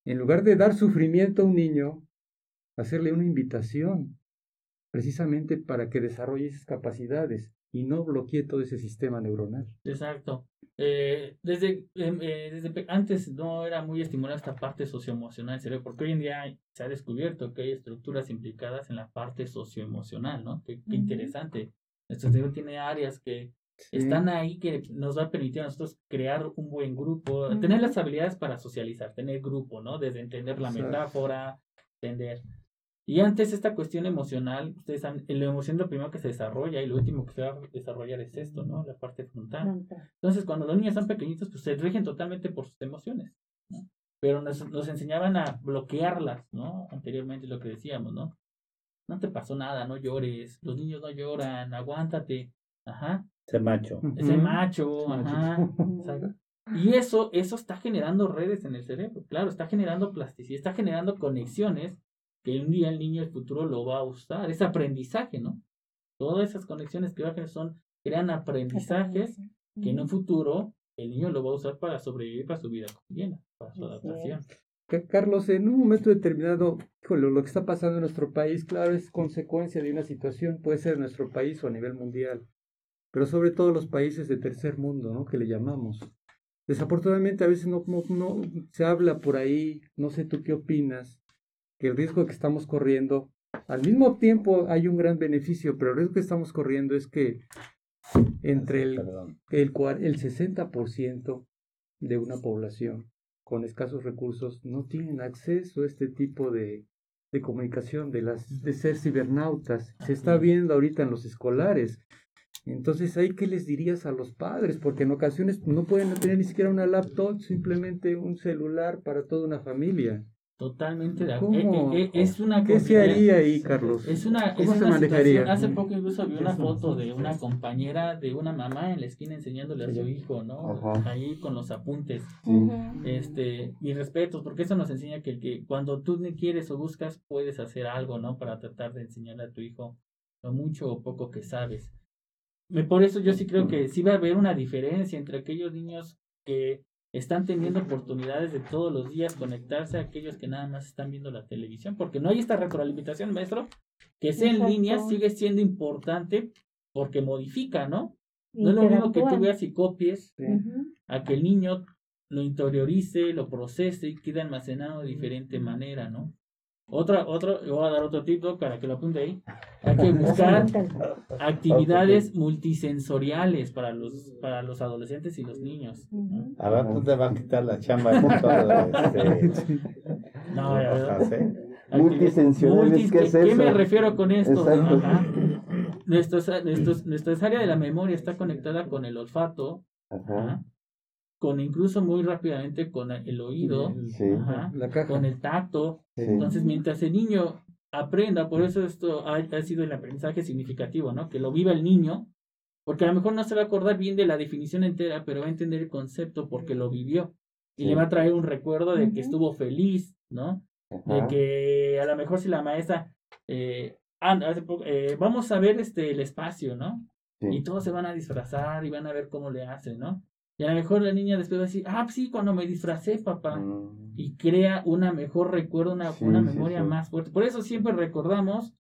en lugar de dar sufrimiento a un niño, hacerle una invitación, precisamente para que desarrolle esas capacidades y no bloquee todo ese sistema neuronal. Exacto. Eh, desde, em, eh, desde antes no era muy estimulada esta parte socioemocional del cerebro, porque hoy en día se ha descubierto que hay estructuras implicadas en la parte socioemocional, ¿no? Qué, qué interesante. Nuestro cerebro tiene áreas que están ahí que nos va a permitir a nosotros crear un buen grupo, tener las habilidades para socializar, tener grupo, ¿no? Desde entender la metáfora, entender y antes esta cuestión emocional, ustedes saben, la emoción es lo primero que se desarrolla y lo último que se va a desarrollar es esto, ¿no? La parte frontal. Entonces, cuando los niños son pequeñitos, pues se rigen totalmente por sus emociones, ¿no? Pero nos, nos enseñaban a bloquearlas, ¿no? Anteriormente lo que decíamos, ¿no? No te pasó nada, no llores, los niños no lloran, aguántate, ajá. Ese macho. Ese macho, ajá. Y eso, eso está generando redes en el cerebro, claro, está generando plasticidad, está generando conexiones que un día el niño del futuro lo va a usar. Es aprendizaje, ¿no? Todas esas conexiones que bajan son, crean aprendizajes que en un futuro el niño lo va a usar para sobrevivir para su vida cotidiana, para su adaptación. Carlos, en un momento determinado, lo que está pasando en nuestro país, claro, es consecuencia de una situación, puede ser en nuestro país o a nivel mundial, pero sobre todo los países de tercer mundo, ¿no? Que le llamamos. Desafortunadamente a veces no, no, no se habla por ahí, no sé tú qué opinas, que el riesgo que estamos corriendo, al mismo tiempo hay un gran beneficio, pero el riesgo que estamos corriendo es que entre el, el, el 60% de una población con escasos recursos no tienen acceso a este tipo de, de comunicación, de, las, de ser cibernautas. Se está viendo ahorita en los escolares. Entonces, ¿ahí qué les dirías a los padres? Porque en ocasiones no pueden tener ni siquiera una laptop, simplemente un celular para toda una familia. Totalmente de acuerdo. Eh, eh, eh, es una ¿Qué se haría ahí, Carlos? Es una, ¿Cómo se manejaría? Hace poco incluso vi una foto de una compañera de una mamá en la esquina enseñándole a su hijo, ¿no? Ahí con los apuntes. Este, mis respetos, porque eso nos enseña que, que cuando tú quieres o buscas, puedes hacer algo, ¿no? Para tratar de enseñarle a tu hijo lo mucho o poco que sabes. Por eso yo sí creo que sí va a haber una diferencia entre aquellos niños que están teniendo oportunidades de todos los días conectarse a aquellos que nada más están viendo la televisión, porque no hay esta retroalimentación, maestro, que sea en línea sigue siendo importante porque modifica, ¿no? No es lo mismo que tú veas y copies a que el niño lo interiorice, lo procese y quede almacenado de diferente manera, ¿no? Otra, otro, voy a dar otro tip para que lo apunte ahí. Hay que buscar actividades multisensoriales para los, para los adolescentes y los niños. A ver, tú te vas a quitar la chamba de este... No, ¿eh? Multisensoriales, ¿qué es ¿Qué me refiero con esto? Nuestro, nuestra área de la memoria está conectada con el olfato, Ajá con incluso muy rápidamente con el oído, con el tacto. Entonces, mientras el niño aprenda, por eso esto ha, sido el aprendizaje significativo, ¿no? Que lo viva el niño, porque a lo mejor no se va a acordar bien de la definición entera, pero va a entender el concepto porque lo vivió. Y le va a traer un recuerdo de que estuvo feliz, ¿no? De que a lo mejor si la maestra, eh, eh, vamos a ver este, el espacio, ¿no? Y todos se van a disfrazar y van a ver cómo le hacen, ¿no? Y a lo mejor la niña después va a decir, ah, sí, cuando me disfracé, papá. Mm. Y crea una mejor recuerdo, una, una memoria más fuerte. Por eso siempre recordamos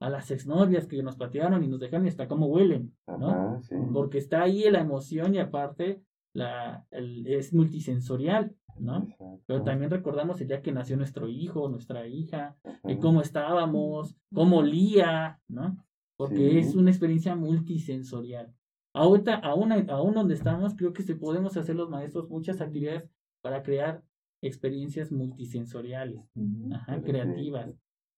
a las exnovias que nos patearon y nos dejaron y hasta cómo huelen, ¿no? Porque está ahí la emoción y aparte la, es multisensorial, ¿no? Pero también recordamos el día que nació nuestro hijo, nuestra hija, y cómo estábamos, cómo olía, ¿no? Porque es una experiencia multisensorial. Ahorita, aún, aún donde estamos, creo que se podemos hacer los maestros muchas actividades para crear experiencias multisensoriales, ajá, creativas,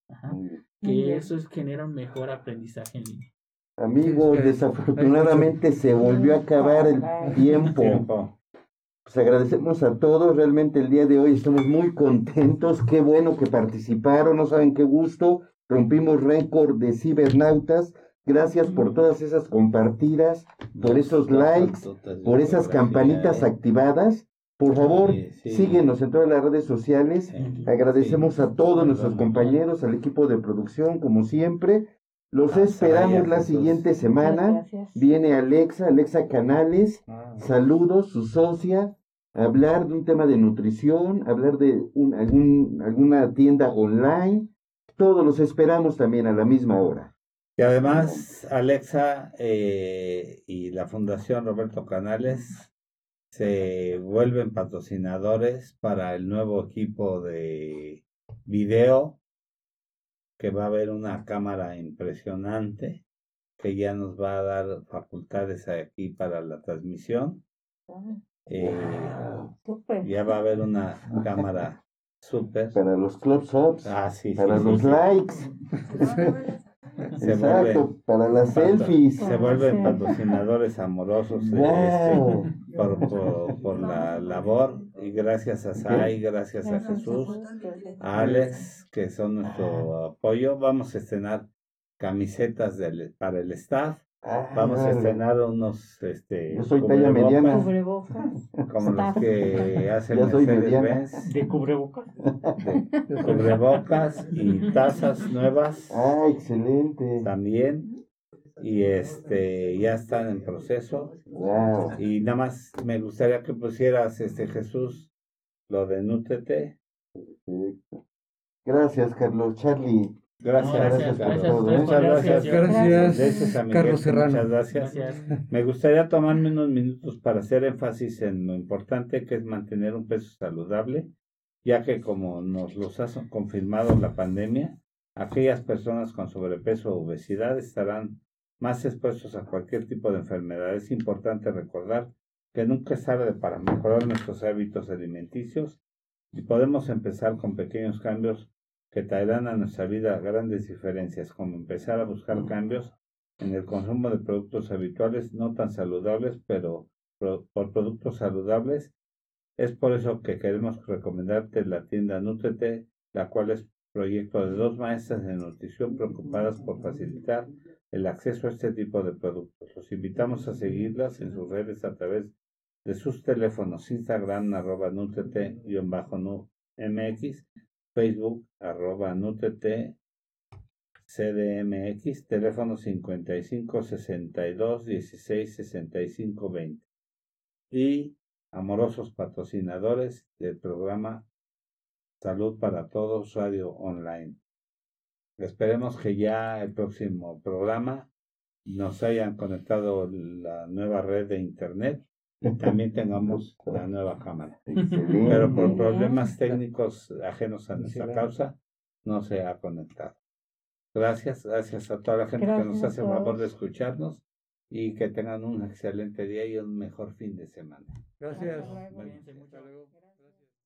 ajá, que eso es, genera un mejor aprendizaje en línea. Amigos, desafortunadamente se volvió a acabar el tiempo. Pues agradecemos a todos, realmente el día de hoy estamos muy contentos, qué bueno que participaron, no saben qué gusto, rompimos récord de cibernautas, Gracias por todas esas compartidas, por esos likes, por esas campanitas activadas. Por favor, síguenos en todas las redes sociales. Agradecemos a todos nuestros compañeros, al equipo de producción, como siempre. Los esperamos la siguiente semana. Viene Alexa, Alexa Canales. Ah. Saludos, su socia. hablar de un tema de nutrición, hablar de un, algún, alguna tienda online. Todos los esperamos también a la misma hora. Y además, Alexa eh, y la Fundación Roberto Canales se vuelven patrocinadores para el nuevo equipo de video, que va a haber una cámara impresionante que ya nos va a dar facultades aquí para la transmisión. Eh, ya va a haber una cámara súper. Para los clubs ups, Ah, sí, sí, para sí, los sí. likes. Se Exacto, vuelven para las selfies. Se vuelven patrocinadores amorosos de Wow. este, por, por, por la labor y gracias a Sai, gracias a Jesús, a Alex, que son nuestro apoyo. Vamos a estrenar camisetas del, para el staff. Ah, Vamos a estrenar unos este, Yo soy talla mediana. Cubrebocas. como los que hacen Ya soy Mercedes mediana. Benz, De cubrebocas. de cubrebocas y tazas nuevas Ah, excelente. también. Y este ya están en proceso. Wow. Y nada más me gustaría que pusieras este Jesús lo de Nútrete. Gracias, Carlos. Charlie. Gracias, No, gracias, Carlos. por todo, ¿eh? Muchas gracias. Gracias, Gracias a Miguel, Carlos Serrano. Muchas gracias. Gracias. Me gustaría tomarme unos minutos para hacer énfasis en lo importante que es mantener un peso saludable, ya que como nos los ha confirmado la pandemia, aquellas personas con sobrepeso o obesidad estarán más expuestos a cualquier tipo de enfermedad. Es importante recordar que nunca es tarde para mejorar nuestros hábitos alimenticios y podemos empezar con pequeños cambios que traerán a nuestra vida grandes diferencias, como empezar a buscar cambios en el consumo de productos habituales no tan saludables, pero por productos saludables. Es por eso que queremos recomendarte la tienda Nutrete, la cual es proyecto de dos maestras de nutrición preocupadas por facilitar el acceso a este tipo de productos. Los invitamos a seguirlas en sus redes a través de sus teléfonos Instagram arroba nutrete-mx, Facebook arroba nutrete CDMX, teléfono 55 62 16 65 20. Y amorosos patrocinadores del programa Salud para Todos Radio Online. Esperemos que ya el próximo programa nos hayan conectado la nueva red de internet también tengamos la nueva cámara. Excelente. Pero por problemas técnicos ajenos a nuestra causa no se ha conectado. Gracias, gracias a toda la gente que nos hace el favor de escucharnos y que tengan un excelente día y un mejor fin de semana. Gracias. Hasta luego.